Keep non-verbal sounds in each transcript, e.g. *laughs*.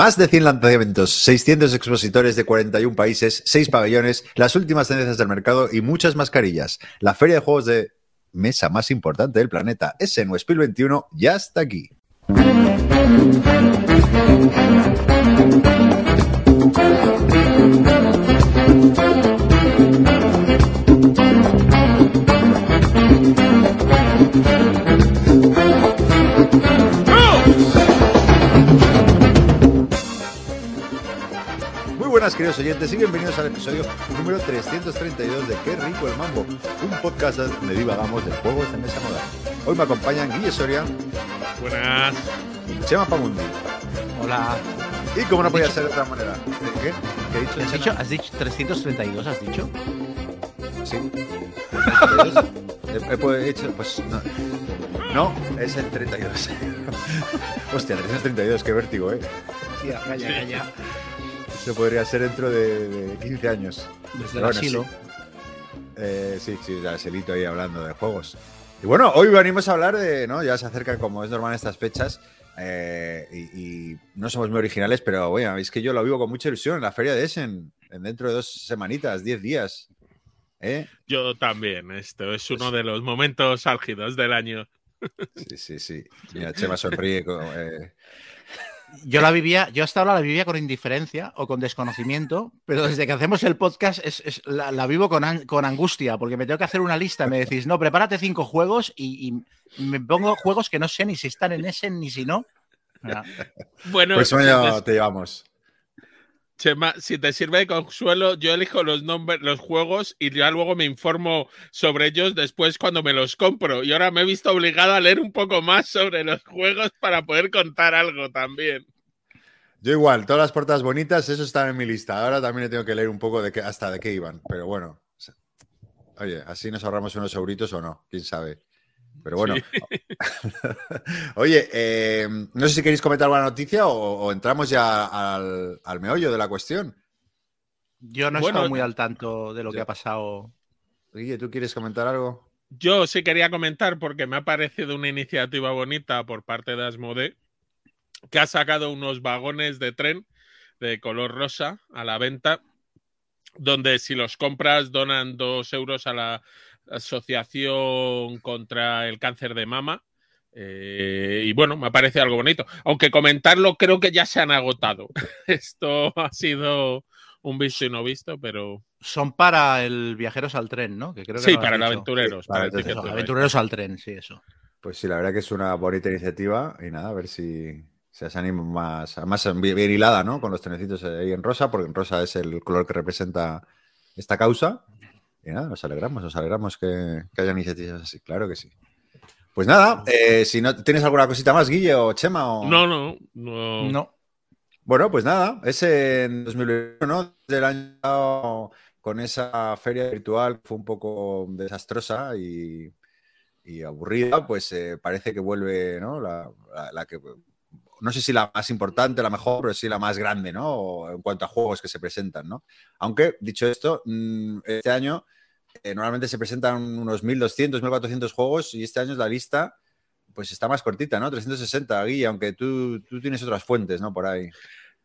Más de 100 lanzamientos, 600 expositores de 41 países, 6 pabellones, las últimas tendencias del mercado y muchas mascarillas. La feria de juegos de mesa más importante del planeta, Essen Spiel 21, ya está aquí. Buenas, queridos oyentes, y bienvenidos al episodio número 332 de Qué rico el mambo, un podcast donde divagamos de juegos de mesa moderna. Hoy me acompañan Guille Soria Buenas. y Chema Pamundi. Hola. Y como no ¿Has podía dicho- ser de otra manera. ¿Qué? ¿Qué he dicho? ¿Has dicho, has dicho 332, has dicho? Sí. he, *laughs* he- he hecho, pues no. No, es el 32. *laughs* Hostia, 332, qué vértigo, ¿eh? Tía, calla, calla. Eso podría ser dentro de, de 15 años. Desde el bueno, asilo. Eh, sí, sí, ya Selito ahí hablando de juegos. Y bueno, hoy venimos a hablar de, ¿no? Ya se acercan como es normal estas fechas. eh, y, y no somos muy originales, pero bueno, es que yo lo vivo con mucha ilusión en la feria de Essen, en dentro de dos semanitas, 10 días. ¿Eh? Yo también. Esto es uno de los momentos álgidos del año. Sí, sí, sí. Mira, Chema sonríe. como, eh, Yo la vivía, yo hasta ahora la vivía con indiferencia o con desconocimiento, pero desde que hacemos el podcast es, es- la, la vivo con, an- con angustia, porque me tengo que hacer una lista. Me decís, no, prepárate cinco juegos y, y me pongo juegos que no sé ni si están en ese ni si no. Bueno, ya te, te llevamos. Chema, si te sirve de consuelo, yo elijo los nombres, los juegos y ya luego me informo sobre ellos después cuando me los compro. Y ahora me he visto obligado a leer un poco más sobre los juegos para poder contar algo también. Yo igual, todas las portadas bonitas, eso está en mi lista. Ahora también le tengo que leer un poco de qué, hasta de qué iban. Pero bueno. Oye, así nos ahorramos unos euritos o no, quién sabe. Pero bueno. *laughs* Oye, eh, no sé si queréis comentar alguna noticia o, o entramos ya al, al meollo de la cuestión. yo no he Bueno, estado muy al tanto de lo que ha pasado. Guille, ¿tú quieres comentar algo? Yo sí quería comentar porque me ha parecido una iniciativa bonita por parte de Asmode que ha sacado unos vagones de tren de color rosa a la venta donde si los compras donan dos euros a la Asociación contra el Cáncer de Mama. Eh, y bueno, me parece algo bonito. Aunque comentarlo creo que ya se han agotado. *laughs* Esto ha sido un visto y no visto, pero Son para el viajeros al tren, ¿no? Que creo que sí, para el aventureros. Sí, para para el Eso, aventureros al tren, sí, eso. Pues sí, la verdad que es una bonita iniciativa y nada, a ver si se anima más, más bien, bien hilada, ¿no? Con los trenecitos ahí en rosa, porque en rosa es el color que representa esta causa. Y nada, nos alegramos, nos alegramos que, que haya iniciativas así, claro que sí. Pues nada, eh, si no tienes alguna cosita más, Guille o Chema. O... No, no, no. No. Bueno, pues nada, es en 2021, ¿no? Desde el año pasado, con esa feria virtual que fue un poco desastrosa y, y aburrida, pues eh, parece que vuelve, ¿no? La, la- la que, no sé si la más importante, la mejor, pero sí la más grande, ¿no? En cuanto a juegos que se presentan, ¿no? Aunque, dicho esto, mm, este año eh, normalmente se presentan unos 1.200, 1.400 juegos y este año la lista pues está más cortita, ¿no? 360, Guille, aunque tú, tú tienes otras fuentes, ¿no? Por ahí.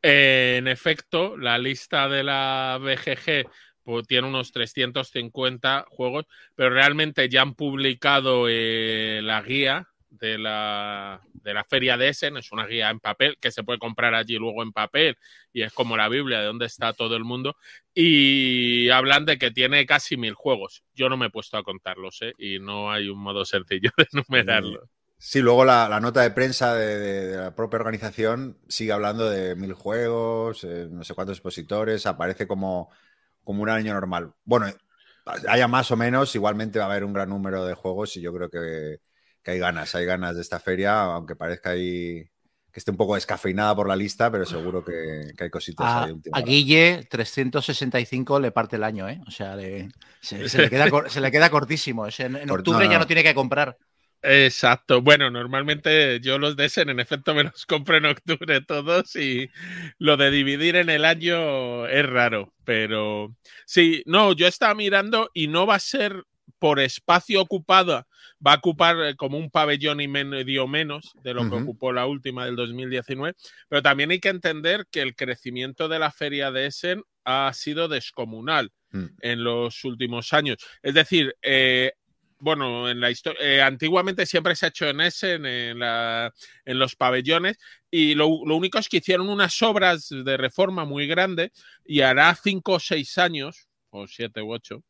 Eh, en efecto, la lista de la BGG pues, tiene unos 350 juegos, pero realmente ya han publicado eh, la guía de la, de la feria de Essen, es una guía en papel que se puede comprar allí luego en papel y es como la Biblia de donde está todo el mundo y hablan de que tiene casi mil juegos. Yo no me he puesto a contarlos ¿eh? y no hay un modo sencillo de *laughs* enumerarlos. Sí, luego la, la nota de prensa de, la propia organización sigue hablando de mil juegos, eh, no sé cuántos expositores, aparece como, como un año normal. Bueno, haya más o menos, igualmente va a haber un gran número de juegos y yo creo que, que hay ganas, hay ganas de esta feria, aunque parezca ahí que esté un poco descafeinada por la lista, pero seguro que, que hay cositas A, ahí. a. Guille 365 le parte el año, ¿eh? O sea, le- se, se le queda, se le queda cortísimo. Es en, en octubre no, ya no. no tiene que comprar. Exacto. Bueno, normalmente yo los de Essen, en efecto, me los compro en octubre todos y lo de dividir en el año es raro, pero sí, no, yo estaba mirando y no va a ser por espacio ocupado va a ocupar eh, como un pabellón y medio menos de lo que ocupó la última del 2019, pero también hay que entender que el crecimiento de la feria de Essen ha sido descomunal mm. en los últimos años. Es decir, eh, bueno, en la historia, eh, antiguamente siempre se ha hecho en Essen, en, en los pabellones, y lo, único es que hicieron unas obras de reforma muy grandes y hará cinco o seis años, o siete u ocho,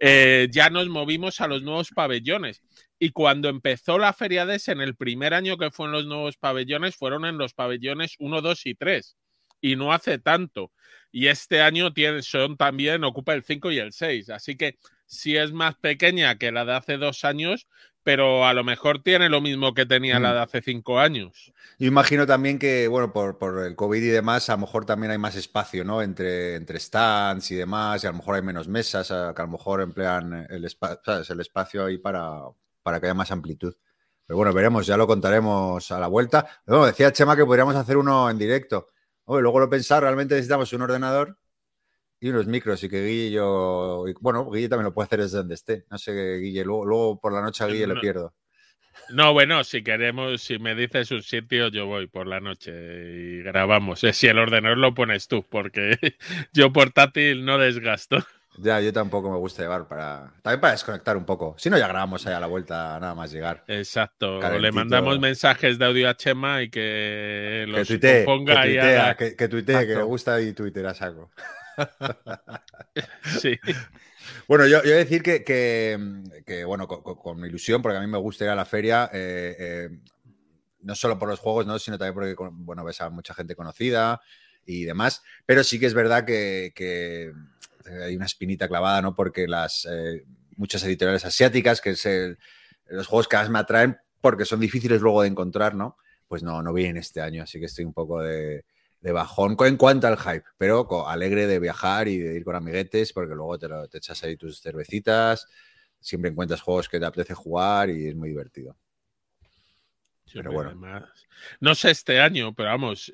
eh, ya nos movimos a los nuevos pabellones. Y cuando empezó la Feria de Essen, el primer año que fue en los nuevos pabellones, fueron en los pabellones 1, 2 y 3. Y no hace tanto. Y este año tiene, son también, ocupa el 5 y el 6. Así que si es más pequeña que la de hace dos años, pero a lo mejor tiene lo mismo que tenía la mm. de hace cinco años. Yo imagino también que, bueno, por, el COVID y demás, a lo mejor también hay más espacio, ¿no? Entre, entre stands y demás, y a lo mejor hay menos mesas, que a lo mejor emplean el, el espacio ahí para, para que haya más amplitud. Pero bueno, veremos, ya lo contaremos a la vuelta. Bueno, decía Chema que podríamos hacer uno en directo. luego lo pensar, realmente necesitamos un ordenador y unos micros y que Guille yo... Bueno, Guille también lo puede hacer desde donde esté. No sé, Guille, luego, por la noche a Guille le pierdo. No, bueno, si queremos, si me dices un sitio, yo voy por la noche y grabamos. Si el ordenador lo pones tú, porque *laughs* yo portátil no desgasto. Ya, yo tampoco me gusta llevar para. También para desconectar un poco. Si no, ya grabamos ahí a la vuelta, nada más llegar. Exacto. Le mandamos mensajes de audio a Chema y que los que tuitee, ponga que que, que, tuitee, que le gusta y Twitter a saco. *laughs* sí. Bueno, yo, yo decir que, bueno, con, ilusión, porque a mí me gusta ir a la feria, eh, eh, no solo por los juegos, ¿no? sino también porque, bueno, ves a mucha gente conocida y demás, pero sí que es verdad que, hay una espinita clavada, ¿no? Porque las eh, muchas editoriales asiáticas, que es los juegos que más me atraen, porque son difíciles luego de encontrar, ¿no? Pues no, no vienen este año, así que estoy un poco de, de bajón en cuanto al hype, pero alegre de viajar y de ir con amiguetes, porque luego te, te echas ahí tus cervecitas, siempre encuentras juegos que te apetece jugar y es muy divertido. pero bueno. No sé este año, pero vamos,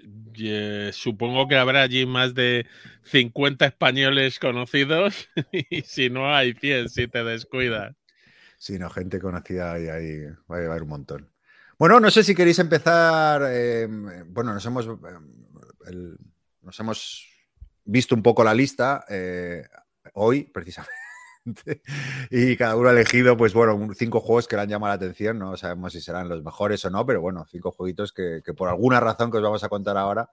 supongo que habrá allí más de 50 españoles conocidos *laughs* y si no hay 100 si te descuidas. Sí, no, gente conocida ahí, ahí va a haber un montón. Bueno, no sé si queréis empezar. Eh, bueno, nos hemos nos hemos visto un poco la lista eh, hoy, precisamente. *laughs* y cada uno ha elegido, pues bueno, cinco juegos que le han llamado la atención. No sabemos si serán los mejores o no, pero bueno, cinco jueguitos que, por alguna razón que os vamos a contar ahora,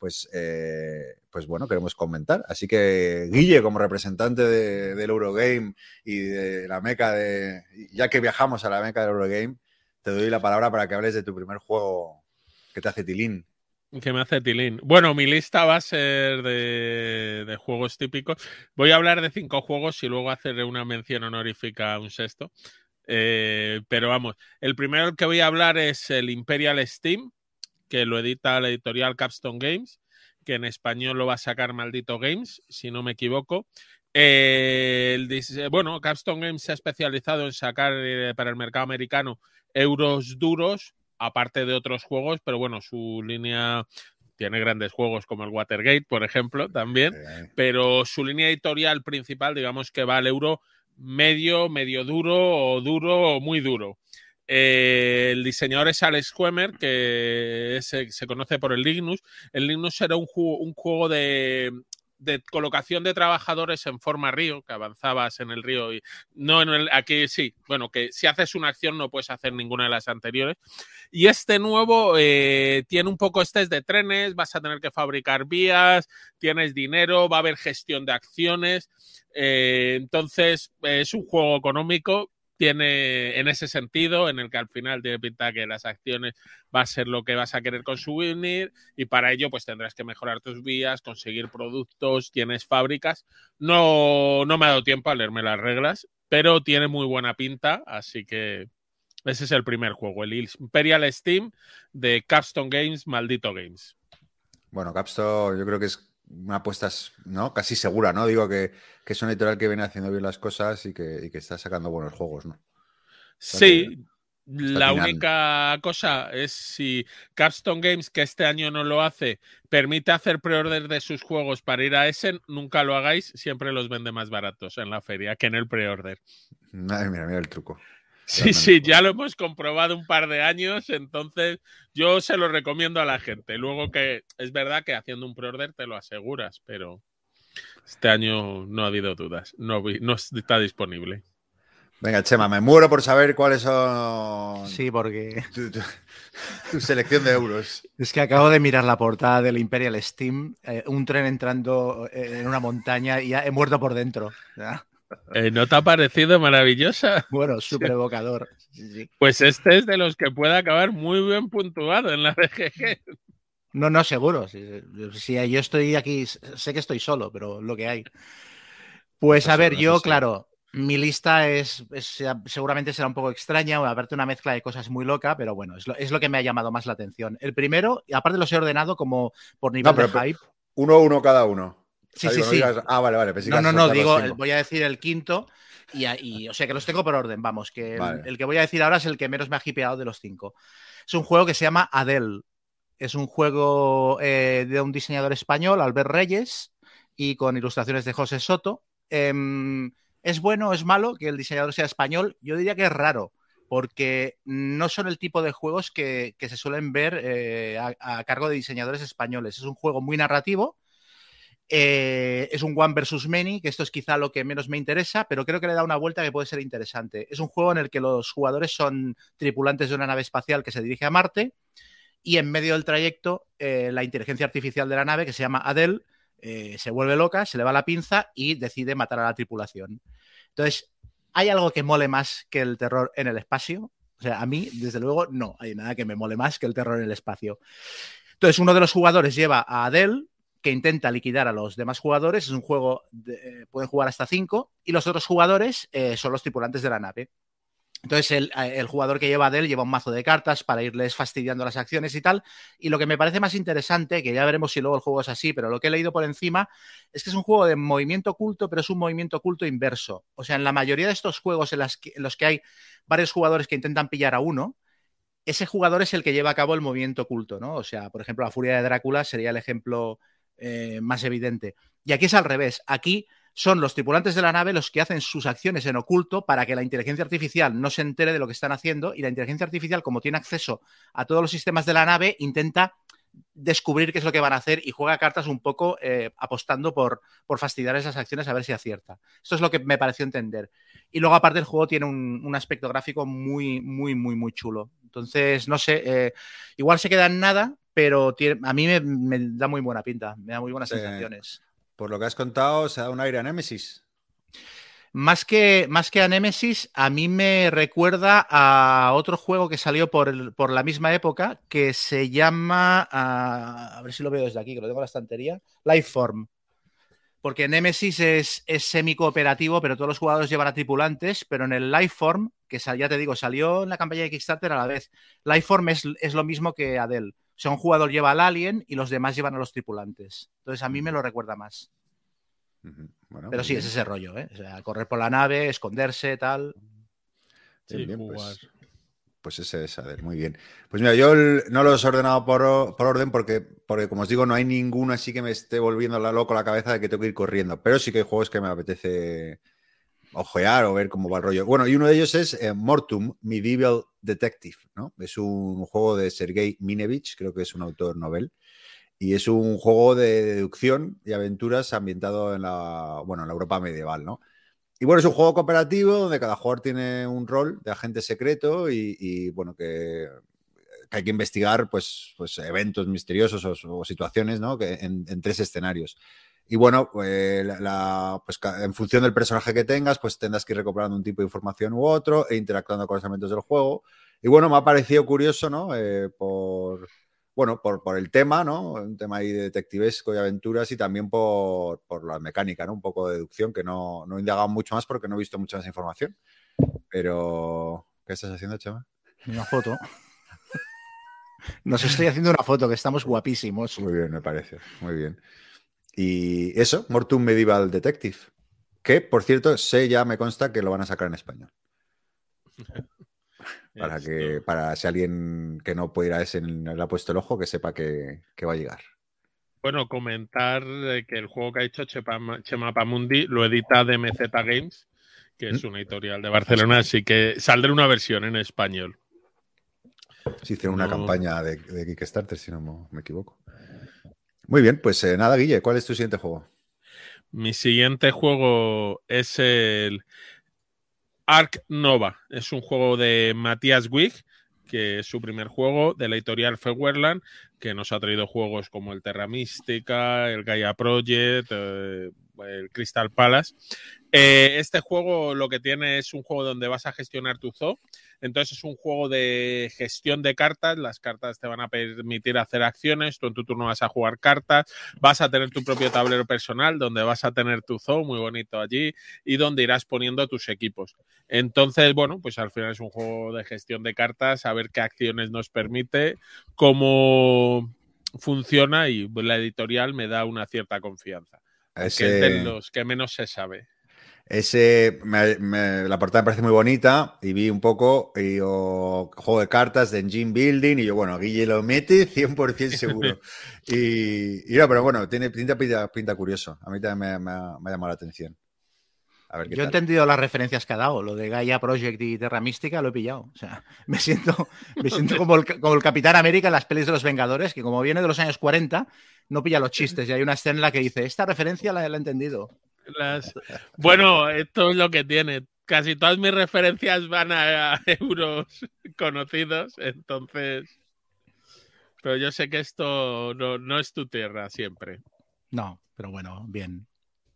pues, eh, pues bueno, queremos comentar. Así que, Guille, como representante del Eurogame y de la meca de. Ya que viajamos a la meca del Eurogame, te doy la palabra para que hables de tu primer juego que te hace tilín. Que me hace tilín. Bueno, mi lista va a ser de, juegos típicos. Voy a hablar de cinco juegos y luego hacerle una mención honorífica a un sexto. Eh, pero vamos, el primero que voy a hablar es el Imperial Steam, que lo edita la editorial Capstone Games, que en español lo va a sacar Maldito Games, si no me equivoco. Eh, bueno, Capstone Games se ha especializado en sacar eh, para el mercado americano euros duros aparte de otros juegos, pero bueno, su línea tiene grandes juegos como el Watergate, por ejemplo, también, pero su línea editorial principal, digamos que va al euro medio, medio duro o duro o muy duro. Eh, el diseñador es Alex Huemer, que se conoce por el Lignus. El Lignus era un, un juego de, de colocación de trabajadores en forma río, que avanzabas en el río y no en el aquí sí, bueno, que si haces una acción no puedes hacer ninguna de las anteriores. Y este nuevo eh, tiene un poco este de trenes, vas a tener que fabricar vías, tienes dinero, va a haber gestión de acciones. Eh, entonces es un juego económico tiene en ese sentido, en el que al final tiene pinta que las acciones va a ser lo que vas a querer consumir y para ello pues tendrás que mejorar tus vías, conseguir productos, tienes fábricas. No, no me ha dado tiempo a leerme las reglas, pero tiene muy buena pinta, así que ese es el primer juego, el Imperial Steam de Capstone Games, Maldito Games. Bueno, Capstone yo creo que es una apuesta ¿no? casi segura, ¿no? Digo que, que, es una editorial que viene haciendo bien las cosas y que, está sacando buenos juegos, ¿no? sí, La única cosa es si Capstone Games, que este año no lo hace, permite hacer preorder de sus juegos para ir a Essen, nunca lo hagáis, siempre los vende más baratos en la feria que en el preorder. Mira, mira el truco. Sí, Realmente. sí, ya lo hemos comprobado un par de años, entonces yo se lo recomiendo a la gente. Luego que es verdad que haciendo un preorder te lo aseguras, pero este año no ha habido dudas, no, vi- no está disponible. Venga, Chema, me muero por saber cuáles son Sí, porque tu, tu- tu selección de euros. es que acabo de mirar la portada del Imperial Steam, eh, un tren entrando eh, en una montaña y ya he muerto por dentro. Sea, Eh, ¿No te ha parecido maravillosa? *laughs* bueno, súper evocador. Sí, sí. Pues este es de los que puede acabar muy bien puntuado en la BGG. No, no, seguro. Si, si yo estoy aquí, sé que estoy solo, pero lo que hay. Pues a ver, yo, claro, mi lista es, es- seguramente será un poco extraña, va a verte una mezcla de cosas muy loca, pero bueno, es lo, es lo que me ha llamado más la atención. El primero, y aparte los he ordenado como por nivel No, pero- de hype. Uno uno cada uno. Sí, Ah, sí, digo, no sí. digas- ah, vale, vale. No, no, no, digo, el- voy a decir el quinto y, y- o sea que los tengo por orden, vamos, que el, Vale. el que voy a decir ahora es el que menos me ha hipeado de los cinco. Es un juego que se llama Adele. Es un juego eh, de un diseñador español, Albert Reyes, y con ilustraciones de José Soto. Em, ¿Es bueno o es malo que el diseñador sea español? Yo diría que es raro, porque no son el tipo de juegos que, que se suelen ver eh, a, a cargo de diseñadores españoles. Es un juego muy narrativo, eh, es un One versus Many, que esto es quizá lo que menos me interesa, pero creo que le da una vuelta que puede ser interesante. Es un juego en el que los jugadores son tripulantes de una nave espacial que se dirige a Marte y en medio del trayecto eh, la inteligencia artificial de la nave, que se llama Adele, eh, se vuelve loca, se le va la pinza y decide matar a la tripulación. Entonces, ¿hay algo que mole más que el terror en el espacio? O sea, a mí, desde luego, no hay nada que me mole más que el terror en el espacio. Entonces, uno de los jugadores lleva a Adele, que intenta liquidar a los demás jugadores. Es un juego, de, eh, pueden jugar hasta cinco, y los otros jugadores eh, son los tripulantes de la nave. Entonces, el, jugador que lleva a Adele lleva un mazo de cartas para irles fastidiando las acciones y tal. Y lo que me parece más interesante, que ya veremos si luego el juego es así, pero lo que he leído por encima, es que es un juego de movimiento oculto, pero es un movimiento oculto inverso. O sea, en la mayoría de estos juegos en, en los que hay varios jugadores que intentan pillar a uno, ese jugador es el que lleva a cabo el movimiento oculto, ¿no? O sea, por ejemplo, la furia de Drácula sería el ejemplo eh, más evidente. Y aquí es al revés. Aquí son los tripulantes de la nave los que hacen sus acciones en oculto para que la inteligencia artificial no se entere de lo que están haciendo y la inteligencia artificial, como tiene acceso a todos los sistemas de la nave, intenta descubrir qué es lo que van a hacer y juega cartas un poco eh, apostando por, por, fastidiar esas acciones a ver si acierta. Esto es lo que me pareció entender. Y luego, aparte, el juego tiene un, un aspecto gráfico muy, muy, muy, muy chulo. Entonces, no sé, eh, igual se queda en nada, pero tiene, a mí me, me, da muy buena pinta, me da muy buenas sensaciones. Por lo que has contado, se da un aire a Nemesis. Más que, más que a Nemesis, a mí me recuerda a otro juego que salió por, el, por la misma época que se llama. A, a, ver si lo veo desde aquí, que lo tengo en la estantería. Lifeform. Porque Nemesis es, es semi-cooperativo, pero todos los jugadores llevan a tripulantes. Pero en el Lifeform, que ya te digo, salió en la campaña de Kickstarter a la vez. Lifeform es, es lo mismo que Adele. O sea, un jugador lleva al alien y los demás llevan a los tripulantes. Entonces a mí me lo recuerda más. Uh -huh. bueno, Pero sí, bien. es ese rollo, ¿eh? O sea, correr por la nave, esconderse, tal. Sí, bien, pues, pues, ese es Adel, muy bien. Pues mira, yo el, no los he ordenado por, por, orden porque, porque, como os digo, no hay ninguno así que me esté volviendo la loco la cabeza de que tengo que ir corriendo. Pero sí que hay juegos que me apetece ojear o ver cómo va el rollo. Bueno, y uno de ellos es eh, Mortum, Medieval Detective, ¿no? Es un juego de Sergei Minevich, creo que es un autor novel. Y es un juego de deducción y aventuras ambientado en la, bueno, en la Europa medieval, ¿no? Y bueno, es un juego cooperativo donde cada jugador tiene un rol de agente secreto y, y bueno, que, que, hay que investigar pues, pues eventos misteriosos o, o situaciones, ¿no? Que en, en, tres escenarios. Y bueno, pues, la, pues en función del personaje que tengas, pues tendrás que ir recopilando un tipo de información u otro e interactuando con los elementos del juego. Y bueno, me ha parecido curioso, ¿no? Eh, por bueno, por, por, el tema, ¿no? Un tema ahí de detectivesco y aventuras y también por, por la mecánica, ¿no? Un poco de deducción, que no, no he indagado mucho más porque no he visto mucha más información. Pero, ¿qué estás haciendo, Chema? Una foto. Nos estoy haciendo una foto, que estamos guapísimos. Muy bien, me parece. Muy bien. Y eso, Mortum Medieval Detective. Que, por cierto, sé ya, me consta que lo van a sacar en español. *laughs* Para que, para si alguien que no puede ir a ese le ha puesto el ojo, que sepa que, va a llegar. Bueno, comentar que el juego que ha hecho Chema Pamundi lo edita DMZ Games, que es ¿Mm? una editorial de Barcelona, así que saldrá una versión en español. Sí, hicieron una campaña de, Kickstarter, si no me equivoco. Muy bien, pues eh, nada, Guille, ¿cuál es tu siguiente juego? Mi siguiente juego es el Ark Nova. Es un juego de Matías Wig, que es su primer juego de la editorial Feuerland, que nos ha traído juegos como el Terra Mística, el Gaia Project, eh, el Crystal Palace. Eh, este juego lo que tiene es un juego donde vas a gestionar tu zoo. Entonces es un juego de gestión de cartas. Las cartas te van a permitir hacer acciones. Tú en tu turno vas a jugar cartas. Vas a tener tu propio tablero personal donde vas a tener tu zoo muy bonito allí y donde irás poniendo tus equipos. Entonces, bueno, pues al final es un juego de gestión de cartas, a ver qué acciones nos permite, cómo funciona y la editorial me da una cierta confianza. Que es de los que menos se sabe. Ese, la portada me parece muy bonita y vi un poco y juego de cartas de engine building y yo, bueno, Guille lo mete *laughs* 100% seguro. *laughs* y, y no, pero bueno, tiene pinta, pinta, curioso. A mí también me, ha llamado la atención. yo he entendido las referencias que ha dado, lo de Gaia Project y Terra Mística lo he pillado. O sea, *laughs* me siento, me siento como, el, como el Capitán América en las pelis de los Vengadores, que como viene de los años 40, no pilla los chistes. Y hay una escena en la que dice, esta referencia la he entendido. Bueno, esto es lo que tiene. Casi todas mis referencias van a, euros *laughs* conocidos, entonces. Pero yo sé que esto no, es tu tierra siempre. No, pero bueno, bien.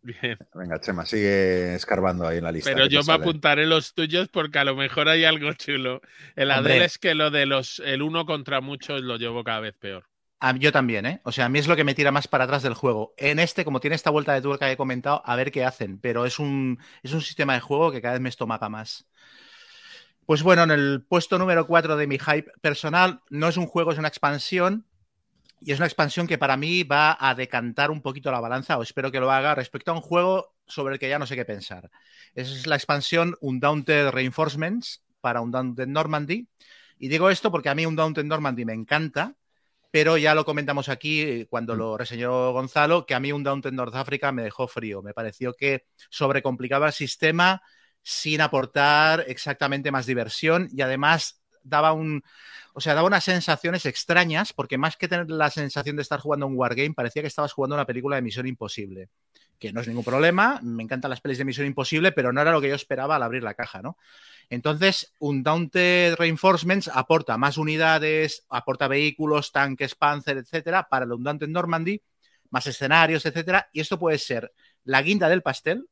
Bien. Venga, Chema, sigue escarbando ahí en la lista. Pero yo me apuntaré los tuyos porque a lo mejor hay algo chulo. El Adel es que lo de los el uno contra muchos lo llevo cada vez peor yo también, ¿eh? O sea, a mí es lo que me tira más para atrás del juego. En este, como tiene esta vuelta de tuerca que he comentado, a ver qué hacen. Pero es un, es un sistema de juego que cada vez me estomaga más. Pues bueno, en el puesto número 4 de mi hype personal, no es un juego, es una expansión. Y es una expansión que para mí va a decantar un poquito la balanza, o espero que lo haga, respecto a un juego sobre el que ya no sé qué pensar. Es la expansión Undaunted Reinforcements para Undaunted Normandy. Y digo esto porque a mí Undaunted Normandy me encanta pero ya lo comentamos aquí eh, cuando mm. lo reseñó Gonzalo, que a mí un Downton North Africa me dejó frío. Me pareció que sobrecomplicaba el sistema sin aportar exactamente más diversión y además daba un, o sea, daba unas sensaciones extrañas, porque más que tener la sensación de estar jugando un wargame, parecía que estabas jugando una película de Misión Imposible. Que no es ningún problema, me encantan las pelis de Misión Imposible, pero no era lo que yo esperaba al abrir la caja, ¿no? Entonces, un Daunted Reinforcements aporta más unidades, aporta vehículos, tanques, Panzer, etcétera, para el Undaunted Normandy, más escenarios, etcétera, y esto puede ser la guinda del pastel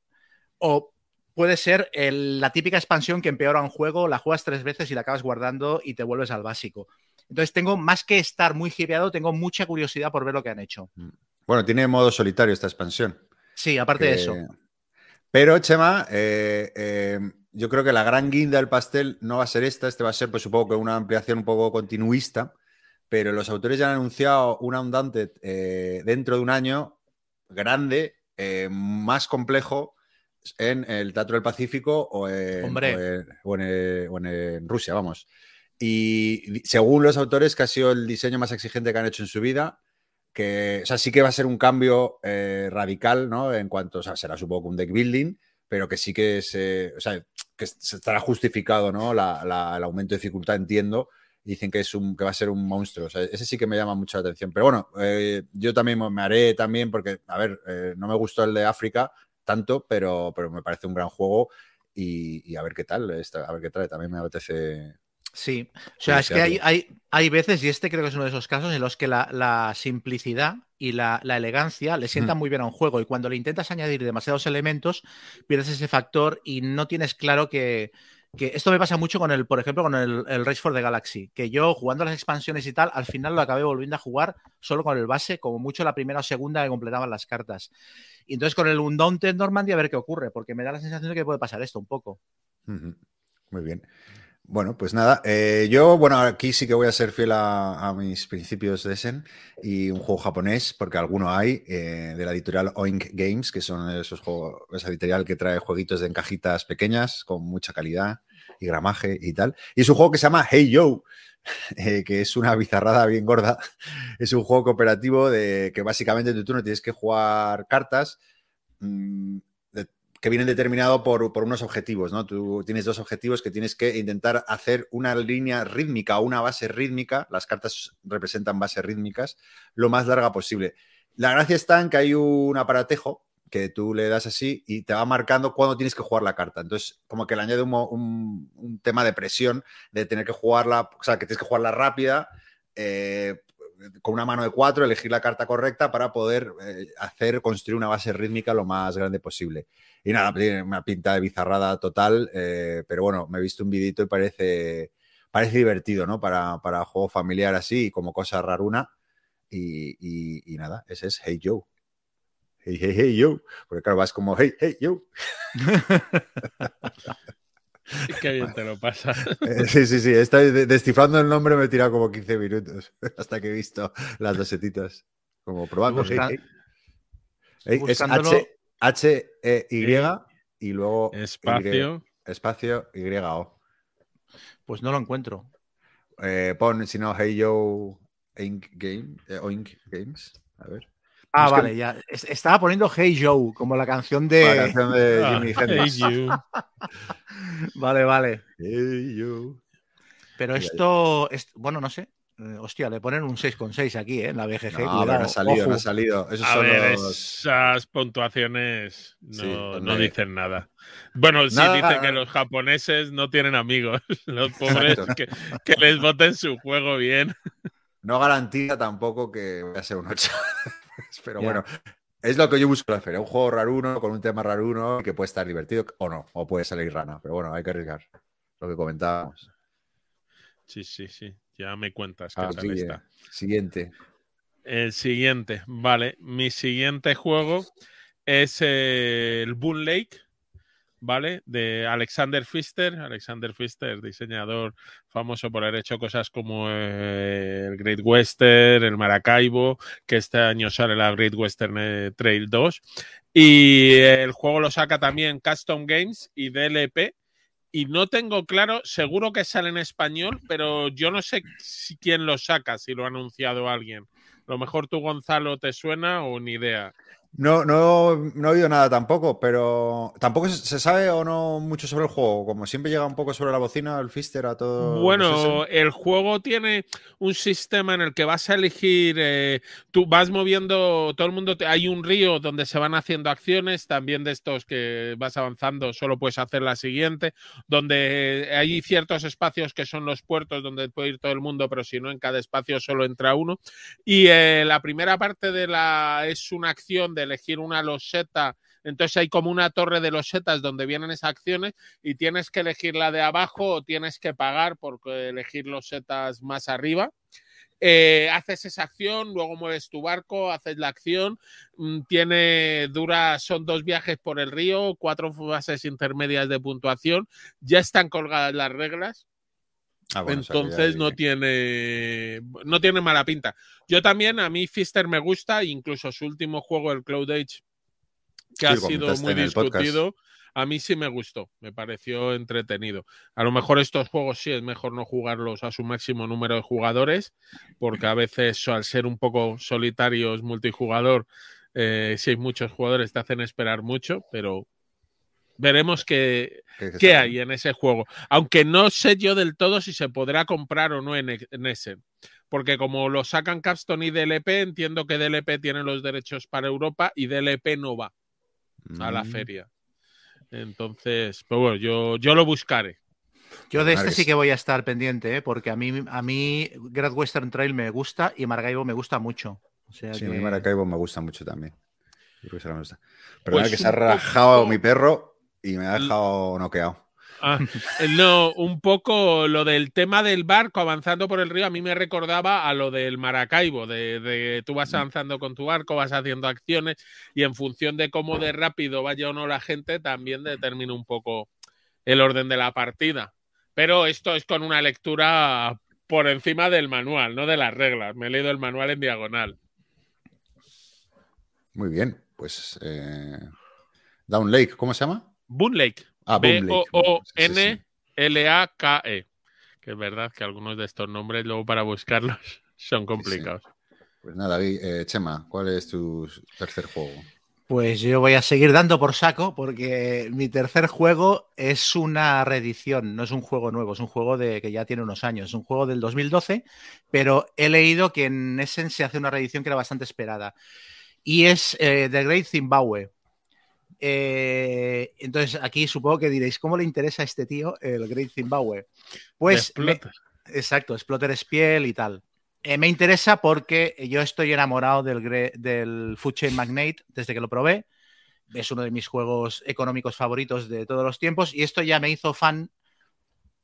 o puede ser la típica expansión que empeora un juego, la juegas tres veces y la acabas guardando y te vuelves al básico. Entonces, tengo más que estar muy hipeado, tengo mucha curiosidad por ver lo que han hecho. Mm. Bueno, tiene modo solitario esta expansión. Sí, aparte de eso. Pero, Chema, eh, eh, yo creo que la gran guinda del pastel no va a ser esta, este va a ser, pues supongo que una ampliación un poco continuista, pero los autores ya han anunciado un Undaunted eh, dentro de un año grande, eh, más complejo en el Teatro del Pacífico o en, en, Rusia, vamos. Y según los autores, que ha sido el diseño más exigente que han hecho en su vida, que, o sea, sí que va a ser un cambio eh, radical, ¿no? En cuanto, o sea, será supongo un deck building, pero que sí que se, o sea, que se estará justificado, ¿no? La, el aumento de dificultad, entiendo. Dicen que, es un, que va a ser un monstruo. O sea, ese sí que me llama mucho la atención. Pero bueno, eh, yo también me haré también, porque, a ver, eh, no me gustó el de África tanto, pero, pero me parece un gran juego. Y, a ver qué tal, a ver qué tal. También me apetece Sí, o sea, es que hay, hay, hay, veces, y este creo que es uno de esos casos, en los que la, simplicidad y la, elegancia le sientan muy bien a un juego y cuando le intentas añadir demasiados elementos, pierdes ese factor y no tienes claro que, esto me pasa mucho con el, por ejemplo, con el, el, Race for the Galaxy, que yo jugando las expansiones y tal, al final lo acabé volviendo a jugar solo con el base, como mucho la primera o segunda que completaban las cartas. Y entonces con el Undaunted Normandy a ver qué ocurre, porque me da la sensación de que puede pasar esto un poco. Muy bien. Bueno, pues nada, eh, yo, bueno, aquí sí que voy a ser fiel a, mis principios de Essen y un juego japonés, porque alguno hay, eh, de la editorial Oink Games, que son esos juegos, esa editorial que trae jueguitos de encajitas pequeñas con mucha calidad y gramaje y tal. Y es un juego que se llama Hey Yo, *laughs* eh, que es una bizarrada bien gorda. Es un juego cooperativo de que básicamente en tu turno tienes que jugar cartas mm, que vienen determinados por, por unos objetivos, ¿no? Tú tienes dos objetivos que tienes que intentar hacer una línea rítmica o una base rítmica, las cartas representan bases rítmicas, lo más larga posible. La gracia está en que hay un aparatejo que tú le das así y te va marcando cuándo tienes que jugar la carta. Entonces, como que le añade un, un tema de presión de tener que jugarla, o sea, que tienes que jugarla rápida, eh, con una mano de cuatro, elegir la carta correcta para poder eh, hacer, construir una base rítmica lo más grande posible. Y nada, una pinta de bizarrada total, eh, pero bueno, me he visto un vidito y parece, parece divertido, ¿no? Para, para juego familiar así, como cosa raruna. Y, y- y nada, ese es Hey Joe. Hey, hey, hey, yo. Porque claro, vas como hey, hey, yo. *laughs* *laughs* Qué bien te lo pasas. *laughs* Eh, sí, sí, sí. Estoy de- descifrando el nombre me he tirado como 15 minutos *laughs* hasta que he visto las dos setitas. Como probando. Busca- hey, hey. Hey, es buscándolo- H, H, E, Y y luego Y, Espacio. espacio Y, O. Pues no lo encuentro. Eh, pon, si no, Hey Yo Inc. Game, eh, Oink Games. A ver. Ah, Es que- vale, ya. Es- Estaba poniendo Hey Joe, como la canción de. La canción de *laughs* Ah, hey, Hendrix. you. Vale, vale. Hey Yo. Pero esto, es, bueno, no sé. Eh, hostia, le ponen un 6,6 aquí, ¿eh? En la BGG. No, no ha salido, no ha salido. Esos A son ver, los... esas puntuaciones no, Sí, no donde- dicen nada. Bueno, sí Nada. dicen que los japoneses no tienen amigos. *laughs* Los pobres que les voten su juego bien. No garantiza tampoco que vaya a ser un 8. *laughs* *laughs* Pero bueno, es lo que yo busco en la feria. Un juego raruno con un tema raruno que puede estar divertido o no, o puede salir rana. Pero bueno, hay que arriesgar. Lo que comentábamos. Sí, sí, sí. Ya me cuentas Ah, sí, esta. eh. Siguiente. El siguiente, vale. Mi siguiente juego es eh, el Boon Lake, ¿vale? De Alexander Pfister. Alexander Pfister, diseñador famoso por haber hecho cosas como eh, el Great Western, el Maracaibo, que este año sale la Great Western eh, Trail 2. Y el juego lo saca también Custom Games y DLP. Y no tengo claro, seguro que sale en español, pero yo no sé si quién lo saca, si lo ha anunciado alguien. A lo mejor tú, Gonzalo, te suena o ni idea. No, no, no he oído nada tampoco, pero tampoco se, sabe o no mucho sobre el juego. Como siempre llega un poco sobre la bocina el Fister a todo. Bueno, el juego tiene un sistema en el que vas a elegir, eh, tú vas moviendo, todo el mundo, te- hay un río donde se van haciendo acciones, también de estos que vas avanzando, solo puedes hacer la siguiente, donde hay ciertos espacios que son los puertos donde puede ir todo el mundo, pero si no, en cada espacio solo entra uno. Y eh, la primera parte de la es una acción de elegir una loseta. Entonces hay como una torre de losetas donde vienen esas acciones y tienes que elegir la de abajo o tienes que pagar por elegir losetas más arriba. Eh, haces esa acción, luego mueves tu barco, haces la acción, mm, tiene dura, son dos viajes por el río, cuatro fases intermedias de puntuación, ya están colgadas las reglas, Ah, bueno, entonces no tiene no tiene mala pinta. Yo también, a mí Fister me gusta, incluso su último juego, el Cloud Age, que Sí, ha sido muy discutido, a mí sí me gustó, me pareció entretenido. A lo mejor estos juegos sí es mejor no jugarlos a su máximo número de jugadores, porque a veces al ser un poco solitarios multijugador, eh, si hay muchos jugadores te hacen esperar mucho, pero veremos qué, qué hay en ese juego. Aunque no sé yo del todo si se podrá comprar o no en, e- en ese. Porque como lo sacan Capstone y DLP, entiendo que DLP tiene los derechos para Europa y DLP no va a la Mm. feria. Entonces, pues bueno, yo, yo lo buscaré. Yo de este sí que voy a estar pendiente, ¿eh? porque a mí, a mí Great Western Trail me gusta y Maracaibo me gusta mucho. O sea Sí, a mí Maracaibo me gusta mucho también. Creo que será me gusta. Pero Pues que se ha rajado poco- mi perro y me ha dejado noqueado. Ah, eh, no, un poco lo del tema del barco avanzando por el río a mí me recordaba a lo del Maracaibo, de, de tú vas avanzando con tu barco, vas haciendo acciones y en función de cómo de rápido vaya o no la gente también determina un poco el orden de la partida. Pero esto es con una lectura por encima del manual, no de las reglas. Me he leído el manual en diagonal. Muy bien, pues eh, Down Lake, ¿cómo se llama? Boon Lake. Ah, Boom Lake. Sí, sí. L-A-K-E. Que es verdad que algunos de estos nombres, luego para buscarlos, *laughs* son complicados. Pues nada, eh, Chema, ¿cuál es tu tercer juego? Pues yo voy a seguir dando por saco porque mi tercer juego es una reedición, no es un juego nuevo, es un juego de, que ya tiene unos años, es un juego del 2012, pero he leído que en Essen se hace una reedición que era bastante esperada y es eh, The Great Zimbabwe. Eh, entonces aquí supongo que diréis, ¿cómo le interesa a este tío el Great Zimbabwe? Pues... exacto, Exploter Spiel y tal. Eh, me interesa porque yo estoy enamorado del, del Food Chain Magnate desde que lo probé. Es uno de mis juegos económicos favoritos de todos los tiempos y esto ya me hizo fan,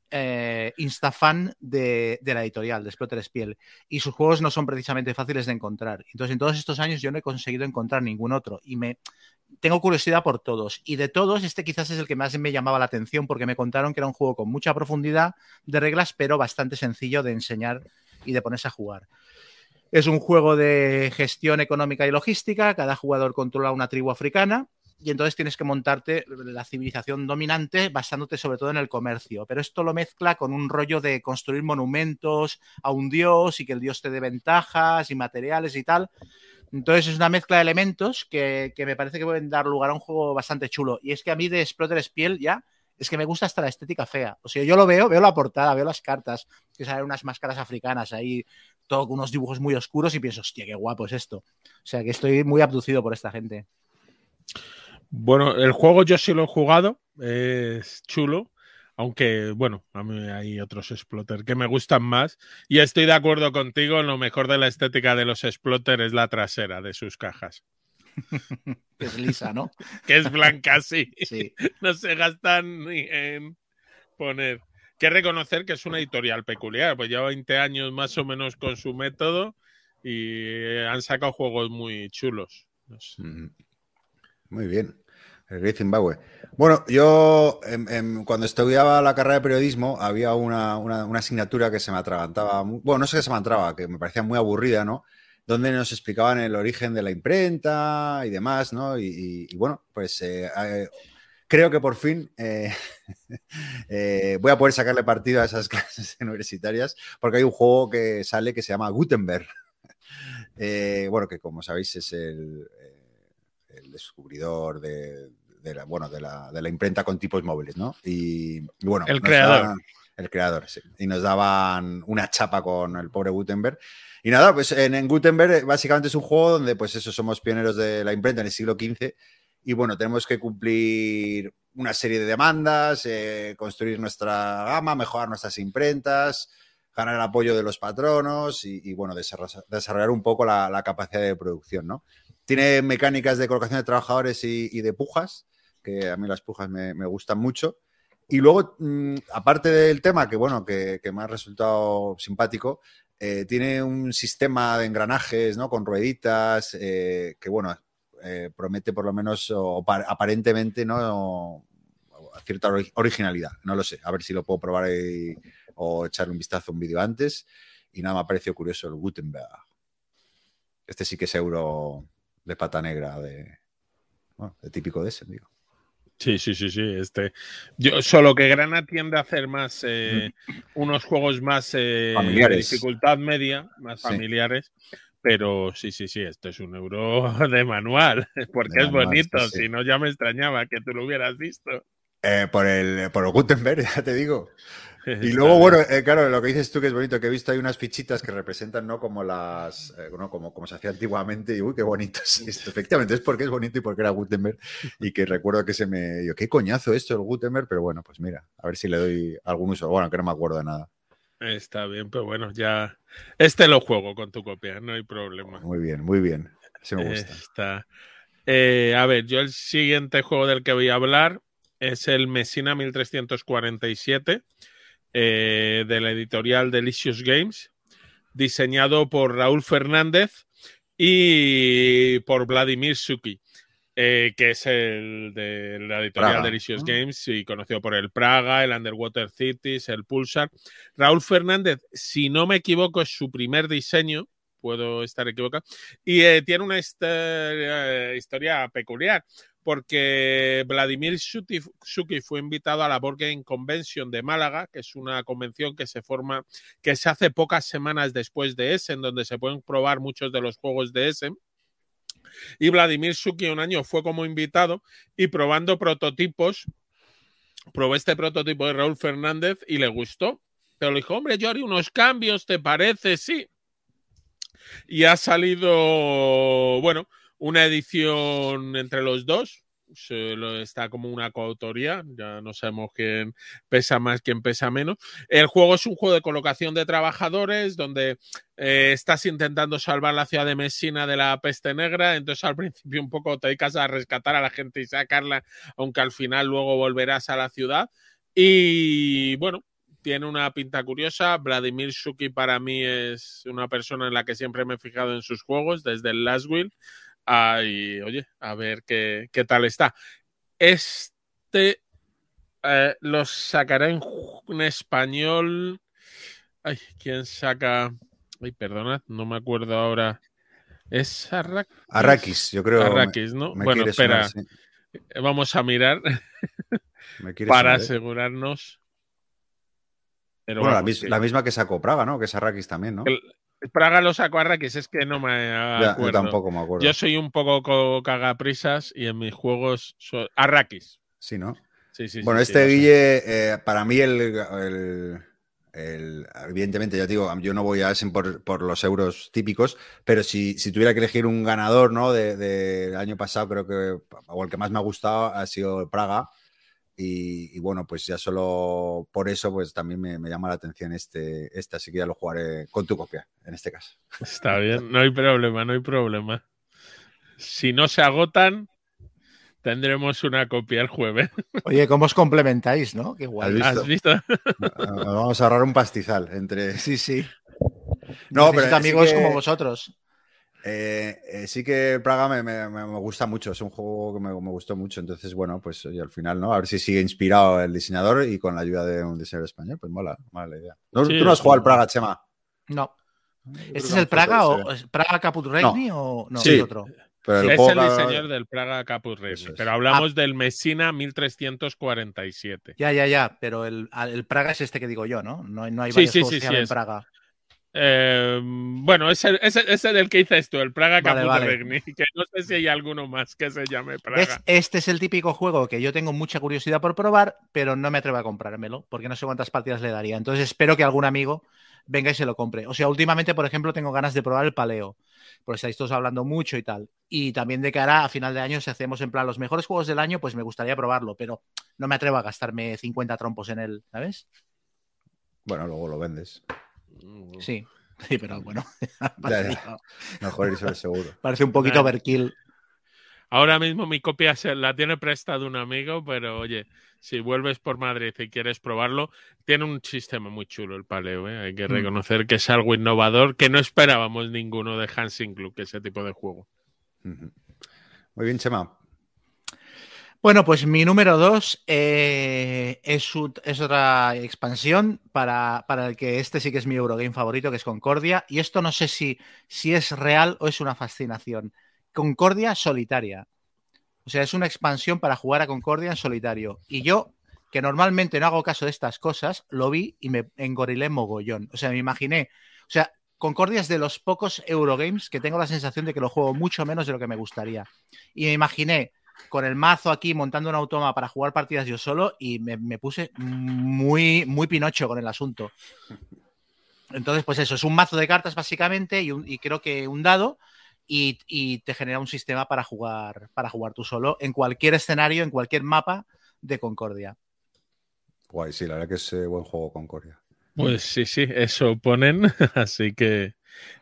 eh, insta-fan de, la editorial, de Splotter Spiel. Y sus juegos no son precisamente fáciles de encontrar. Entonces, en todos estos años yo no he conseguido encontrar ningún otro y me tengo curiosidad por todos. Y de todos, este quizás es el que más me llamaba la atención porque me contaron que era un juego con mucha profundidad de reglas, pero bastante sencillo de enseñar y de ponerse a jugar. Es un juego de gestión económica y logística, cada jugador controla una tribu africana y entonces tienes que montarte la civilización dominante basándote sobre todo en el comercio. Pero esto lo mezcla con un rollo de construir monumentos a un dios y que el dios te dé ventajas y materiales y tal. Entonces es una mezcla de elementos que, me parece que pueden dar lugar a un juego bastante chulo. Y es que a mí de Exploter Spiel ya es que me gusta hasta la estética fea. O sea, yo lo veo, veo la portada, veo las cartas, que salen unas máscaras africanas ahí, todo con unos dibujos muy oscuros y pienso, hostia, qué guapo es esto. O sea, que estoy muy abducido por esta gente. Bueno, el juego yo sí lo he jugado, es chulo. Aunque, bueno, a mí hay otros exploter que me gustan más. Y estoy de acuerdo contigo, lo mejor de la estética de los exploter es la trasera de sus cajas. *laughs* es lisa, ¿no? que es blanca, sí. *laughs* No se gastan ni en poner. Que reconocer que es una editorial peculiar, pues lleva 20 años más o menos con su método y han sacado juegos muy chulos. Muy bien. El Great Zimbabwe. Bueno, yo cuando estudiaba la carrera de periodismo había una, asignatura que se me atragantaba, bueno, no sé qué se me atraba, que me parecía muy aburrida, ¿no? Donde nos explicaban el origen de la imprenta y demás, ¿no? Y, bueno, pues eh, eh, creo que por fin eh, *laughs* voy a poder sacarle partido a esas *laughs* clases universitarias porque hay un juego que sale que se llama Gutenberg. *laughs* bueno, que como sabéis es el descubridor de, de la, bueno, de la, de la, imprenta con tipos móviles, ¿no? Y, bueno. El creador. el creador, sí. Y nos daban una chapa con el pobre Gutenberg. Y nada, pues en, Gutenberg eh, básicamente es un juego donde, pues eso, somos pioneros de la imprenta en el siglo XV. Y bueno, tenemos que cumplir una serie de demandas, eh, construir nuestra gama, mejorar nuestras imprentas, ganar el apoyo de los patronos y, bueno, desarrollar, un poco la, la, capacidad de producción, ¿no? Tiene mecánicas de colocación de trabajadores y, de pujas, a mí las pujas me, gustan mucho. Y luego, mm, aparte del tema, que bueno, que, me ha resultado simpático, eh, tiene un sistema de engranajes, ¿no? Con rueditas, eh, que bueno, eh, promete por lo menos, aparentemente, ¿no? cierta originalidad. No lo sé. A ver si lo puedo probar o echarle un vistazo a un vídeo antes. Y nada, me ha parecido curioso el Gutenberg. Este sí que es euro de pata negra, de típico de ese, digo. Sí, sí, sí, sí. Este, yo, solo que Grana tiende a hacer más eh, unos juegos más eh, de dificultad media, más familiares. Pero sí, sí, sí, esto es un euro *laughs* de manual, porque es bonito, si no ya me extrañaba que tú lo hubieras visto. Eh, por, el, por el Gutenberg, *laughs* ya te digo. *laughs* Y luego, bueno, eh, claro, lo que dices tú que es bonito, que he visto hay unas fichitas que representan, ¿no? Como las, eh, como, como se hacía antiguamente, y uy, qué bonito es esto. Efectivamente, es porque es bonito y porque era Gutenberg, y que recuerdo que se me, yo, qué coñazo esto el Gutenberg, pero bueno, pues mira, a ver si le doy algún uso. Bueno, que no me acuerdo de nada. Está bien, pero bueno, ya, este lo juego con tu copia, no hay problema. Muy bien, muy bien, se me gusta. Está. Eh, a ver, yo el siguiente juego del que voy a hablar es el Messina 1347 eh, de la editorial Delicious Games, diseñado por Raúl Fernández y por Vladimir Suki, eh, que es el de la editorial Delicious Games y conocido por el Praga, el Underwater Cities, el Pulsar. Raúl Fernández, si no me equivoco, es su primer diseño puedo estar equivocado. Y eh, tiene una historia, historia peculiar porque Vladimir Suki fue invitado a la Board Convention de Málaga, que es una convención que se forma, que se hace pocas semanas después de Essen, donde se pueden probar muchos de los juegos de Essen. Y Vladimir Suki un año fue como invitado y probando prototipos, probó este prototipo de Raúl Fernández y le gustó. Pero le dijo, hombre, yo haré unos cambios, ¿te parece? Sí. Y ha salido, bueno, una edición entre los dos. Está como una coautoría, ya no sabemos quién pesa más, quién pesa menos. El juego es un juego de colocación de trabajadores donde eh, estás intentando salvar la ciudad de Messina de la peste negra, entonces al principio un poco te dedicas a rescatar a la gente y sacarla, aunque al final luego volverás a la ciudad. Y bueno, tiene una pinta curiosa. Vladimir Shuki para mí es una persona en la que siempre me he fijado en sus juegos, desde el Last Will y oye, a ver qué, qué tal está. Este eh, lo sacará en, español. Ay, ¿quién saca? Ay, perdonad, no me acuerdo ahora. ¿Es Arrakis? Arrakis, yo creo. Arrakis, ¿no? bueno, espera. Vamos a mirar *laughs* para ¿eh? asegurarnos. Bueno, la, misma que sacó Praga, ¿no? Que es Arrakis también, ¿no? Praga lo sacó Arrakis, es que no me acuerdo. yo tampoco me acuerdo. Yo soy un poco cagaprisas y en mis juegos soy... Arrakis. Sí, ¿no? Sí, sí. Bueno, este Guille, eh, para mí el, evidentemente, ya digo, yo no voy a Essen por, los euros típicos, pero si, tuviera que elegir un ganador, ¿no? Del de, año pasado, creo que, o el que más me ha gustado ha sido Praga. Y, bueno, pues ya solo por eso, pues también me, llama la atención este, este, así que ya lo jugaré con tu copia, en este caso. Está bien, no hay problema, no hay problema. Si no se agotan, tendremos una copia el jueves. Oye, ¿cómo os complementáis, no? Qué guay. ¿Has visto? Vamos a ahorrar un pastizal entre. Sí, sí. No, pero amigos como vosotros. Eh, eh, sí que Praga me, gusta mucho, es un juego que me, gustó mucho, entonces bueno, pues al final, ¿no? A ver si sigue inspirado el diseñador y con la ayuda de un diseñador español, pues mola, mola la idea. ¿Tú no has jugado al Praga, Chema? No. ¿Este es el Praga o Praga Caput Regni o no? Sí. otro? es el diseñador del Praga Caput Regni, pero hablamos del Messina 1347. Ya, ya, ya, pero el, Praga es este que digo yo, ¿no? No, no hay varios sí, sí, sí, en Praga. Eh, bueno, ese es el que hice esto, el Praga vale, *laughs* que no sé si hay alguno más que se llame Praga. Este es el típico juego que yo tengo mucha curiosidad por probar, pero no me atrevo a comprármelo, porque no sé cuántas partidas le daría. Entonces espero que algún amigo venga y se lo compre. O sea, últimamente, por ejemplo, tengo ganas de probar el paleo, porque estáis todos hablando mucho y tal. Y también de cara a final de año, si hacemos en plan los mejores juegos del año, pues me gustaría probarlo, pero no me atrevo a gastarme 50 trompos en él, ¿sabes? Bueno, luego lo vendes. Sí, *laughs* sí, pero bueno. *laughs* Mejor irse seguro. *laughs* Parece un poquito overkill. Ahora mismo mi copia se la tiene prestado un amigo, pero oye, si vuelves por Madrid y quieres probarlo, tiene un sistema muy chulo el paleo, ¿eh? hay que mm. reconocer que es algo innovador que no esperábamos ninguno de Hansing Club, ese tipo de juego. Muy bien, Chema. Bueno, pues mi número dos eh, es, otra expansión para, el que este sí que es mi Eurogame favorito, que es Concordia. Y esto no sé si, si es real o es una fascinación. Concordia solitaria. O sea, es una expansión para jugar a Concordia en solitario. Y yo, que normalmente no hago caso de estas cosas, lo vi y me engorilé mogollón. O sea, me imaginé. O sea, Concordia es de los pocos Eurogames que tengo la sensación de que lo juego mucho menos de lo que me gustaría. Y me imaginé con el mazo aquí montando un automa para jugar partidas yo solo y me, puse muy, muy pinocho con el asunto. Entonces, pues eso, es un mazo de cartas básicamente y, creo que un dado y, te genera un sistema para jugar, para jugar tú solo en cualquier escenario, en cualquier mapa de Concordia. Guay, sí, la verdad que es eh, buen juego Concordia. Pues sí, sí, eso ponen, *laughs* así que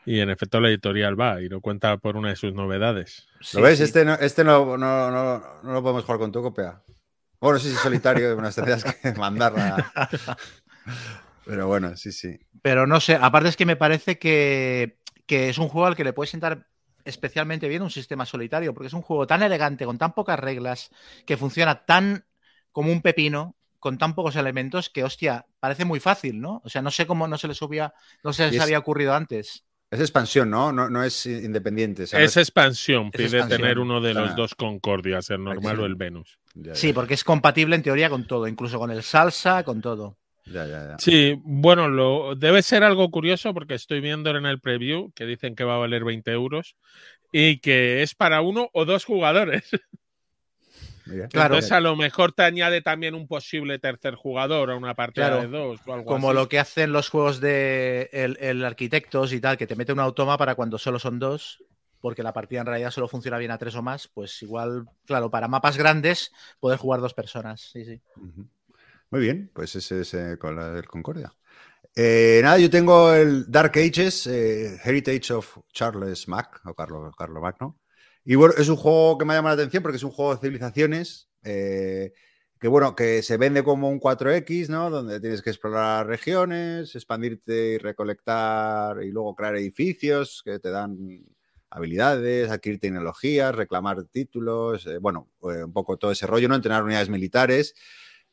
y en efecto la editorial va y lo cuenta por una de sus novedades. ¿Lo ves? Este, no, este no, no, no, no, lo podemos jugar con tu copia. Bueno, sí, sí, solitario, *laughs* unas tendrías que *laughs* mandarla. Pero bueno, sí, sí. Pero no sé, aparte es que me parece que, que es un juego al que le puede sentar especialmente bien un sistema solitario, porque es un juego tan elegante, con tan pocas reglas, que funciona tan como un pepino, con tan pocos elementos, que hostia, parece muy fácil, ¿no? O sea, no sé cómo no se les había, no se les había ocurrido antes. Es expansión, ¿no? No, no es independiente. o sea, no Es expansión, pide expansión. tener uno de los Ah. dos Concordias, el normal sí. o el Venus. Ya, Sí, porque es compatible en teoría con todo, incluso con el salsa, con todo. ya, ya, ya. Sí, bueno, lo, debe ser algo curioso porque estoy viendo en el preview que dicen que va a valer 20 euros y que es para uno o dos jugadores. *laughs* Mira. Claro. Entonces a lo mejor te añade también un posible tercer jugador a una partida Claro. de dos o algo Como así. lo que hacen los juegos de el, el arquitectos y tal, que te mete un automa para cuando solo son dos, porque la partida en realidad solo funciona bien a tres o más, pues igual, claro, para mapas grandes poder jugar dos personas. Sí, sí. Muy bien, pues ese es eh, con la del Concordia. Eh, nada, yo tengo el Dark Ages, eh, Heritage of Charles Mack, o Carlo, Carlo Magno. Y bueno, es un juego que me llama la atención porque es un juego de civilizaciones eh, que, bueno, que se vende como un 4X, ¿no? Donde tienes que explorar regiones, expandirte y recolectar y luego crear edificios que te dan habilidades, adquirir tecnologías, reclamar títulos, eh, bueno, eh, un poco todo ese rollo, ¿no? Entrenar unidades militares.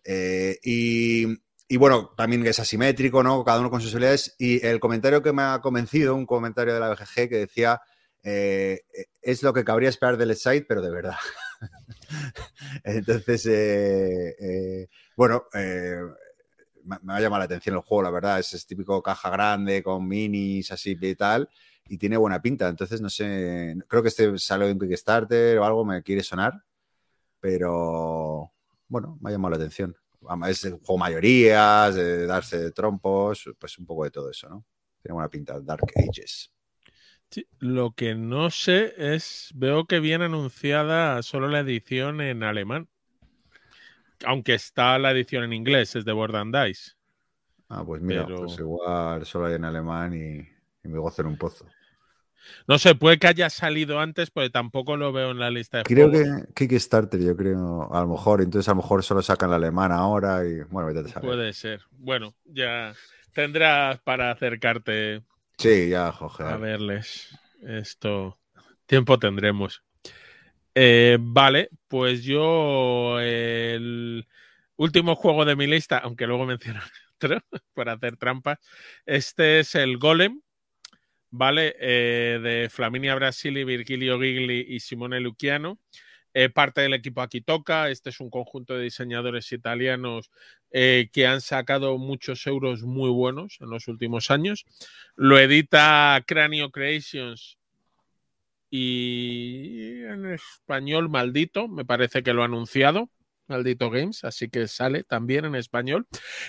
Y, y bueno, también es asimétrico, ¿no? Cada uno con sus habilidades. Y el comentario que me ha convencido, un comentario de la BGG que decía, eh, es lo que cabría esperar del site, pero de verdad. *laughs* Entonces, eh, eh, bueno, me, ha llamado la atención el juego, la verdad. Es, es típico caja grande con minis así y tal. Y tiene buena pinta. Entonces, no sé, creo que este salió en Kickstarter o algo, me quiere sonar. Pero bueno, me ha llamado la atención. Es un juego mayorías, de darse de trompos, pues un poco de todo eso, ¿no? Tiene buena pinta, Dark Ages. Sí, lo que no sé es, veo que viene anunciada solo la edición en alemán. Aunque está la edición en inglés, es de Board and Dice. Ah, pues mira, Pero- pues igual solo hay en alemán y, y me gozo en un pozo. No sé, puede que haya salido antes, porque tampoco lo veo en la lista de Creo juegos. que Kickstarter, yo creo, a lo mejor, entonces a lo mejor solo sacan la alemán ahora y bueno, vete a saber. Puede ser. Bueno, ya tendrás para acercarte Sí, ya, a joder. verles. Esto, tiempo tendremos. Eh, vale, pues yo el último juego de mi lista, aunque luego menciono *laughs* otro para hacer trampas, este es el Golem, ¿vale? Eh, de Flaminia Brasili, Virgilio Gigli y Simone Luciano. Eh, parte del equipo aquí toca. Este es un conjunto de diseñadores italianos eh, que han sacado muchos euros muy buenos en los últimos años. Lo edita Cranio Creations y en español Maldito, me parece que lo ha anunciado. Maldito Games, así que sale también en español.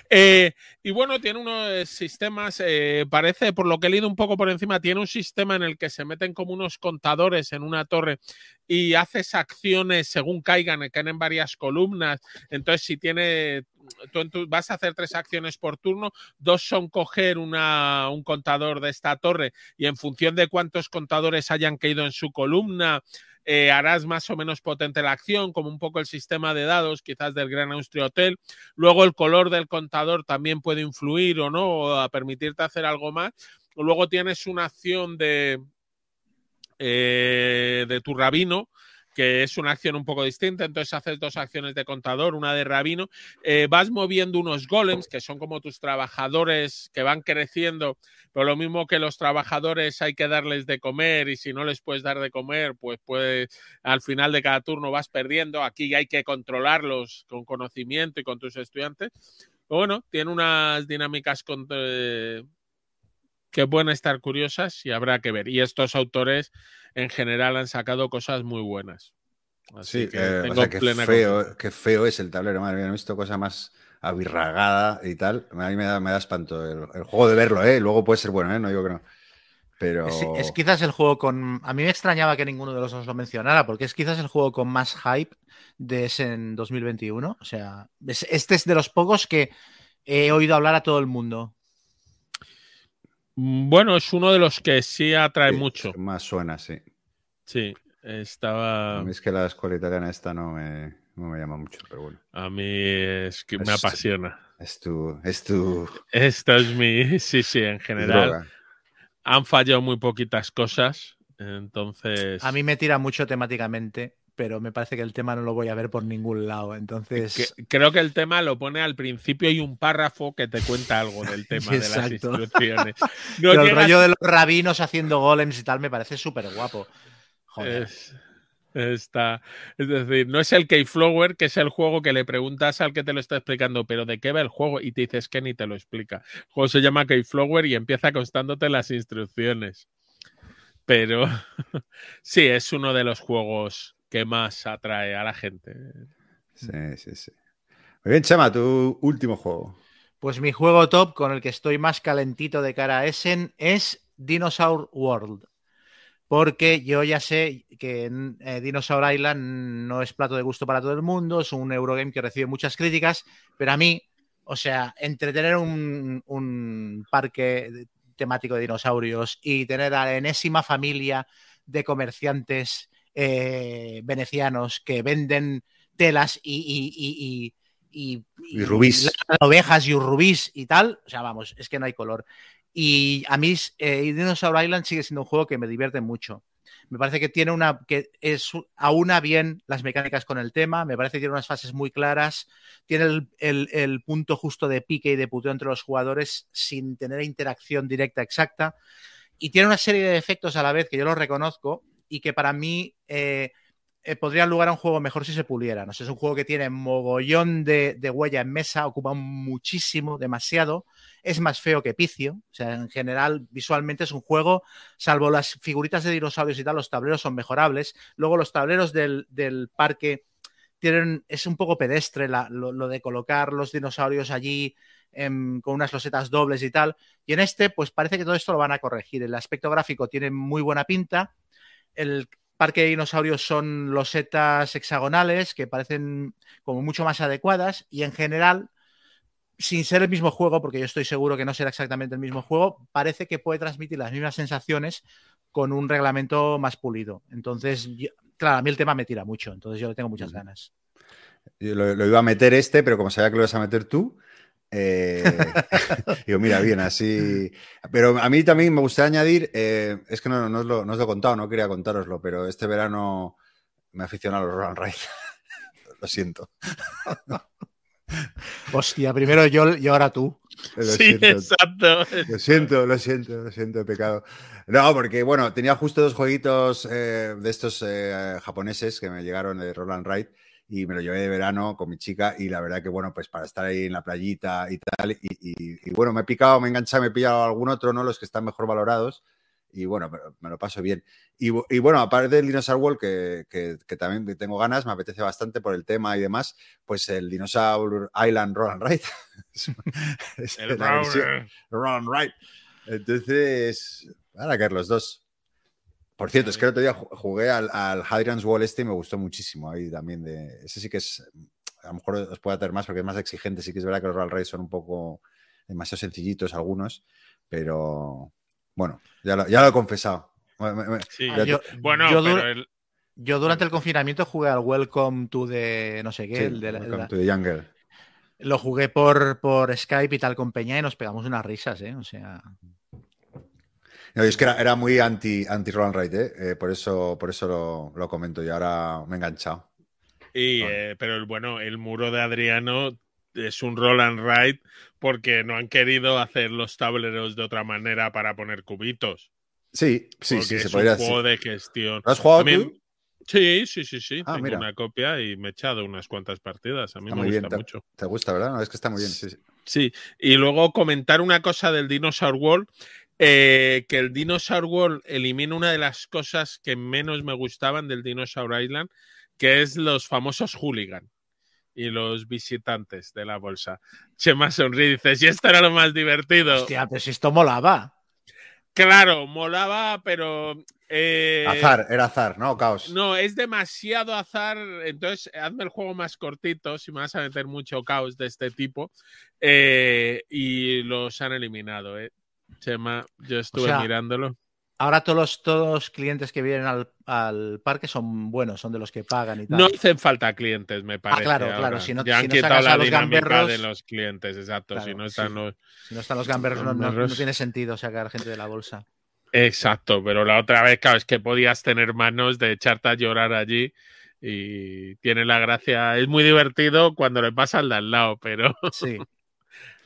Eh, y bueno, tiene unos sistemas, eh, parece, por lo que he leído un poco por encima, tiene un sistema en el que se meten como unos contadores en una torre y haces acciones según caigan, caen en varias columnas. Entonces, si tiene, vas a hacer tres acciones por turno, dos son coger un contador de esta torre y en función de cuántos contadores hayan caído en su columna, eh, harás más o menos potente la acción, como un poco el sistema de dados, quizás del Gran Austria Hotel. Luego el color del contador también puede influir o no, o a permitirte hacer algo más. Luego tienes una acción de, eh, de tu rabino, que es una acción un poco distinta, entonces haces dos acciones de contador, una de rabino, eh, vas moviendo unos golems, que son como tus trabajadores que van creciendo, pero lo mismo que los trabajadores hay que darles de comer y si no les puedes dar de comer, pues puedes, al final de cada turno vas perdiendo, aquí hay que controlarlos con conocimiento y con tus estudiantes. Bueno, tiene unas dinámicas eh, que pueden estar curiosas y habrá que ver. Y estos autores en general han sacado cosas muy buenas. Así Sí, que eh, o tengo sea, plena feo, qué feo es el tablero, madre mía, no he visto cosa más abirragada y tal. A mí me da, me da espanto el, el juego de verlo, ¿eh? Luego puede ser bueno, ¿eh? No digo que no. Pero... Es, es quizás el juego con. A mí me extrañaba que ninguno de los dos lo mencionara, porque es quizás el juego con más hype de ese en 2021. O sea, es- este es de los pocos que he oído hablar a todo el mundo. Mm, Bueno, es uno de los que sí atrae sí, mucho. Más suena, sí. Sí, estaba. A mí es que la escuela italiana esta no me, no me llama mucho, pero bueno. A mí es que me Es- apasiona. Es tu, es tu, Esta es mi. *laughs* Sí, sí, en general. droga. Han fallado muy poquitas cosas. Entonces. A mí me tira mucho temáticamente, pero me parece que el tema no lo voy a ver por ningún lado. Entonces. creo que el tema lo pone al principio y un párrafo que te cuenta algo del *laughs* tema de las instrucciones. *laughs* el rollo de los rabinos haciendo golems y tal me parece súper guapo. Joder. Está, es decir, no es el Keyflower, que es el juego que le preguntas al que te lo está explicando, pero ¿de qué va el juego? Y te dices que ni te lo explica. El juego se llama Keyflower y empieza constándote las instrucciones. Pero *laughs* sí, es uno de los juegos que más atrae a la gente. Sí, sí, sí. Muy bien, Chema, tu último juego. Pues mi juego top con el que estoy más calentito de cara a Essen es Dinosaur World porque yo ya sé que eh, Dinosaur Island no es plato de gusto para todo el mundo, es un Eurogame que recibe muchas críticas, pero a mí, o sea, entretener un, un parque temático de dinosaurios y tener a la enésima familia de comerciantes eh, venecianos que venden telas y, y, y, rubís. ovejas y rubís y tal, o sea, vamos, es que no hay color. Y a mí eh, Dinosaur Island sigue siendo un juego que me divierte mucho. Me parece que tiene una que es aúna bien las mecánicas con el tema. Me parece que tiene unas fases muy claras. Tiene el, punto justo de pique y de puteo entre los jugadores sin tener interacción directa exacta. Y tiene una serie de efectos a la vez que yo los reconozco y que para mí eh, eh, podría lugar a un juego mejor si se puliera. No sé, es un juego que tiene mogollón de, de, huella en mesa, ocupa muchísimo, demasiado. Es más feo que Picio. O sea, en general, visualmente es un juego, salvo las figuritas de dinosaurios y tal, los tableros son mejorables. Luego, los tableros del, parque tienen, es un poco pedestre lo, de colocar los dinosaurios allí em, con unas losetas dobles y tal. Y en este, pues parece que todo esto lo van a corregir. El aspecto gráfico tiene muy buena pinta. El parque de dinosaurios son losetas hexagonales que parecen como mucho más adecuadas y en general, sin ser el mismo juego, porque yo estoy seguro que no será exactamente el mismo juego, parece que puede transmitir las mismas sensaciones con un reglamento más pulido. Entonces, claro, a mí el tema me tira mucho, entonces yo le tengo muchas ganas. Yo lo, iba a meter este, pero como sabía que lo ibas a meter tú, eh, *laughs* digo, mira, bien, así. Pero a mí también me gustaría añadir, eh, es que no, no, os lo, no, os lo, he contado, no quería contároslo, pero este verano me he aficionado a los Roll Ride. lo siento. *laughs* Hostia, primero yo y ahora tú. sí, exacto. Lo siento, lo siento, lo siento, he pecado. No, porque bueno, tenía justo dos jueguitos eh, de estos japoneses que me llegaron de Roland Wright y me lo llevé de verano con mi chica y la verdad que bueno, pues para estar ahí en la playita y tal, y, bueno, me he picado, me he enganchado, me he pillado algún otro, ¿no? Los que están mejor valorados y bueno, me, lo paso bien. Y, bueno, aparte del Dinosaur World, que, que, también tengo ganas, me apetece bastante por el tema y demás, pues el Dinosaur Island Roll and Ride. *laughs* el Roll Ride. Entonces, van a caer los dos. Por cierto, es que el otro día jugué al, al Hadrian's Wall este y me gustó muchísimo. Ahí también de. Ese sí que es. A lo mejor os puede hacer más porque es más exigente. Sí que es verdad que los Roll Race son un poco demasiado sencillitos algunos. Pero bueno, ya lo, ya lo he confesado. Sí, yo, bueno, yo, durante el confinamiento jugué al Welcome to the no sé qué. el de, Welcome to the Jungle. Lo jugué por, por Skype y tal con Peña y nos pegamos unas risas, ¿eh? O sea. No, es que era, muy anti, anti Roland Wright, ¿eh? ¿eh? por eso, por eso lo, comento y ahora me he enganchado. Y, eh, pero bueno, el muro de Adriano es un Roland Wright porque no han querido hacer los tableros de otra manera para poner cubitos. Sí, sí, sí, se podría un juego de gestión. ¿Lo has jugado tú? Sí, sí, sí, sí. Ah, Tengo una copia y me he echado unas cuantas partidas. A mí me gusta mucho. Te gusta, ¿verdad? No, es que está muy bien. Sí, sí. sí, y luego comentar una cosa del Dinosaur World eh, que el Dinosaur World elimina una de las cosas que menos me gustaban del Dinosaur Island, que es los famosos hooligan y los visitantes de la bolsa. Chema sonríe y dice, si esto era lo más divertido. Hostia, pues esto molaba. Claro, molaba, pero... Eh, azar, era azar, ¿no? Caos. No, es demasiado azar. Entonces, hazme el juego más cortito si me vas a meter mucho caos de este tipo. Eh, y los han eliminado, ¿eh? Chema, yo estuve mirándolo. Ahora todos los, todos clientes que vienen al, parque son buenos, son de los que pagan y tal. No hacen falta clientes, me ah, parece. claro, claro. Si no, ya han quitado la dinámica de los clientes, exacto. si, no están los, si no están los gamberros, no, tiene sentido sacar gente de la bolsa. Exacto, pero la otra vez, claro, es que podías tener manos de echarte a llorar allí y tiene la gracia. Es muy divertido cuando le pasa al de al lado, pero Sí.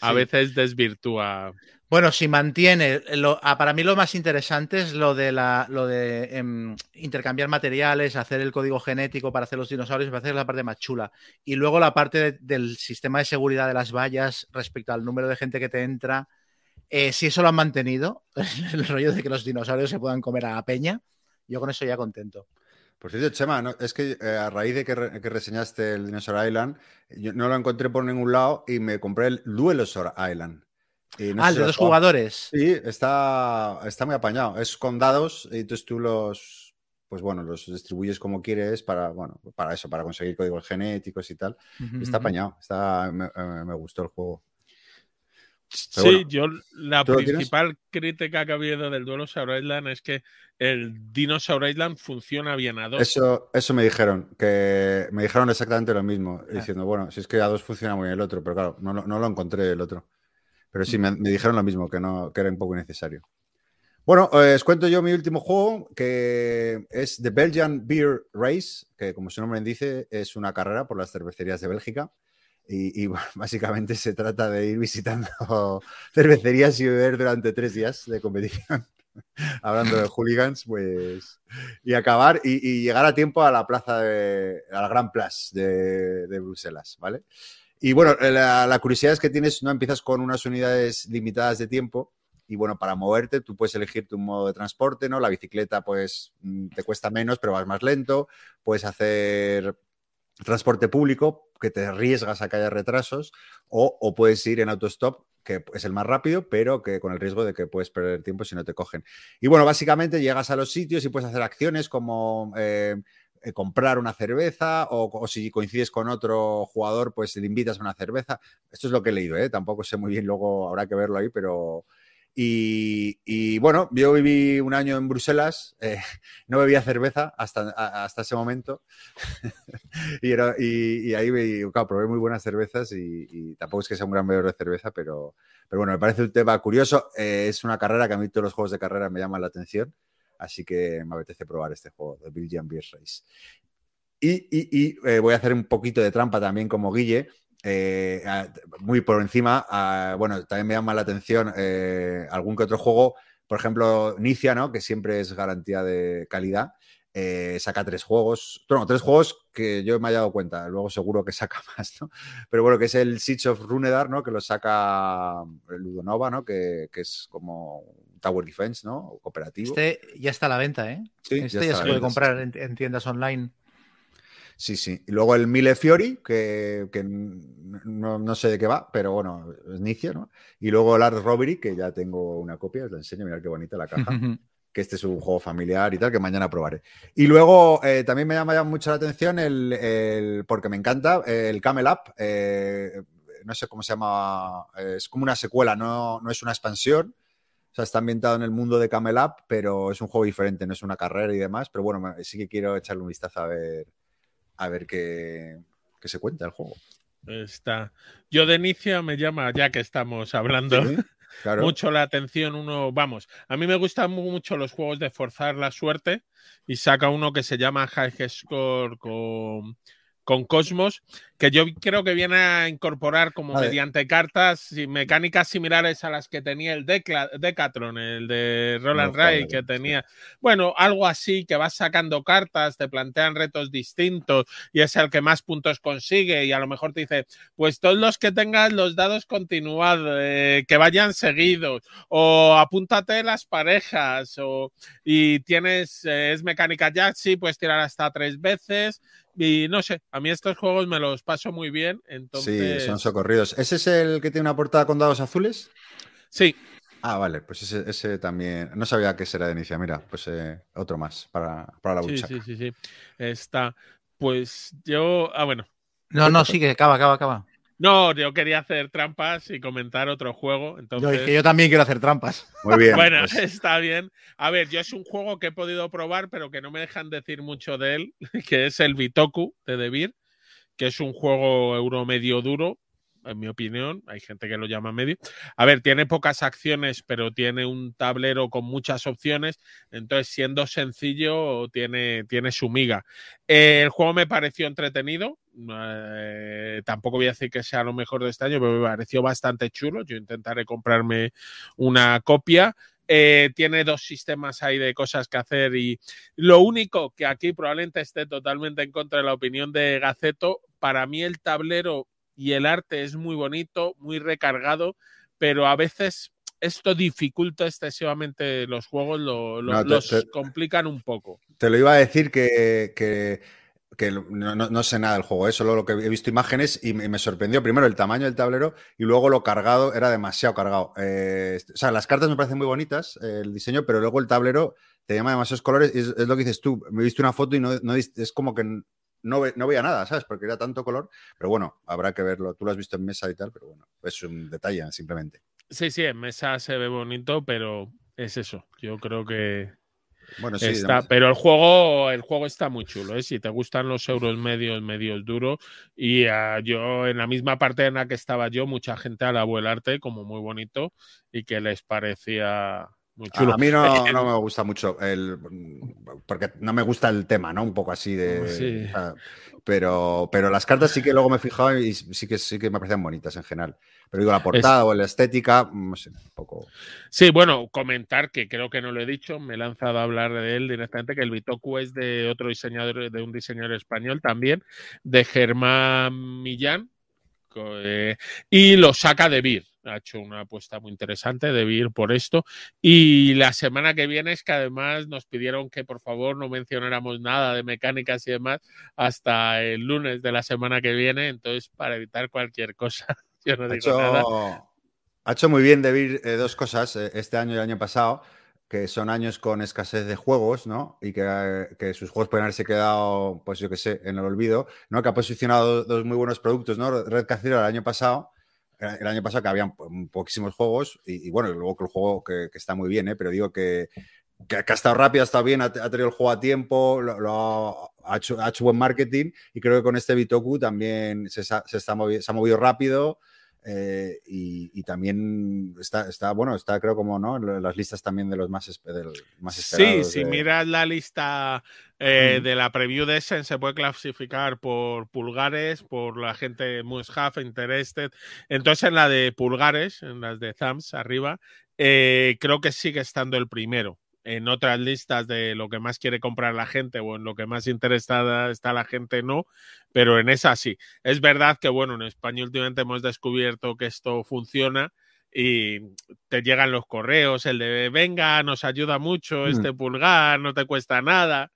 A Sí. veces desvirtúa. Bueno, si mantiene, lo- para mí lo más interesante es lo de, la, lo de em, intercambiar materiales, hacer el código genético para hacer los dinosaurios, que es la parte más chula. Y luego la parte de- del sistema de seguridad de las vallas respecto al número de gente que te entra. Eh, si eso lo han mantenido, *laughs* el rollo de que los dinosaurios se puedan comer a la peña, yo con eso ya contento. Por cierto, Chema, ¿no? es que eh, a raíz de que, re- que reseñaste el Dinosaur Island, yo no lo encontré por ningún lado y me compré el Duelosaur Island. Y no ah, de dos jugadores. Sí, está, está muy apañado. Es con dados y entonces tú los, pues bueno, los distribuyes como quieres para, bueno, para eso, para conseguir códigos genéticos y tal. Está apañado, está, me, eh, me gustó el juego. Sí, bueno, yo la principal crítica que ha habido del duelo Saur Island es que el Dinosaur Island funciona bien a dos. Eso, eso me dijeron, que me dijeron exactamente lo mismo, Ah. diciendo, bueno, si es que a dos funciona muy bien el otro, pero claro, no, lo- no lo encontré el otro. Pero sí, me, me dijeron lo mismo, que, no, que era un poco innecesario. Bueno, eh, os cuento yo mi último juego, que es The Belgian Beer Race, que como su nombre dice, es una carrera por las cervecerías de Bélgica. Y, bueno, *laughs* básicamente se trata de ir visitando *laughs* cervecerías y beber durante tres días de competición. *laughs* Hablando de hooligans, pues. Y acabar y, llegar a tiempo a la plaza de. a la Gran Place de, Bruselas, ¿vale? Y bueno, la, la curiosidad es que tienes, no empiezas con unas unidades limitadas de tiempo. Y bueno, para moverte, tú puedes elegir tu modo de transporte, ¿no? La bicicleta, pues, mm, te cuesta menos, pero vas más lento. Puedes hacer transporte público, que te arriesgas a que haya retrasos, o, puedes ir en autostop, que es el más rápido, pero que con el riesgo de que puedes perder tiempo si no te cogen. Y bueno, básicamente llegas a los sitios y puedes hacer acciones como eh, eh, comprar una cerveza, o, o si coincides con otro jugador, pues le invitas a una cerveza. Esto es lo que he leído, ¿eh? tampoco sé muy bien, luego habrá que verlo ahí, pero... Y, bueno, yo viví un año en Bruselas, eh, *laughs* no bebía cerveza hasta, hasta ese momento. *laughs* y, ahí claro, probé muy buenas cervezas y, tampoco es que sea un gran bebedor de cerveza, pero, pero bueno, me parece un tema curioso. Eh, es una carrera que a mí todos los juegos de carrera me llaman la atención, así que me apetece probar este juego, The Belgian Beer Race. Y, y eh, voy a hacer un poquito de trampa también como Guille, eh, muy por encima. Bueno, también me llama la atención eh, algún que otro juego, por ejemplo, Nicia, ¿no? Que siempre es garantía de calidad. Eh, saca tres juegos, bueno, tres juegos que yo me haya dado cuenta, luego seguro que saca *laughs* más, ¿no? Pero bueno, que es el Siege of Runedar, ¿no? Que lo saca Ludonova, ¿no? Que, que es como Tower Defense, ¿no? Cooperativo. Este ya está a la venta, ¿eh? Sí, este ya, ya se puede comprar en tiendas online. Sí, sí. Y luego el Mille Fiori, que, que no, no, sé de qué va, pero bueno, es Nicia, ¿no? Y luego el Art Robbery, que ya tengo una copia, os la enseño, mirad qué bonita la caja. que este es un juego familiar y tal, que mañana probaré. Y luego eh, también me llama mucho la atención el, el porque me encanta, el Camel Up. Eh, no sé cómo se llama, es como una secuela, no, no es una expansión. O sea, está ambientado en el mundo de Camel Up, pero es un juego diferente, no es una carrera y demás. Pero bueno, sí que quiero echarle un vistazo a ver, a ver qué, qué se cuenta el juego. Está. Yo de inicio me llama, ya que estamos hablando, ¿Sí? claro. mucho la atención uno, vamos, a mí me gustan mucho los juegos de forzar la suerte y saca uno que se llama High Score con, con Cosmos, que yo creo que viene a incorporar como mediante cartas y mecánicas similares a las que tenía el Decla Decathlon, el de Roland no, Ray, que tenía, bueno, algo así, que vas sacando cartas, te plantean retos distintos y es el que más puntos consigue y a lo mejor te dice, pues todos los que tengan los dados continuados, eh, que vayan seguidos o apúntate las parejas o y tienes, eh, es mecánica ya, sí, puedes tirar hasta tres veces y no sé, a mí estos juegos me los paso muy bien. Entonces... Sí, son socorridos. ¿Ese es el que tiene una portada con dados azules? Sí. Ah, vale, pues ese, ese también. No sabía que será de inicia. Mira, pues eh, otro más para, para la buchaca. Sí, sí, sí, sí. Está. Pues yo. Ah, bueno. No, no, sigue, acaba, acaba, acaba. No, yo quería hacer trampas y comentar otro juego. Entonces... Yo, es que yo también quiero hacer trampas. Muy bien. bueno, pues... *laughs* está bien. A ver, yo es un juego que he podido probar, pero que no me dejan decir mucho de él, *laughs* que es el Bitoku de Debir, que es un juego euro medio duro. En mi opinión. Hay gente que lo llama medio. A ver, tiene pocas acciones, pero tiene un tablero con muchas opciones. Entonces, siendo sencillo, tiene, tiene su miga. El juego me pareció entretenido. Eh, tampoco voy a decir que sea lo mejor de este año, pero me pareció bastante chulo. Yo intentaré comprarme una copia. Eh, tiene dos sistemas ahí de cosas que hacer y lo único que aquí probablemente esté totalmente en contra de la opinión de Gaceto, para mí el tablero y el arte es muy bonito, muy recargado, pero a veces esto dificulta excesivamente los juegos, lo, lo, No, te- los te- complican un poco. Te lo iba a decir que, que- que no, no- no sé nada del juego, ¿eh? solo lo que he visto imágenes y me, me sorprendió primero el tamaño del tablero y luego lo cargado, era demasiado cargado. Eh, o sea, las cartas me parecen muy bonitas, eh, el diseño, pero luego el tablero te llama demasiados colores y es, es lo que dices tú. Me viste una foto y no, es como que no, ve- no veía nada, ¿sabes? Porque era tanto color, pero bueno, habrá que verlo. Tú lo has visto en mesa y tal, pero bueno, es un detalle simplemente. Sí, sí, en mesa se ve bonito, pero es eso. Yo creo que Bueno, sí, está, además- pero el juego, el juego está muy chulo, ¿eh? Si te gustan los euros medios, medios duros, y ah, yo en la misma parte en la que estaba yo, mucha gente alabó el arte como muy bonito y que les parecía muy chulo. A mí no, Eh, no me gusta mucho el porque no me gusta el tema, ¿no? Un poco así de. Sí. pero, pero las cartas sí que luego me he fijado y sí que sí que me parecen bonitas en general. Pero digo, la portada o la estética, no sé, un poco. Sí, bueno, comentar que creo que no lo he dicho, me he lanzado a hablar de él directamente, que el Bitoku es de otro diseñador, de un diseñador español también, de Germán Millán, eh, y lo saca de Vir. Ha hecho una apuesta muy interesante de Vir por esto. Y la semana que viene es que además nos pidieron que por favor no mencionáramos nada de mecánicas y demás hasta el lunes de la semana que viene. Entonces, para evitar cualquier cosa, *laughs* yo no Ha digo hecho, nada. ha hecho muy bien Debir eh, dos cosas eh, este año y el año pasado, que son años con escasez de juegos, ¿no? Y que, que sus juegos pueden haberse quedado, pues yo qué sé, en el olvido, ¿no? Que ha posicionado dos muy buenos productos, ¿no? Red Cathedral el año pasado, el año pasado que habían po- poquísimos juegos, y, y bueno, luego que el juego que, está muy bien, ¿eh? Pero digo que, que, que ha estado rápido, ha estado bien, ha, ha tenido el juego a tiempo, lo, lo ha, hecho, buen marketing, y creo que con este Bitoku también se, está se ha movido rápido. Eh, y, y también está, está, bueno, está creo como, ¿no? Las listas también de los más, del- más Sí, esperados. si de- miras la lista eh, Mm. de la preview de Essen, se puede clasificar por pulgares, por la gente must have, interested. Entonces, en la de pulgares, en las de thumbs arriba, eh, creo que sigue estando el primero. En otras listas de lo que más quiere comprar la gente o en lo que más interesada está la gente, no, pero en esa sí. Es verdad que, bueno, en España últimamente hemos descubierto que esto funciona y te llegan los correos, el de venga, nos ayuda mucho Mm. este pulgar, no te cuesta nada.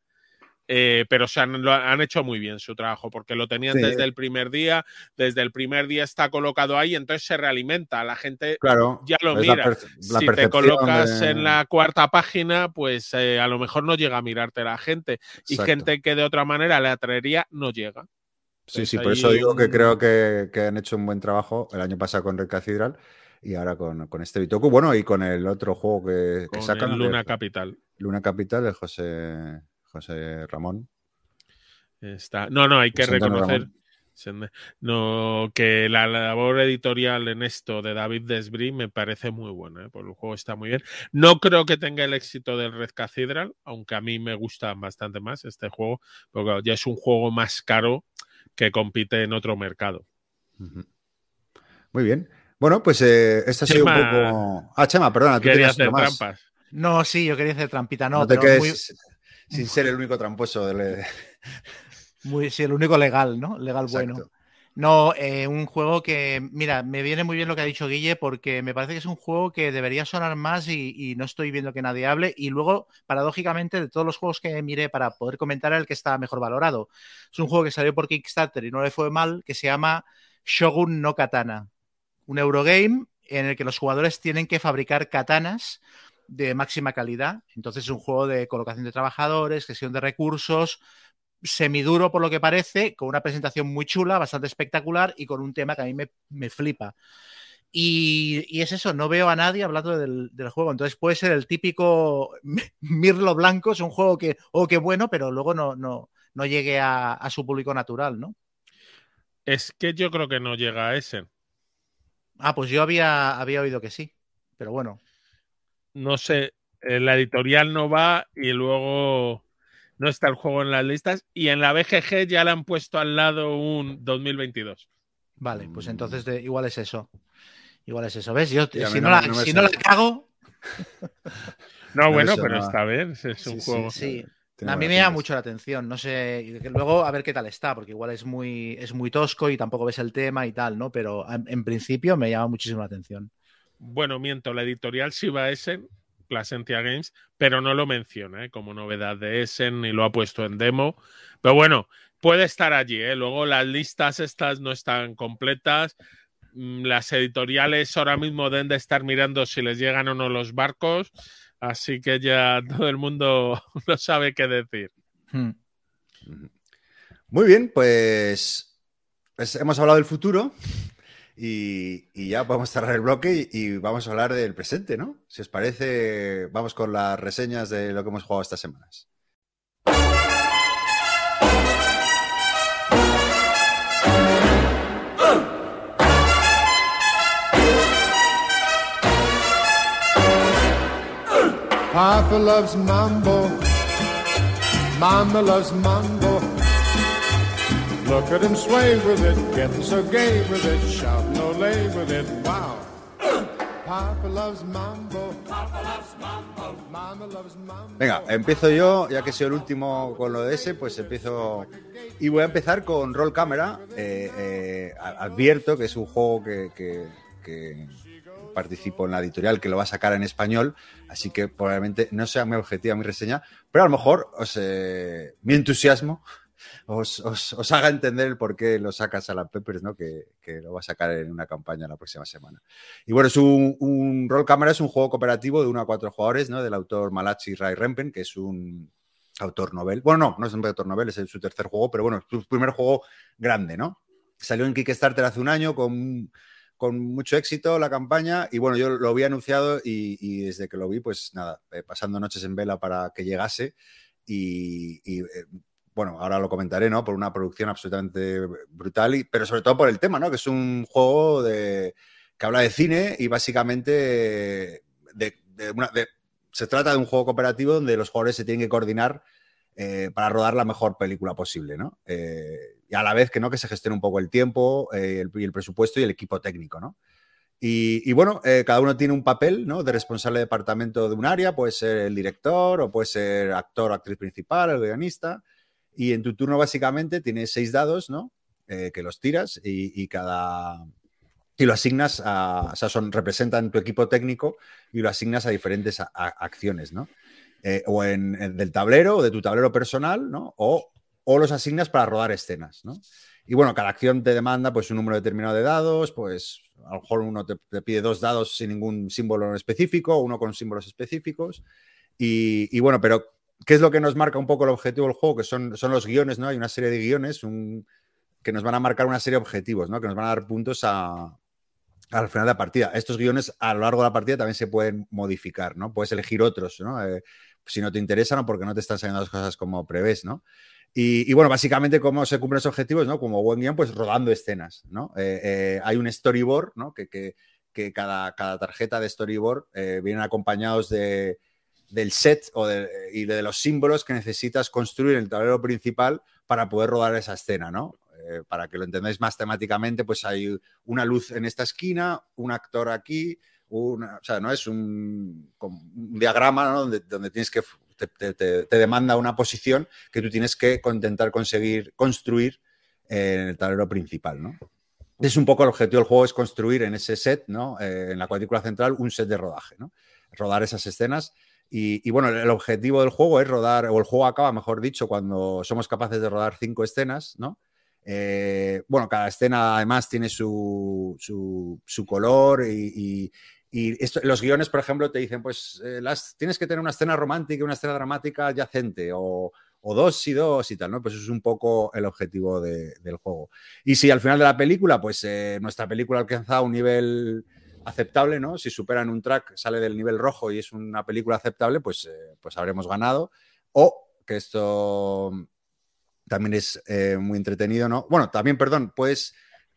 Eh, pero se han, lo han hecho muy bien su trabajo porque lo tenían Sí. desde el primer día, desde el primer día está colocado ahí, entonces se realimenta, la gente Claro, ya lo la mira. la si te colocas de- en la cuarta página, pues eh, a lo mejor no llega a mirarte la gente y Exacto. gente que de otra manera le atraería no llega. Sí, sí, por eso digo que creo que, que han hecho un buen trabajo el año pasado con Red Cathedral y ahora con, con este Bitoku. Bueno, y con el otro juego que, sacan, Luna de Capital. Luna Capital, de José, José Ramón. Está. No, no, hay que reconocer Ramón. No, que la labor editorial en esto de David Desbris me parece muy buena, ¿eh? porque el juego está muy bien. No creo que tenga el éxito del Red Cathedral, aunque a mí me gusta bastante más este juego, porque claro, ya es un juego más caro que compite en otro mercado. Muy bien. Bueno, pues eh, esta ha sido un poco. Ah, Chema, perdona, tú Quería tenías hacer trampas. No, sí, yo quería hacer trampita, no, No, te pero quedes muy, sin ser el único tramposo del. *laughs* muy- sí, el único legal, ¿no? Legal bueno. No, eh, un juego que, mira, me viene muy bien lo que ha dicho Guille porque me parece que es un juego que debería sonar más y, y no estoy viendo que nadie hable. Y luego, paradójicamente, de todos los juegos que miré para poder comentar, el que está mejor valorado. Es un juego que salió por Kickstarter y no le fue mal, que se llama Shogun no Katana. Un Eurogame en el que los jugadores tienen que fabricar katanas de máxima calidad. Entonces es un juego de colocación de trabajadores, gestión de recursos, semiduro por lo que parece, con una presentación muy chula, bastante espectacular y con un tema que a mí me, me flipa. Y, y, es eso, no veo a nadie hablando del, del, juego. Entonces puede ser el típico *laughs* Mirlo Blanco, es un juego que, oh, qué bueno, pero luego no, no, no llegue a, a, su público natural, ¿no? Es que yo creo que no llega a ese. Ah, pues yo había, había oído que sí, pero bueno. No sé, eh, la editorial no va y luego no está el juego en las listas y en la BGG ya le han puesto al lado un 2022. Vale, pues entonces igual es eso. Igual es eso, ¿ves? Yo, si, no, la, si *laughs* no la cago... No, bueno, pero está bien, es un juego. Sí, a mí me llama mucho la atención, no sé, luego a ver qué tal está, porque igual es muy, es muy tosco y tampoco ves el tema y tal, ¿no? Pero en, principio me llama muchísimo la atención. Bueno, miento, la editorial sí va a Essen, Placentia Games, pero no lo menciona ¿eh? como novedad de Essen ni lo ha puesto en demo. Pero bueno, puede estar allí, ¿eh? Luego las listas estas no están completas. Mm, las editoriales ahora mismo deben de estar mirando si les llegan o no los barcos. Así que ya todo el mundo *laughs* no sabe qué decir. Hmm. Muy bien, pues, pues, hemos hablado del futuro y, ya podemos cerrar el bloque y, vamos a hablar del presente, ¿no? Si os parece, vamos con las reseñas de lo que hemos jugado estas semanas. Papa loves mambo. Mama loves mambo. Look at him sway with it, getting so gay with it, shout no lay with it, wow. Papa loves mambo. Papa loves mambo. Mama loves mambo. Venga, empiezo yo, ya que soy el último con lo de ese, pues empiezo. Y voy a empezar con Roll Camera. Eh, eh, advierto que es un juego que, que, que participo en la editorial que lo va a sacar en español, así que probablemente no sea muy objetiva mi reseña, pero a lo mejor os, eh, mi entusiasmo os, haga entender el por qué lo sacas a la Peppers, ¿no? Que, que, lo va a sacar en una campaña la próxima semana. Y bueno, es un, un Roll Cámara, es un juego cooperativo de uno a cuatro jugadores, ¿no? Del autor Malachi Ray Rempen, que es un autor novel. Bueno, no, no es un autor novel, es su tercer juego, pero bueno, es su primer juego grande, ¿no? Salió en Kickstarter hace un año con con mucho éxito la campaña y bueno, yo lo había anunciado y, desde que lo vi, pues nada, eh, pasando noches en vela para que llegase y, eh, bueno, ahora lo comentaré, ¿no? Por una producción absolutamente brutal, y, pero sobre todo por el tema, ¿no? Que es un juego de, que habla de cine y básicamente de, se trata de un juego cooperativo donde los jugadores se tienen que coordinar eh, para rodar la mejor película posible, ¿no? y a la vez que no, que se gestione un poco el tiempo, eh, el, el, presupuesto y el equipo técnico, ¿no? Y, bueno, eh, cada uno tiene un papel, ¿no? De responsable de departamento de un área, puede ser el director o puede ser actor o actriz principal, el guionista. Y en tu turno básicamente tienes seis dados, ¿no? Eh, que los tiras y, cada, y lo asignas a, o sea, son, representan tu equipo técnico y lo asignas a diferentes acciones, ¿no? o en, del tablero o de tu tablero personal, ¿no? O o los asignas para rodar escenas, ¿no? Y bueno, cada acción te demanda pues un número determinado de dados, pues a lo mejor uno te, pide dos dados sin ningún símbolo específico, uno con símbolos específicos. Y, bueno, pero ¿qué es lo que nos marca un poco el objetivo del juego? Que son, son los guiones, ¿no? Hay una serie de guiones que nos van a marcar una serie de objetivos, ¿no? Que nos van a dar puntos al final de la partida. Estos guiones a lo largo de la partida también se pueden modificar, ¿no? Puedes elegir otros, ¿no? Eh, si no te interesan o porque no te están saliendo las cosas como prevés, ¿no? Y, bueno, básicamente, ¿cómo se cumplen los objetivos? ¿no? Como buen guion, pues rodando escenas, ¿no? Eh, eh, hay un storyboard, ¿no? Que, que, que cada, cada, tarjeta de storyboard vienen acompañados de, del set o de, y de los símbolos que necesitas construir en el tablero principal para poder rodar esa escena, ¿no? para que lo entendáis más temáticamente, pues hay una luz en esta esquina, un actor aquí, o sea, no es un, diagrama ¿no? donde, tienes que te, demanda una posición que tú tienes que intentar conseguir construir en el tablero principal, ¿no? Es un poco el objetivo del juego, es construir en ese set, ¿no? Eh, en la cuadrícula central, un set de rodaje. Rodar esas escenas. Y, bueno, el objetivo del juego es rodar, o el juego acaba, mejor dicho, cuando somos capaces de rodar cinco escenas, ¿no? Eh, bueno, cada escena además tiene su, su, color y, y los guiones, por ejemplo, te dicen, pues eh, las, tienes que tener una escena romántica y una escena dramática adyacente, o, dos y dos y tal, ¿no? Pues es un poco el objetivo del juego. Y si al final de la película, pues eh, nuestra película alcanza un nivel aceptable, ¿no? Si superan un track, sale del nivel rojo y es una película aceptable, pues, eh, pues habremos ganado. O que esto también es muy entretenido, ¿no? Bueno, también, perdón, pues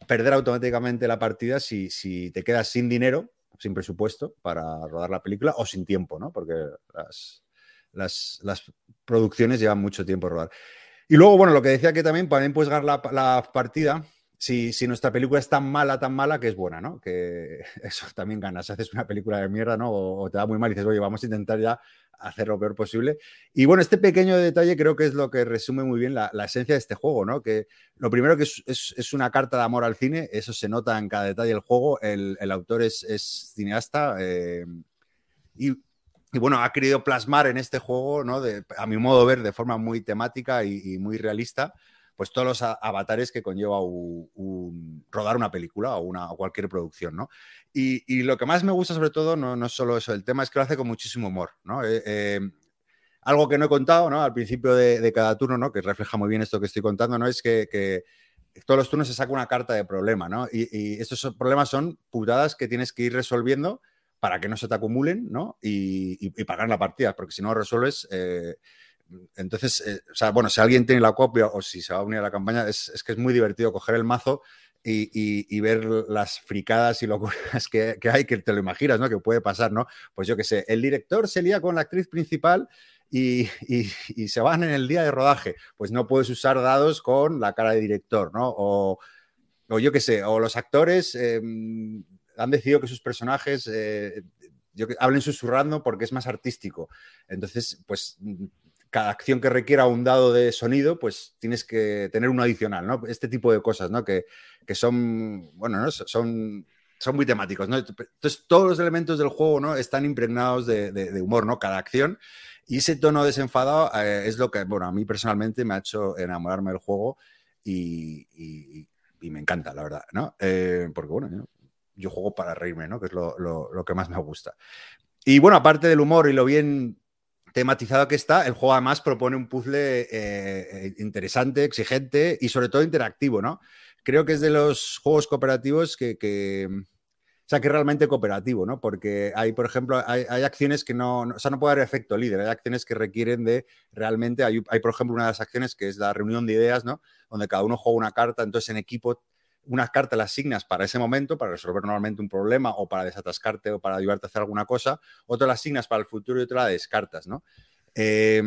perder automáticamente la partida si, si te quedas sin dinero, sin presupuesto para rodar la película o sin tiempo, ¿no? Porque las, las, producciones llevan mucho tiempo a rodar. Y luego, bueno, lo que decía que también, también puedes ganar la partida si, si, nuestra película es tan mala, tan mala, que es buena, ¿no? Que *laughs* eso también ganas. Haces una película de mierda, ¿no? O, o, te da muy mal y dices, oye, vamos a intentar ya hacer lo peor posible. Y bueno, este pequeño detalle creo que es lo que resume muy bien la, esencia de este juego, ¿no? Que lo primero que es, es, una carta de amor al cine, eso se nota en cada detalle del juego. El, el autor es, es cineasta eh, y, y, bueno, ha querido plasmar en este juego, ¿no? A mi modo de ver, de forma muy temática y muy realista pues todos los avatares que conlleva un, rodar una película o, una, cualquier producción, ¿no? Y, y, lo que más me gusta sobre todo no, no es solo eso, el tema es que lo hace con muchísimo humor, ¿no? Eh, eh, algo que no he contado, ¿no? Al principio de, cada turno, ¿no? Que refleja muy bien esto que estoy contando, ¿no? Es que, que todos los turnos se saca una carta de problema, ¿no? Y, y estos problemas son putadas que tienes que ir resolviendo para que no se te acumulen, ¿no? Y, y pagar la partida, porque si no resuelves... Eh, entonces, eh, o sea, bueno, si alguien tiene la copia o si se va a unir a la campaña, es, es que es muy divertido coger el mazo y, y, ver las fricadas y locuras que, que, hay, que te lo imaginas, ¿no? Que puede pasar, ¿no? Pues yo qué sé, el director se lía con la actriz principal y, y, se van en el día de rodaje. Pues no puedes usar dados con la cara de director, ¿no? O, o yo qué sé, o los actores eh, han decidido que sus personajes eh, yo, hablen susurrando porque es más artístico. Entonces, pues cada acción que requiera un dado de sonido, pues tienes que tener uno adicional, ¿no? Este tipo de cosas, ¿no? Que, que son, bueno, ¿no? son, son muy temáticos, ¿no? Entonces, todos los elementos del juego, ¿no? Están impregnados de, humor, ¿no? Cada acción. Y ese tono desenfadado eh, es lo que, bueno, a mí personalmente me ha hecho enamorarme del juego y, y, me encanta, la verdad, ¿no? Eh, porque, bueno, yo, yo, juego para reírme, ¿no? Que es lo, lo, lo que más me gusta. Y bueno, aparte del humor y lo bien tematizado que está, el juego además propone un puzzle eh, interesante, exigente y sobre todo interactivo, ¿no? Creo que es de los juegos cooperativos que, o sea, que es realmente cooperativo, ¿no? Porque hay, por ejemplo, hay, acciones que no, o sea, no puede haber efecto líder, hay acciones que requieren de realmente, hay, hay, por ejemplo, una de las acciones que es la reunión de ideas, ¿no? Donde cada uno juega una carta, entonces en equipo unas cartas las asignas para ese momento, para resolver normalmente un problema o para desatascarte o para ayudarte a hacer alguna cosa, otra las asignas para el futuro y otra la descartas, ¿no? Eh,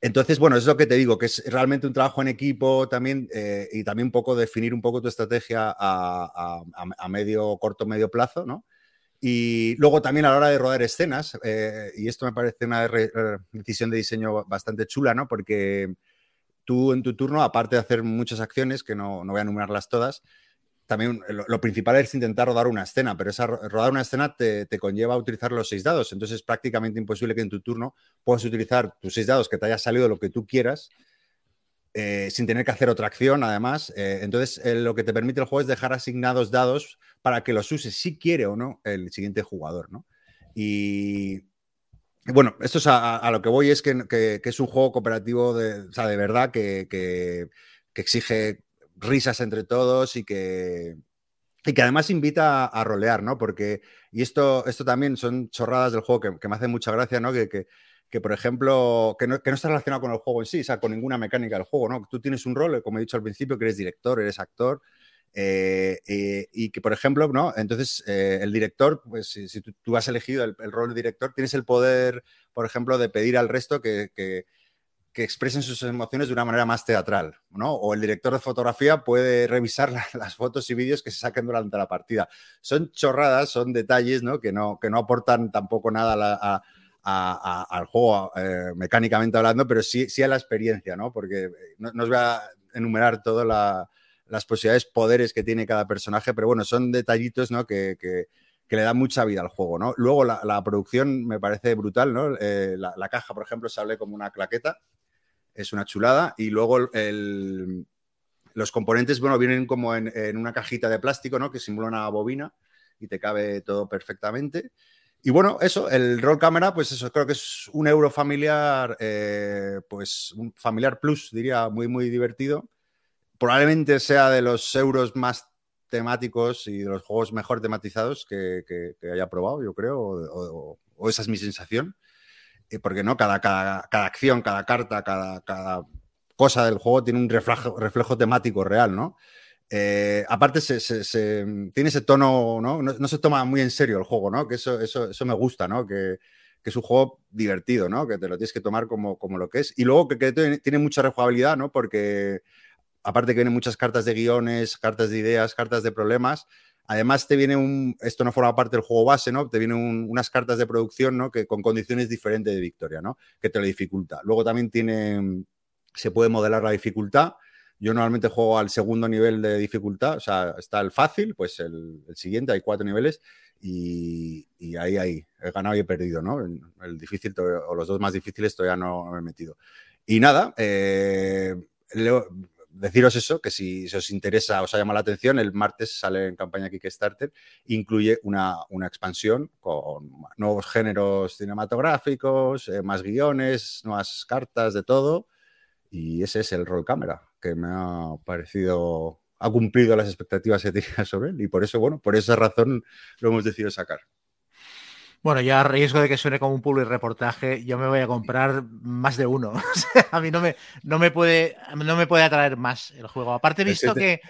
entonces, bueno, es lo que te digo, que es realmente un trabajo en equipo también eh, y también un poco definir un poco tu estrategia a medio, corto, medio plazo, ¿no? Y luego también a la hora de rodar escenas, eh, y esto me parece una decisión de diseño bastante chula, ¿no? Porque tú en tu turno, aparte de hacer muchas acciones, que no, no voy a enumerarlas todas, también lo, principal es intentar rodar una escena, pero esa rodar una escena te, te, conlleva a utilizar los seis dados. Entonces es prácticamente imposible que en tu turno puedas utilizar tus seis dados que te haya salido lo que tú quieras. Eh, sin tener que hacer otra acción, además. Eh, entonces, eh, lo que te permite el juego es dejar asignados dados para que los uses si quiere o no el siguiente jugador, ¿no? Y, bueno, esto es a, lo que voy, es que, es un juego cooperativo de, o sea, de verdad que, que, exige risas entre todos y que, y que además invita a, a, rolear, ¿no? Porque, y esto, esto también son chorradas del juego que, me hacen mucha gracia, ¿no? Que, por ejemplo, no, que no, está relacionado con el juego en sí, o sea, con ninguna mecánica del juego, ¿no? Tú tienes un rol, como he dicho al principio, que eres director, eres actor, eh, eh, y que, por ejemplo, ¿no? Entonces, eh, el director, pues si, tú, has elegido el, rol de director, tienes el poder, por ejemplo, de pedir al resto que, que, expresen sus emociones de una manera más teatral, ¿no? O el director de fotografía puede revisar la, *laughs* las fotos y vídeos que se saquen durante la partida. Son chorradas, son detalles, ¿no? Que no, que no aportan tampoco nada al juego mecánicamente hablando, pero sí, sí a la experiencia, ¿no? Porque no, no os voy a enumerar toda la las posibilidades, poderes que tiene cada personaje, pero bueno, son detallitos ¿no? que, que, le dan mucha vida al juego. ¿no? Luego la, producción me parece brutal, ¿no? Eh, la, caja, por ejemplo, se hable como una claqueta, es una chulada, y luego el, los componentes, bueno, vienen como en, en, una cajita de plástico, ¿no? Que simula una bobina y te cabe todo perfectamente. Y bueno, eso, el roll cámara, pues eso, creo que es un euro familiar, eh, pues un familiar plus, diría, muy, muy divertido probablemente sea de los euros más temáticos y de los juegos mejor tematizados que, que, haya probado, yo creo, o, o, esa es mi sensación. Porque no, cada, acción, cada carta, cada, cosa del juego tiene un reflejo, temático real, ¿no? Eh, aparte, se, tiene ese tono, ¿no? ¿no? se toma muy en serio el juego, ¿no? Que eso, eso, eso me gusta, ¿no? Que, que, es un juego divertido, ¿no? Que te lo tienes que tomar como, como lo que es. Y luego que, que tiene mucha rejugabilidad, ¿no? Porque aparte que vienen muchas cartas de guiones, cartas de ideas, cartas de problemas, Además, te viene un. Esto no forma parte del juego base, ¿no? Te vienen unas cartas de producción, ¿no? Que con condiciones diferentes de victoria, ¿no? Que te lo dificulta. Luego también tiene. Se puede modelar la dificultad. Yo normalmente juego al segundo nivel de dificultad, o sea, está el fácil, pues el, siguiente, hay cuatro niveles, y, ahí, ahí, he ganado y he perdido, ¿no? El, difícil, o los dos más difíciles todavía no, me he metido. Y nada, eh, deciros eso, que si, os interesa, os ha llamado la atención, el martes sale en campaña Kickstarter, incluye una, una expansión con nuevos géneros cinematográficos, eh, más guiones, nuevas cartas, de todo. Y ese es el rol cámara, que me ha parecido, ha cumplido las expectativas que tenía sobre él. Y por eso, bueno, por esa razón lo hemos decidido sacar. Bueno, ya a riesgo de que suene como un public reportaje, yo me voy a comprar más de uno. *laughs* a mí no me, no me, puede, no me puede atraer más el juego. Aparte, he visto que,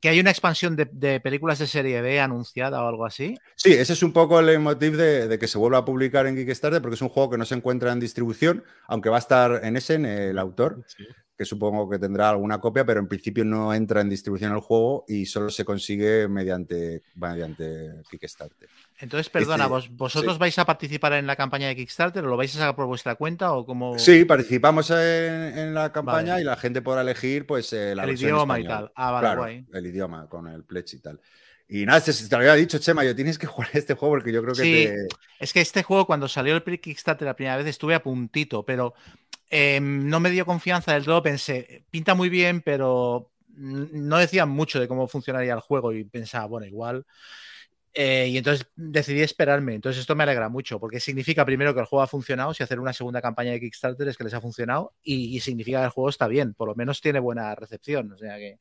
que hay una expansión de, películas de serie B anunciada o algo así. Sí, ese es un poco el motivo de, que se vuelva a publicar en Kickstarter, porque es un juego que no se encuentra en distribución, aunque va a estar en ese, en el autor. Sí que supongo que tendrá alguna copia, pero en principio no entra en distribución el juego y solo se consigue mediante, mediante Kickstarter. Entonces, perdona, este, ¿vosotros vais a participar en la campaña de Kickstarter o lo vais a sacar por vuestra cuenta o cómo? Sí, participamos en, la campaña y la gente podrá elegir pues eh, la el idioma y tal. Ah, vale, guay. El idioma con el pledge y tal. Y nada, te, te lo había dicho, Chema, yo tienes que *laughs* jugar este juego porque yo creo que sí, Es que este juego, cuando salió el Kickstarter la primera vez, estuve a puntito, pero Em, no me dio confianza del todo, pensé, pinta muy bien, pero no decían mucho de cómo funcionaría el juego y pensaba, bueno, igual. Eh, y entonces decidí esperarme. Entonces esto me alegra mucho, porque significa primero que el juego ha funcionado, si hacer una segunda campaña de Kickstarter es que les ha funcionado, y, significa que el juego está bien, por lo menos tiene buena recepción. O sea que.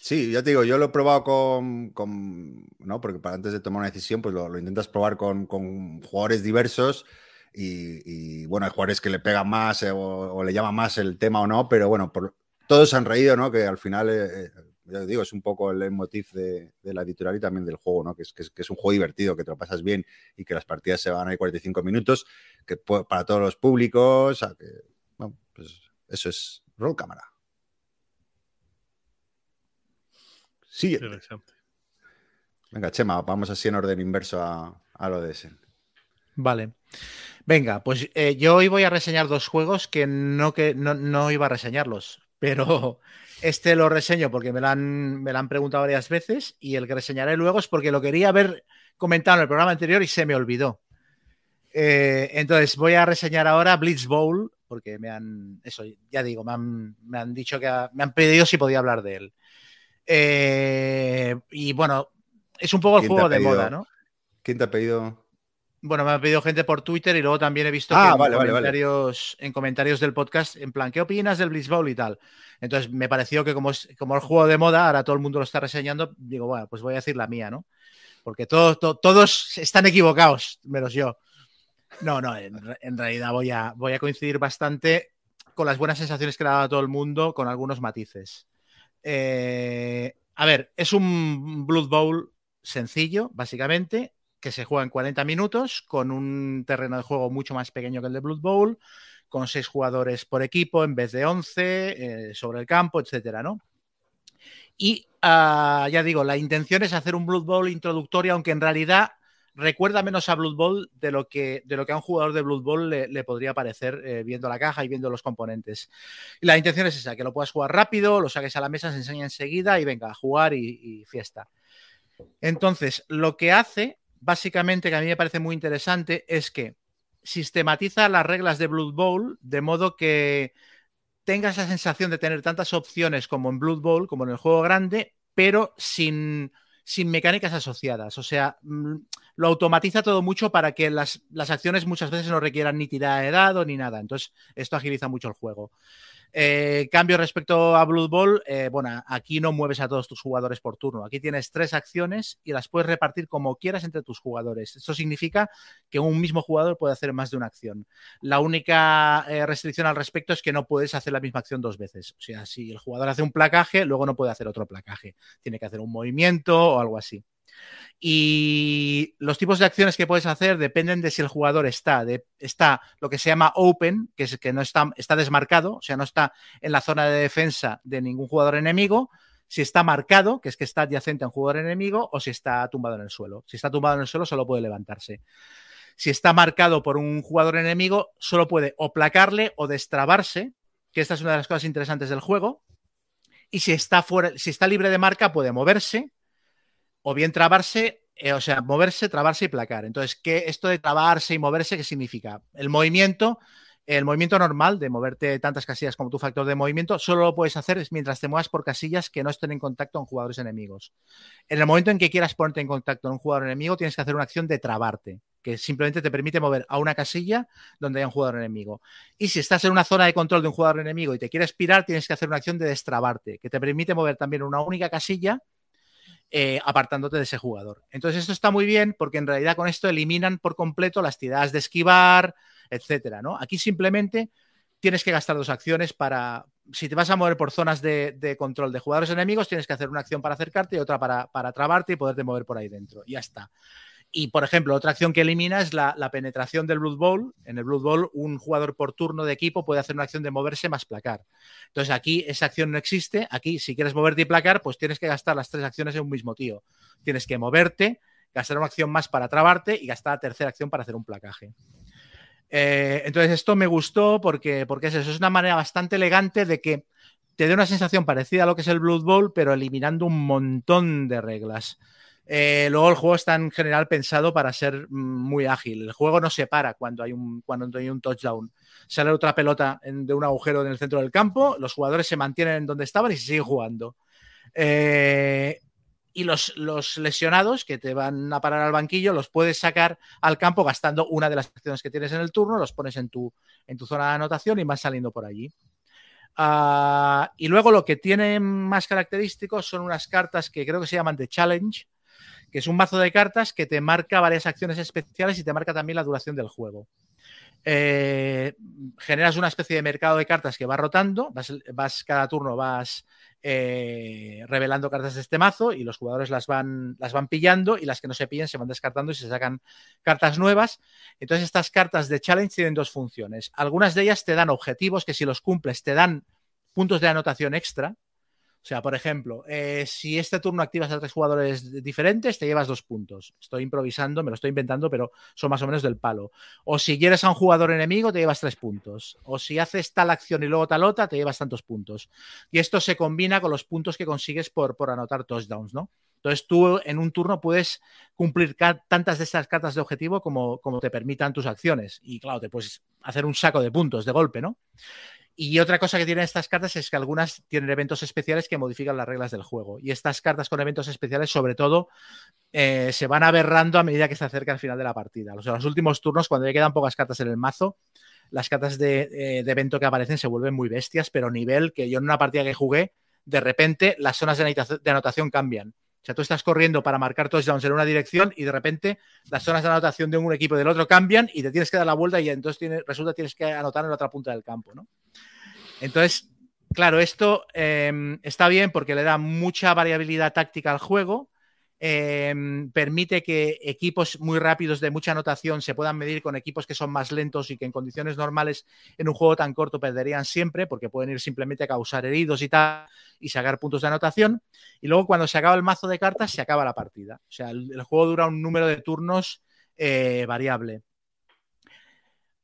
Sí, ya te digo, yo lo he probado con, ¿no? Porque para antes de tomar una decisión, pues lo, intentas probar con, con jugadores diversos y, bueno, hay jugadores que le pegan más eh, o, le llama más el tema o no, pero bueno, todos han reído, ¿no? Que al final, eh, ya digo, es un poco el motif de, la editorial y también del juego, ¿no? Que es, que es, un juego divertido, que te lo pasas bien y que las partidas se van a 45 minutos, que para todos los públicos, que, bueno, pues eso es Roll Cámara. Sí. Venga, Chema, vamos así en orden inverso a, a lo de ese. Vale. Venga, pues eh, yo hoy voy a reseñar dos juegos que no, que no, iba a reseñarlos, pero este lo reseño porque me lo, han, me han preguntado varias veces y el que reseñaré luego es porque lo quería haber comentado en el programa anterior y se me olvidó. Eh, entonces voy a reseñar ahora Blitz Bowl porque me han, eso ya digo, me han, dicho que me han pedido si podía hablar de él. Eh, y bueno, es un poco el juego de moda, ¿no? ¿Quién te ha pedido? Bueno, me ha pedido gente por Twitter y luego también he visto ah, en, comentarios, en comentarios del podcast, en plan, ¿qué opinas del Blitz Bowl y tal? Entonces me pareció que como es como el juego de moda, ahora todo el mundo lo está reseñando, digo, bueno, pues voy a decir la mía, ¿no? Porque todos todos están equivocados, menos yo. No, no, en, realidad voy a, voy a coincidir bastante con las buenas sensaciones que le ha dado a todo el mundo, con algunos matices. Eh, a ver, es un Blood Bowl sencillo, básicamente, que se juega en 40 minutos, con un terreno de juego mucho más pequeño que el de Blood Bowl, con seis jugadores por equipo en vez de 11 eh, sobre el campo, etcétera, ¿no? Y ah, ya digo, la intención es hacer un Blood Bowl introductorio, aunque en realidad recuerda menos a Blood Bowl de lo que, de lo que a un jugador de Blood Bowl le, podría parecer eh, viendo la caja y viendo los componentes. Y la intención es esa, que lo puedas jugar rápido, lo saques a la mesa, se enseña enseguida y venga, a jugar y fiesta. Entonces, lo que hace básicamente, que a mí me parece muy interesante, es que sistematiza las reglas de Blood Bowl de modo que tengas la sensación de tener tantas opciones como en Blood Bowl, como en el juego grande, pero sin, sin mecánicas asociadas. O sea, mm, lo automatiza todo mucho para que las, acciones muchas veces no requieran ni tirada de dado ni nada. Entonces, esto agiliza mucho el juego. Eh, cambio respecto a Blood Bowl, eh, bueno, aquí no mueves a todos tus jugadores por turno. Aquí tienes tres acciones y las puedes repartir como quieras entre tus jugadores. Esto significa que un mismo jugador puede hacer más de una acción. La única eh, restricción al respecto es que no puedes hacer la misma acción dos veces. O sea, si el jugador hace un placaje, luego no puede hacer otro placaje. Tiene que hacer un movimiento o algo así. Y los tipos de acciones que puedes hacer dependen de si el jugador está, está lo que se llama open, que es que no está, está desmarcado, o sea, no está en la zona de defensa de ningún jugador enemigo, si está marcado, que es que está adyacente a un jugador enemigo, o si está tumbado en el suelo. Si está tumbado en el suelo, solo puede levantarse. Si está marcado por un jugador enemigo, solo puede o placarle o destrabarse, que esta es una de las cosas interesantes del juego. Y si está fuera, si está libre de marca, puede moverse, o bien trabarse, eh, o sea, moverse, trabarse y placar. Entonces, ¿qué esto de trabarse y moverse qué significa? El movimiento, el movimiento normal de moverte tantas casillas como tu factor de movimiento, solo lo puedes hacer mientras te muevas por casillas que no estén en contacto con jugadores enemigos. En el momento en que quieras ponerte en contacto con un jugador enemigo, tienes que hacer una acción de trabarte, que simplemente te permite mover a una casilla donde hay un jugador enemigo. Y si estás en una zona de control de un jugador enemigo y te quieres pirar, tienes que hacer una acción de destrabarte, que te permite mover también una única casilla eh, apartándote de ese jugador. Entonces esto está muy bien porque en realidad con esto eliminan por completo las tiradas de esquivar, etcétera, ¿no? Aquí simplemente tienes que gastar dos acciones para, si te vas a mover por zonas de, control de jugadores enemigos, tienes que hacer una acción para acercarte y otra para, para trabarte y poderte mover por ahí dentro. Ya está. Y, por ejemplo, otra acción que elimina es la, penetración del Blood Bowl. En el Blood Bowl, un jugador por turno de equipo puede hacer una acción de moverse más placar. Entonces, aquí esa acción no existe. Aquí, si quieres moverte y placar, pues tienes que gastar las tres acciones en un mismo tío. Tienes que moverte, gastar una acción más para trabarte y gastar la tercera acción para hacer un placaje. Eh, entonces, esto me gustó porque, es eso. Es una manera bastante elegante de que te dé una sensación parecida a lo que es el Blood Bowl, pero eliminando un montón de reglas. Eh, luego el juego está en general pensado para ser muy ágil. El juego no se para cuando hay un, touchdown. Sale otra pelota de un agujero en el centro del campo, los jugadores se mantienen en donde estaban y se siguen jugando. Eh, y los, lesionados que te van a parar al banquillo los puedes sacar al campo gastando una de las acciones que tienes en el turno, los pones en tu, zona de anotación y vas saliendo por allí. Ah, y luego lo que tiene más característicos son unas cartas que creo que se llaman The Challenge, que es un mazo de cartas que te marca varias acciones especiales y te marca también la duración del juego. Eh, generas una especie de mercado de cartas que va rotando, vas, cada turno vas eh, revelando cartas de este mazo y los jugadores las van, las van pillando y las que no se pillen se van descartando y se sacan cartas nuevas. Entonces estas cartas de challenge tienen dos funciones. Algunas de ellas te dan objetivos que si los cumples te dan puntos de anotación extra, o sea, por ejemplo, eh, si este turno activas a tres jugadores diferentes, te llevas dos puntos. Estoy improvisando, me lo estoy inventando, pero son más o menos del palo. O si quieres a un jugador enemigo, te llevas tres puntos. O si haces tal acción y luego tal otra, te llevas tantos puntos. Y esto se combina con los puntos que consigues por, por anotar touchdowns, ¿no? Entonces tú en un turno puedes cumplir tantas de estas cartas de objetivo como, como te permitan tus acciones. Y claro, te puedes hacer un saco de puntos de golpe, ¿no? Y otra cosa que tienen estas cartas es que algunas tienen eventos especiales que modifican las reglas del juego. Y estas cartas con eventos especiales, sobre todo, eh, se van aberrando a medida que se acerca el final de la partida. O sea, los últimos turnos, cuando ya quedan pocas cartas en el mazo, las cartas de, eh, evento que aparecen se vuelven muy bestias, pero nivel que yo en una partida que jugué, de repente las zonas de anotación cambian. O sea, tú estás corriendo para marcar touchdowns en una dirección y de repente las zonas de anotación de un equipo y del otro cambian y te tienes que dar la vuelta y entonces resulta que tienes que anotar en la otra punta del campo, ¿no? Entonces, claro, esto em, está bien porque le da mucha variabilidad táctica al juego, em, permite que equipos muy rápidos de mucha anotación se puedan medir con equipos que son más lentos y que en condiciones normales en un juego tan corto perderían siempre porque pueden ir simplemente a causar heridos y tal y sacar puntos de anotación. Y luego cuando se acaba el mazo de cartas se acaba la partida. O sea, el, juego dura un número de turnos eh, variable.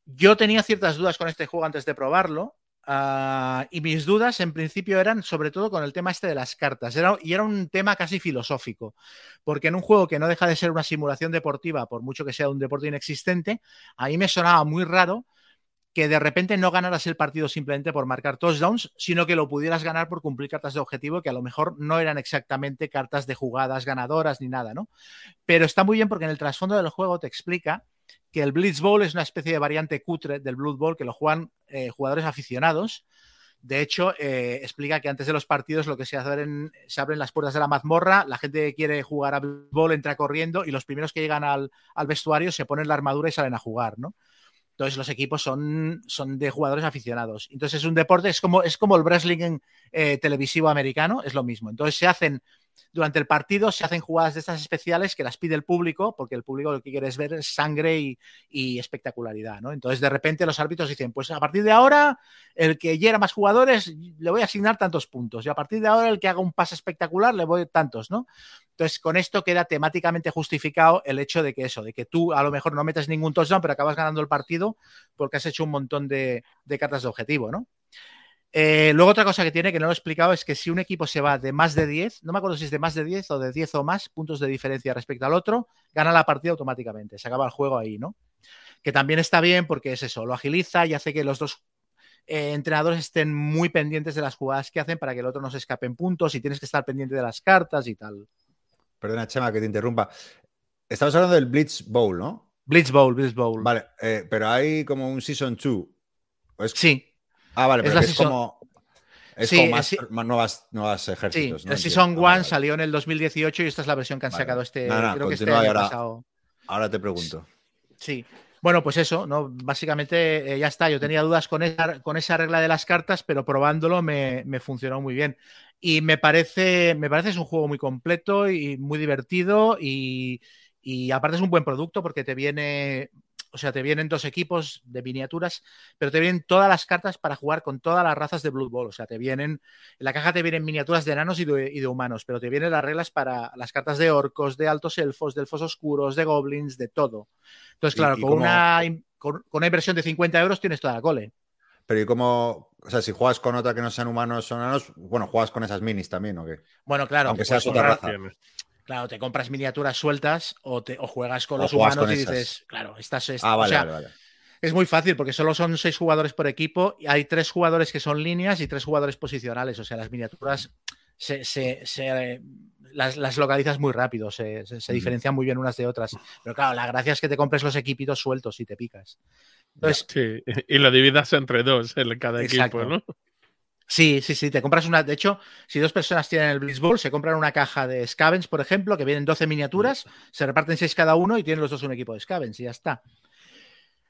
Yo tenía ciertas dudas con este juego antes de probarlo Ah, y mis dudas en principio eran sobre todo con el tema este de las cartas. Era, y era un tema casi filosófico, porque en un juego que no deja de ser una simulación deportiva, por mucho que sea un deporte inexistente, a mí me sonaba muy raro que de repente no ganaras el partido simplemente por marcar touchdowns, sino que lo pudieras ganar por cumplir cartas de objetivo que a lo mejor no eran exactamente cartas de jugadas ganadoras ni nada, ¿no? Pero está muy bien porque en el trasfondo del juego te explica que el Blitz Bowl es una especie de variante cutre del Blood Bowl que lo juegan eh, jugadores aficionados De hecho, eh, explica que antes de los partidos lo que se hace se abren las puertas de la mazmorra, la gente quiere jugar a béisbol entra corriendo y los primeros que llegan al, al, vestuario se ponen la armadura y salen a jugar, ¿no? Entonces los equipos son, son de jugadores aficionados. Entonces es un deporte, es como, es como el wrestling eh, televisivo americano, es lo mismo. Entonces se hacen durante el partido se hacen jugadas de estas especiales que las pide el público, porque el público lo que quiere es ver sangre y, espectacularidad, ¿no? Entonces, de repente los árbitros dicen, pues a partir de ahora, el que hiera más jugadores, le voy a asignar tantos puntos, y a partir de ahora, el que haga un pase espectacular, le voy a tantos, ¿no? Entonces, con esto queda temáticamente justificado el hecho de que eso, de que tú a lo mejor no metes ningún touchdown, pero acabas ganando el partido porque has hecho un montón de, de cartas de objetivo, ¿no? Eh, luego otra cosa que tiene, que no lo he explicado, es que si un equipo se va de más de 10, no me acuerdo si es de más de 10 o de 10 o más puntos de diferencia respecto al otro, gana la partida automáticamente, se acaba el juego ahí, ¿no? Que también está bien porque es eso, lo agiliza y hace que los dos eh, entrenadores estén muy pendientes de las jugadas que hacen para que el otro no se escape en puntos y tienes que estar pendiente de las cartas y tal. Perdona, Chema, que te interrumpa. Estamos hablando del Blitz Bowl, ¿no? Blitz Bowl, Blitz Bowl. Vale, eh, pero hay como un Season 2. Sí. Ah, vale, pero es, como. Es como más, nuevas, nuevas, ejércitos. Sí, Season 1 salió en el 2018 y esta es la versión que han sacado este. creo que este año pasado. Ahora te pregunto. Sí. Bueno, pues eso, ¿no? Básicamente eh, ya está. Yo tenía dudas con esa, con esa regla de las cartas, pero probándolo me, me, funcionó muy bien. Y me parece, me parece es un juego muy completo y muy divertido y, y aparte es un buen producto porque te viene o sea, te vienen dos equipos de miniaturas, pero te vienen todas las cartas para jugar con todas las razas de Blood Bowl. O sea, te vienen, en la caja te vienen miniaturas de enanos y de, humanos, pero te vienen las reglas para las cartas de orcos, de altos elfos, de elfos oscuros, de goblins, de todo. Entonces, claro, con, una, con, una inversión de 50 euros tienes toda la cole. Pero ¿y cómo, o sea, si juegas con otra que no sean humanos o enanos, bueno, juegas con esas minis también, ¿o qué? Bueno, claro. Aunque seas otra raza. Claro, te compras miniaturas sueltas o, te, juegas con los humanos y dices, claro, estás. Es, ah, vale, vale, Es muy fácil porque solo son seis jugadores por equipo y hay tres jugadores que son líneas y tres jugadores posicionales. O sea, las miniaturas se, las, localizas muy rápido, se, diferencian muy bien unas de otras. Pero claro, la gracia es que te compres los equipitos sueltos y te picas. sí, y lo dividas entre dos en cada equipo, ¿no? Sí, sí, sí, te compras una. De hecho, si dos personas tienen el Blitzball, se compran una caja de Scavens, por ejemplo, que vienen 12 miniaturas, se reparten 6 cada uno y tienen los dos un equipo de Scavens y ya está.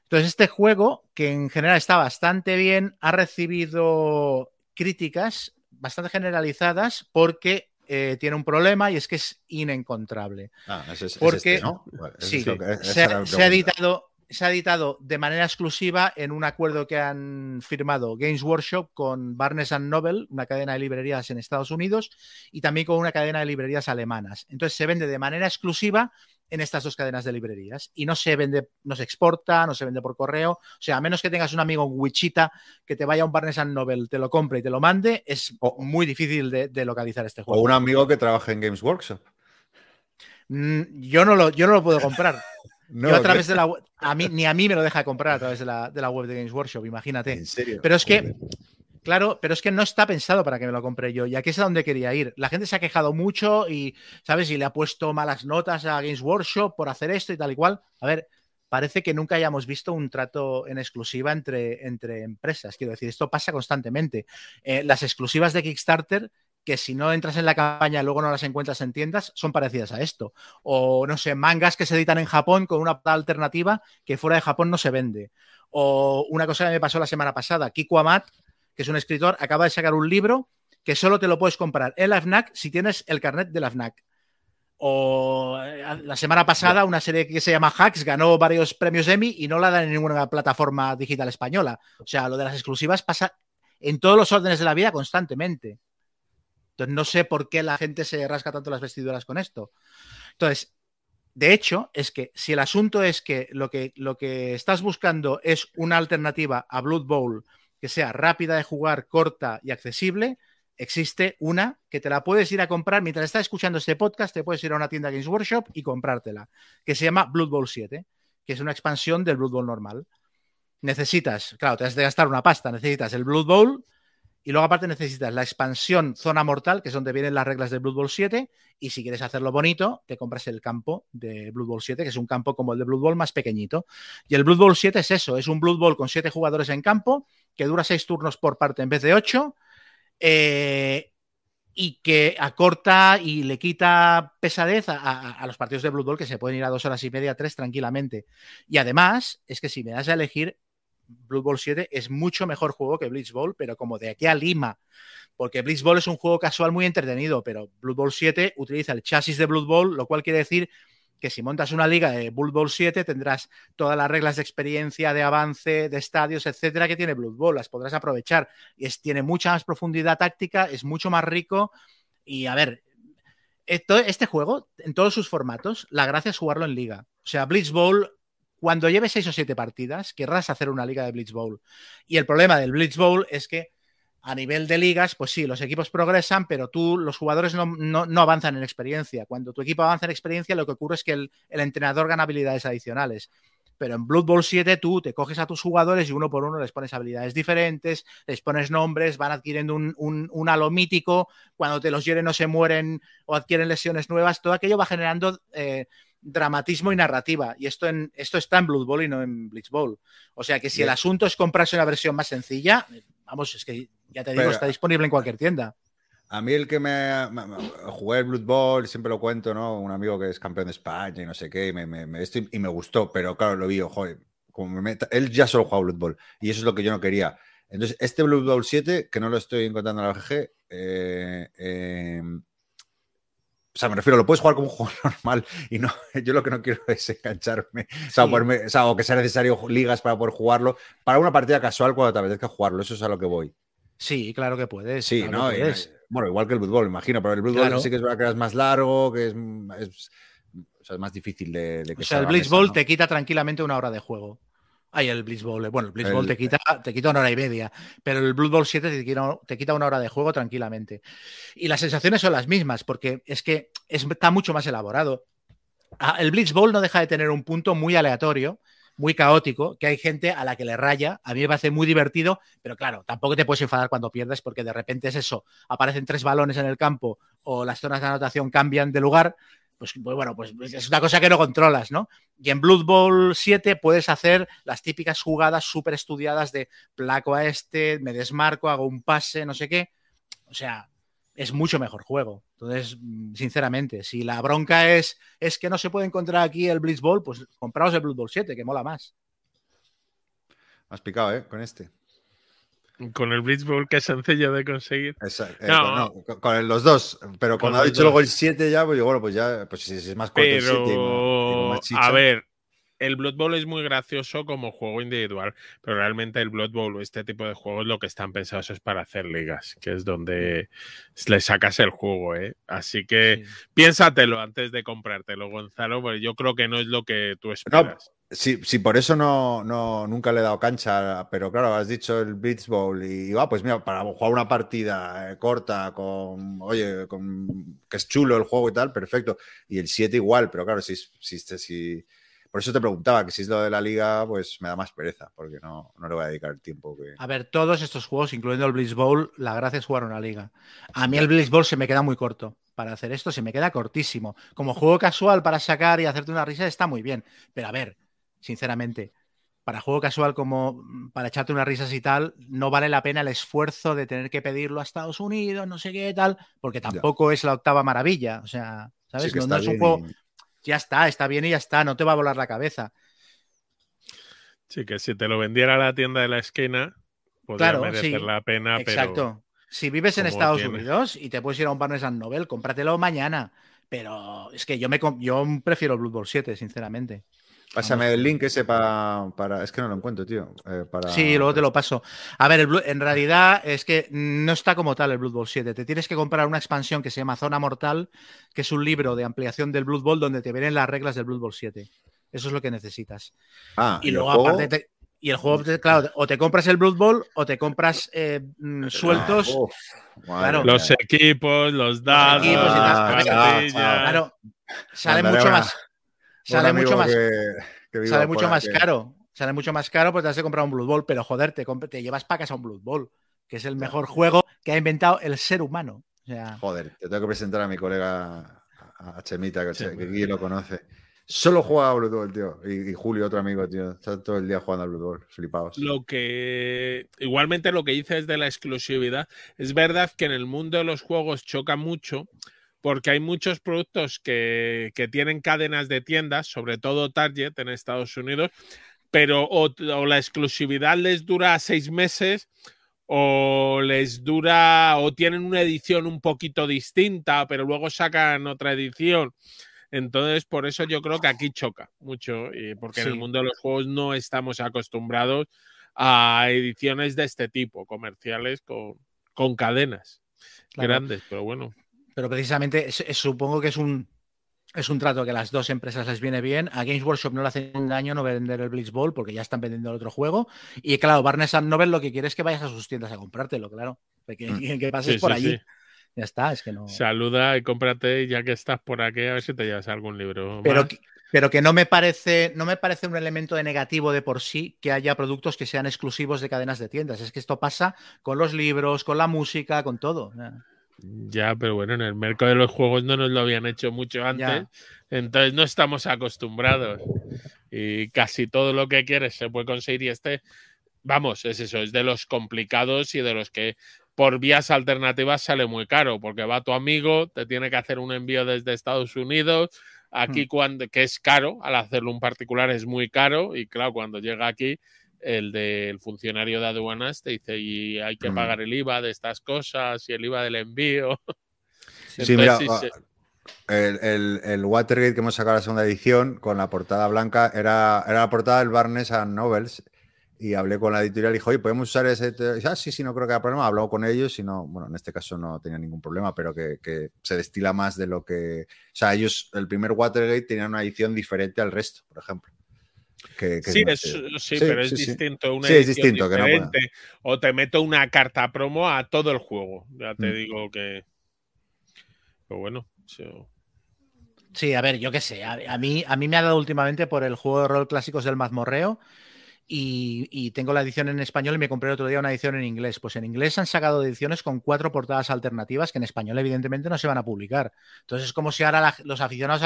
Entonces, este juego, que en general está bastante bien, ha recibido críticas bastante generalizadas porque eh, tiene un problema y es que es inencontrable. Ah, ese es, porque este, ¿no? sí, se, ha editado se ha editado de manera exclusiva en un acuerdo que han firmado Games Workshop con Barnes Noble, una cadena de librerías en Estados Unidos, y también con una cadena de librerías alemanas. Entonces se vende de manera exclusiva en estas dos cadenas de librerías y no se vende, no se exporta, no se vende por correo. O sea, a menos que tengas un amigo en Wichita que te vaya a un Barnes Noble, te lo compre y te lo mande, es muy difícil de, localizar este juego. O un amigo que trabaje en Games Workshop. Mm, yo no lo, yo no lo puedo comprar. Yo a través de la a mí, ni a mí me lo deja comprar a través de la, de la web de Games Workshop, imagínate. ¿En serio? Pero es que, claro, pero es que no está pensado para que me lo compre yo. Y aquí es a donde quería ir. La gente se ha quejado mucho y, ¿sabes? Y le ha puesto malas notas a Games Workshop por hacer esto y tal y cual. A ver, parece que nunca hayamos visto un trato en exclusiva entre, entre empresas. Quiero decir, esto pasa constantemente. Eh, las exclusivas de Kickstarter que si no entras en la campaña luego no las encuentras en tiendas, son parecidas a esto. O, no sé, mangas que se editan en Japón con una alternativa que fuera de Japón no se vende. O una cosa que me pasó la semana pasada, Kiko Amat, que es un escritor, acaba de sacar un libro que solo te lo puedes comprar en la FNAC si tienes el carnet de la FNAC. O eh, la semana pasada una serie que se llama Hacks ganó varios premios Emmy y no la dan en ninguna plataforma digital española. O sea, lo de las exclusivas pasa en todos los órdenes de la vida constantemente. Entonces, no sé por qué la gente se rasca tanto las vestiduras con esto. Entonces, de hecho, es que si el asunto es que lo que, lo que estás buscando es una alternativa a Blood Bowl que sea rápida de jugar, corta y accesible, existe una que te la puedes ir a comprar mientras estás escuchando este podcast, te puedes ir a una tienda Games Workshop y comprártela, que se llama Blood Bowl 7, que es una expansión del Blood Bowl normal. Necesitas, claro, te has de gastar una pasta, necesitas el Blood Bowl, Y luego aparte necesitas la expansión Zona Mortal, que es donde vienen las reglas de Blood Bowl 7. Y si quieres hacerlo bonito, te compras el campo de Blood Bowl 7, que es un campo como el de Blood Bowl más pequeñito. Y el Blood Bowl 7 es eso, es un Blood Bowl con 7 jugadores en campo, que dura 6 turnos por parte en vez de 8. Eh, y que acorta y le quita pesadez a, los partidos de Blood Bowl que se pueden ir a dos horas y media, tres tranquilamente. Y además, es que si me das a elegir, Blood Bowl 7 es mucho mejor juego que Blitz Bowl, pero como de aquí a Lima. Porque Blitz Bowl es un juego casual muy entretenido, pero Blood Bowl 7 utiliza el chasis de Blood Bowl, lo cual quiere decir que si montas una liga de Blood Bowl 7 tendrás todas las reglas de experiencia, de avance, de estadios, etcétera, que tiene Blood Bowl, las podrás aprovechar. Es, tiene mucha más profundidad táctica, es mucho más rico. Y a ver, esto, este juego, en todos sus formatos, la gracia es jugarlo en liga. O sea, Blitz Bowl cuando lleves seis o siete partidas, querrás hacer una liga de Blitz Bowl. Y el problema del Blitz Bowl es que a nivel de ligas, pues sí, los equipos progresan, pero tú, los jugadores no, no, no avanzan en experiencia. Cuando tu equipo avanza en experiencia, lo que ocurre es que el, el, entrenador gana habilidades adicionales. Pero en Blood Bowl 7 tú te coges a tus jugadores y uno por uno les pones habilidades diferentes, les pones nombres, van adquiriendo un, un, halo mítico, cuando te los hieren no se mueren o adquieren lesiones nuevas, todo aquello va generando... Eh, dramatismo y narrativa. Y esto, en, esto está en Blood Bowl y no en Blitz Bowl. O sea que si el asunto es comprarse una versión más sencilla, vamos, es que ya te digo, Pero, está disponible en cualquier tienda. A mí el que me, me, me, jugué el Blood Bowl, siempre lo cuento, ¿no? Un amigo que es campeón de España y no sé qué, y me, me esto, y me gustó, pero claro, lo vi, joder, como me meta, él ya solo juega Blood Bowl y eso es lo que yo no quería. Entonces, este Blood Bowl 7, que no lo estoy encontrando en la GG, eh, eh, o sea, me refiero, lo puedes jugar como un juego *laughs* normal y no, yo lo que no quiero es engancharme, o, sea, o, sea, o que sea necesario ligas para poder jugarlo, para una partida casual cuando te apetezca jugarlo, eso es a lo que voy. Sí, claro que puedes. Sí, claro ¿no? Puedes. Y, bueno, igual que el fútbol, imagino, pero el fútbol claro. sí que es verdad que es más largo, que es, es, o sea, es más difícil de, de que O sea, el Blitz Ball ¿no? te quita tranquilamente una hora de juego. Ay, el Blitz Bowl. Bueno, el Blitz el, Bowl te quita, te quita una hora y media, pero el Blood Bowl 7 te quita, te quita, una hora de juego tranquilamente. Y las sensaciones son las mismas, porque es que es, está mucho más elaborado. Ah, el Blitz Bowl no deja de tener un punto muy aleatorio, muy caótico, que hay gente a la que le raya. A mí me parece muy divertido, pero claro, tampoco te puedes enfadar cuando pierdes, porque de repente es eso, aparecen tres balones en el campo o las zonas de anotación cambian de lugar pues, pues, bueno, pues es una cosa que no controlas, ¿no? Y en Blood Bowl 7 puedes hacer las típicas jugadas súper estudiadas de placo a este, me desmarco, hago un pase, no sé qué. O sea, es mucho mejor juego. Entonces, sinceramente, si la bronca es, es que no se puede encontrar aquí el Blitz Bowl, pues compraos el Blood Bowl 7, que mola más. Has picado, ¿eh? Con este. Con el Blitz Bowl, que es sencillo de conseguir. Exacto. No. no con, con, los dos. Pero cuando ha dicho luego el 7 ya, pues bueno, pues ya, pues si es más corto pero, el 7 y más chicha. A ver, el Blood Bowl es muy gracioso como juego individual, pero realmente el Blood Bowl, este tipo de juegos, lo que están pensados es para hacer ligas, que es donde le sacas el juego, ¿eh? Así que sí. piénsatelo antes de comprártelo, Gonzalo, porque yo creo que no es lo que tú esperas. No. Sí, sí, por eso no, no, nunca le he dado cancha, pero claro, has dicho el Blitz Bowl y va, ah, pues mira, para jugar una partida eh, corta con, oye, con, que es chulo el juego y tal, perfecto. Y el 7 igual, pero claro, si, si, si, por eso te preguntaba que si es lo de la liga, pues me da más pereza, porque no, no le voy a dedicar el tiempo que... A ver, todos estos juegos, incluyendo el Blitz Bowl, la gracia es jugar una liga. A mí el Blitz Bowl se me queda muy corto. Para hacer esto se me queda cortísimo. Como juego casual para sacar y hacerte una risa está muy bien. Pero a ver, sinceramente. Para juego casual como para echarte unas risas y tal, no vale la pena el esfuerzo de tener que pedirlo a Estados Unidos, no sé qué tal, porque tampoco ya. es la octava maravilla. O sea, ¿sabes? Sí no, no, es un juego. Ya está, está bien y ya está, no te va a volar la cabeza. Sí, que si te lo vendiera la tienda de la esquina, podría claro, merecer sí. la pena. Exacto. Pero si vives en Estados tiene... Unidos y te puedes ir a un Barnes and Noble, cómpratelo mañana. Pero es que yo, me, yo prefiero Blood Bowl 7, sinceramente. Pásame el link ese para, para, Es que no lo encuentro, tío. Eh, para... Sí, luego te lo paso. A ver, el, en realidad es que no está como tal el Blood Bowl 7. Te tienes que comprar una expansión que se llama Zona Mortal, que es un libro de ampliación del Blood Bowl donde te vienen las reglas del Blood Bowl 7. Eso es lo que necesitas. Ah, y luego, aparte, te, y el juego, claro, o te compras el Blood Bowl o te compras eh, sueltos. Ah, uf, claro. Los equipos, los dados, los equipos las ah, claro, sale mucho más sale mucho más, que, que sale mucho más caro. Sale mucho más caro porque te has de comprar un Blood Bowl, pero joder, te, te llevas para casa un Blood Bowl. que es el mejor juego que ha inventado el ser humano. Joder, te tengo que presentar a mi colega a Chemita, que, aquí lo conoce. Solo juega a Blood tío. Y, Julio, otro amigo, tío. Está todo el día jugando al Blood flipados. Lo que. Igualmente, lo que dices de la exclusividad. Es verdad que en el mundo de los juegos choca mucho porque hay muchos productos que, tienen cadenas de tiendas, sobre todo Target en Estados Unidos, pero o, la exclusividad les dura seis meses o les dura o tienen una edición un poquito distinta, pero luego sacan otra edición. Entonces, por eso yo creo que aquí choca mucho, porque en el mundo de los juegos no estamos acostumbrados a ediciones de este tipo, comerciales con, con cadenas grandes, pero bueno. Pero precisamente supongo que es un, es un trato que a las dos empresas les viene bien. A Games Workshop no le hace daño no vender el Blitzball porque ya están vendiendo el otro juego. Y claro, Barnes Novel lo que quiere es que vayas a sus tiendas a comprártelo, claro. Que, mm. que pases por allí. Ya está, es que no. Saluda y cómprate, ya que estás por aquí, a ver si te llevas algún libro. Pero, pero que no me parece, no me parece un elemento de negativo de por sí que haya productos que sean exclusivos de cadenas de tiendas. Es que esto pasa con los libros, con la música, con todo. Ya, pero bueno, en el mercado de los juegos no nos lo habían hecho mucho antes, entonces no estamos acostumbrados. Y casi todo lo que quieres se puede conseguir y este, vamos, es eso, es de los complicados y de los que por vías alternativas sale muy caro, porque va tu amigo, te tiene que hacer un envío desde Estados Unidos, aquí hmm. cuando, que es caro, al hacerlo un particular es muy caro, y claro, cuando llega aquí el del funcionario de aduanas te dice y hay que mm. pagar el IVA de estas cosas y el IVA del envío. sí, *laughs* mira, el, el, Watergate que hemos sacado la segunda edición con la portada blanca era, era la portada del Barnes and Novels y hablé con la editorial y dije, oye, ¿podemos usar ese? Ah, sí, sí, no creo que haya problema. Hablado con ellos y no, bueno, en este caso no tenía ningún problema, pero que, que, se destila más de lo que... O sea, ellos, el primer Watergate tenía una edición diferente al resto, por ejemplo sí, sí, pero es distinto. Una es distinto. Diferente, O te meto una carta promo a todo el juego. Ya te mm. digo que. Pero bueno. Sí, a ver, yo qué sé. A, mí, a mí me ha dado últimamente por el juego de rol clásicos del mazmorreo y, tengo la edición en español y me compré el otro día una edición en inglés. Pues en inglés han sacado ediciones con cuatro portadas alternativas que en español evidentemente no se van a publicar. Entonces es como si ahora los aficionados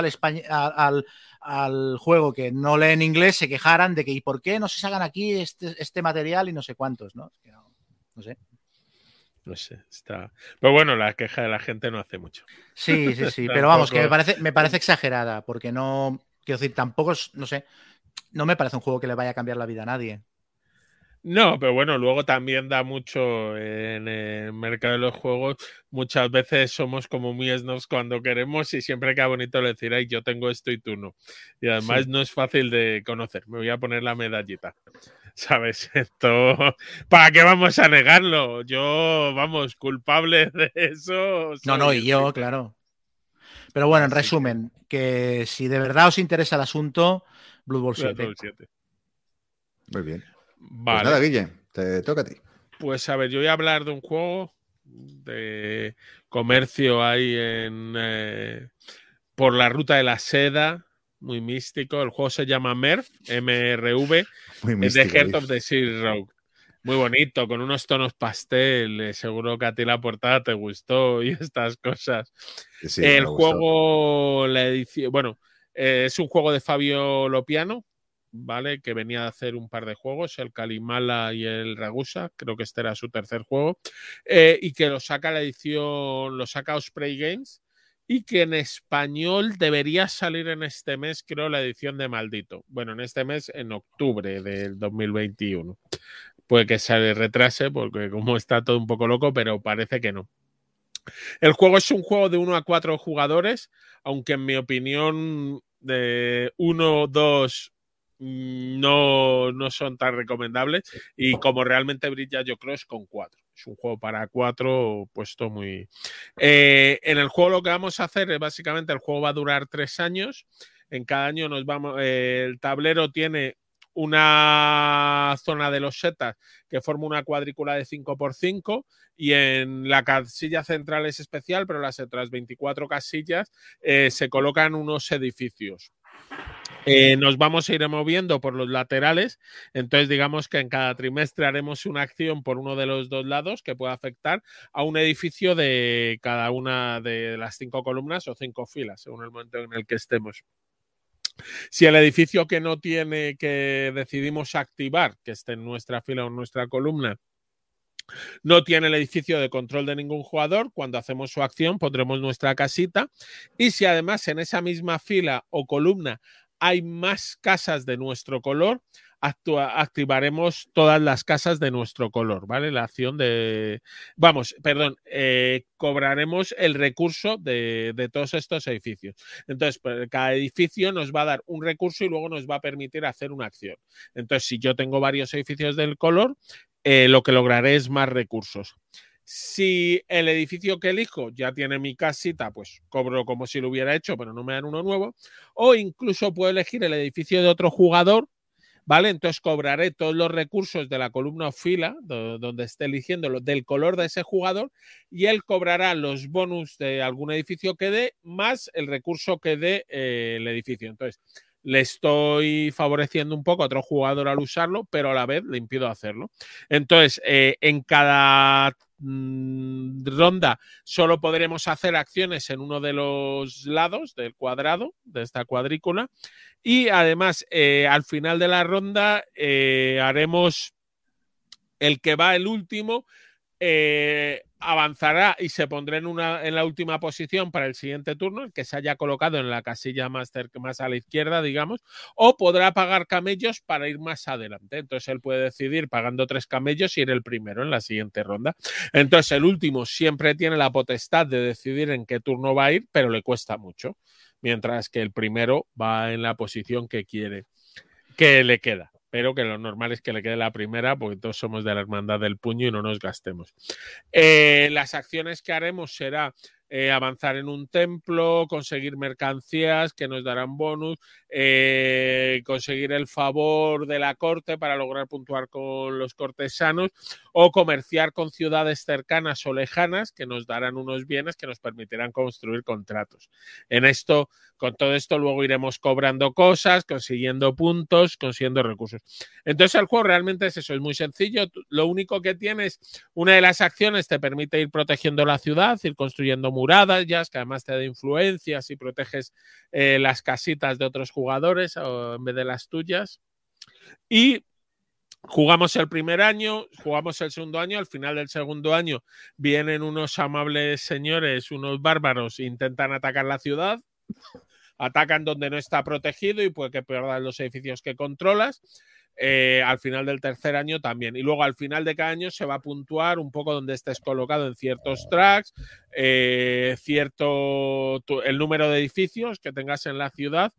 al, al, juego que no leen inglés se quejaran de que ¿y por qué no se sacan aquí este, este material y no sé cuántos? ¿no? no, sé. No sé, está. Pero bueno, la queja de la gente no hace mucho. Sí, sí, sí. *laughs* pero vamos, que me parece, me parece exagerada, porque no. Quiero decir, tampoco es, no sé no me parece un juego que le vaya a cambiar la vida a nadie. No, pero bueno, luego también da mucho en el mercado de los juegos. Muchas veces somos como muy snobs cuando queremos y siempre queda bonito decir, ay, yo tengo esto y tú no. Y además no es fácil de conocer. Me voy a poner la medallita. *laughs* ¿Sabes? *laughs* Esto, ¿para qué vamos a negarlo? Yo, vamos, culpable *laughs* de eso. No, no, y yo, claro. Pero bueno, en resumen, que si de verdad os interesa el asunto, Blood Bowl 7. Muy bien. Pues vale. Pues nada, Guille, te toca a ti. Pues a ver, yo voy a hablar de un juego de comercio ahí en eh, por la ruta de la seda, muy místico. El juego se llama MERV, MRV, es de Heart of the Sea Road. Muy bonito, con unos tonos pastel. Seguro que a ti la portada te gustó y *laughs* estas cosas. el juego, la edición, bueno, eh, es un juego de Fabio Lopiano, ¿vale? Que venía a hacer un par de juegos, el Kalimala y el Ragusa, creo que este era su tercer juego, eh, y que lo saca la edición, lo saca Osprey Games, y que en español debería salir en este mes, creo, la edición de Maldito. Bueno, en este mes, en octubre del 2021. Puede que se retrase, porque como está todo un poco loco, pero parece que no. El juego es un juego de 1 a 4 jugadores, aunque en mi opinión de 1, 2 mm, no, no son tan recomendables y como realmente brilla yo creo es con 4. Es un juego para 4 puesto muy... Eh, en el juego lo que vamos a hacer es básicamente el juego va a durar 3 años. En cada año nos vamos... Eh, el tablero tiene una zona de los setas que forma una cuadrícula de 5x5 y en la casilla central es especial, pero las otras 24 casillas eh, se colocan unos edificios. Eh, nos vamos a ir moviendo por los laterales, entonces digamos que en cada trimestre haremos una acción por uno de los dos lados que pueda afectar a un edificio de cada una de las cinco columnas o cinco filas, según el momento en el que estemos. Si el edificio que no tiene, que decidimos activar, que esté en nuestra fila o en nuestra columna, no tiene el edificio de control de ningún jugador. Cuando hacemos su acción pondremos nuestra casita. Y si además en esa misma fila o columna hay más casas de nuestro color, activaremos todas las casas de nuestro color, ¿vale? La acción de... Vamos, perdón, eh, cobraremos el recurso de, todos estos edificios. Entonces, pues, cada edificio nos va a dar un recurso y luego nos va a permitir hacer una acción. Entonces, si yo tengo varios edificios del color, eh, lo que lograré es más recursos. Si el edificio que elijo ya tiene mi casita, pues cobro como si lo hubiera hecho, pero no me dan uno nuevo. O incluso puedo elegir el edificio de otro jugador, ¿vale? Entonces cobraré todos los recursos de la columna o fila donde esté eligiendo del color de ese jugador y él cobrará los bonus de algún edificio que dé más el recurso que dé eh, el edificio. Entonces, le estoy favoreciendo un poco a otro jugador al usarlo, pero a la vez le impido hacerlo. Entonces, eh, en cada ronda solo podremos hacer acciones en uno de los lados del cuadrado, de esta cuadrícula. Y además, eh, al final de la ronda eh, haremos el que va el último eh, avanzará y se pondrá en, una, en la última posición para el siguiente turno, el que se haya colocado en la casilla más, más a la izquierda, digamos, o podrá pagar camellos para ir más adelante. Entonces él puede decidir pagando tres camellos y ir el primero en la siguiente ronda. Entonces el último siempre tiene la potestad de decidir en qué turno va a ir, pero le cuesta mucho, mientras que el primero va en la posición que quiere, que le queda pero que lo normal es que le quede la primera, porque todos somos de la hermandad del puño y no nos gastemos. Eh, las acciones que haremos será eh, avanzar en un templo, conseguir mercancías que nos darán bonus, eh, conseguir el favor de la corte para lograr puntuar con los cortesanos o comerciar con ciudades cercanas o lejanas que nos darán unos bienes que nos permitirán construir contratos. En esto, con todo esto, luego iremos cobrando cosas, consiguiendo puntos, consiguiendo recursos. Entonces, el juego realmente es eso, es muy sencillo. Lo único que tienes, una de las acciones te permite ir protegiendo la ciudad, ir construyendo muradas, ya que además te da influencias y proteges eh, las casitas de otros jugadores en vez de las tuyas. Y jugamos el primer año, jugamos el segundo año, al final del segundo año vienen unos amables señores, unos bárbaros, intentan atacar la ciudad, atacan donde no está protegido y puede que pierdan los edificios que controlas. Eh, al final del tercer año también. Y luego al final de cada año se va a puntuar un poco donde estés colocado en ciertos tracks, eh, cierto el número de edificios que tengas en la ciudad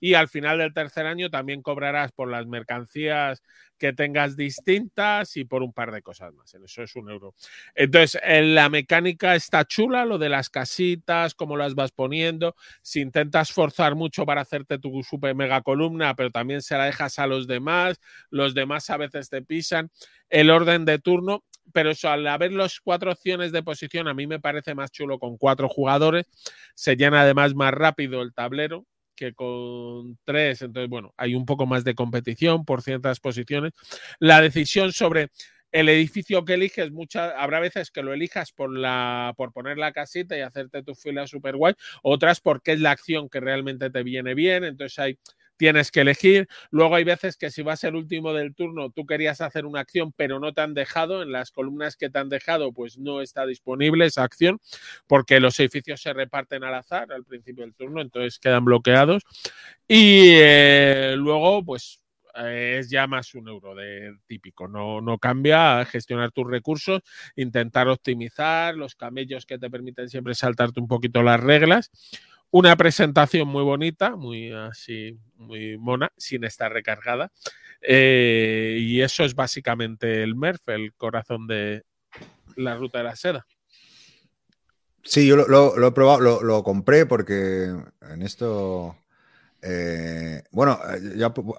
y al final del tercer año también cobrarás por las mercancías que tengas distintas y por un par de cosas más. En eso es un euro. Entonces, la mecánica está chula, lo de las casitas, cómo las vas poniendo. Si intentas forzar mucho para hacerte tu super mega columna, pero también se la dejas a los demás, los demás a veces te pisan. El orden de turno, pero eso, al haber las cuatro opciones de posición, a mí me parece más chulo con cuatro jugadores. Se llena además más rápido el tablero que con tres. Entonces, bueno, hay un poco más de competición por ciertas posiciones. La decisión sobre el edificio que eliges, muchas, habrá veces que lo elijas por, la, por poner la casita y hacerte tu fila super guay, otras porque es la acción que realmente te viene bien. Entonces hay tienes que elegir. Luego hay veces que si vas el último del turno, tú querías hacer una acción, pero no te han dejado, en las columnas que te han dejado, pues no está disponible esa acción, porque los edificios se reparten al azar al principio del turno, entonces quedan bloqueados. Y eh, luego, pues eh, es ya más un euro de típico, no, no cambia gestionar tus recursos, intentar optimizar los camellos que te permiten siempre saltarte un poquito las reglas una presentación muy bonita, muy así, muy mona, sin estar recargada. Eh, y eso es básicamente el MERF, el corazón de la ruta de la seda. Sí, yo lo, he probado, lo, lo, compré porque en esto eh, bueno, eh,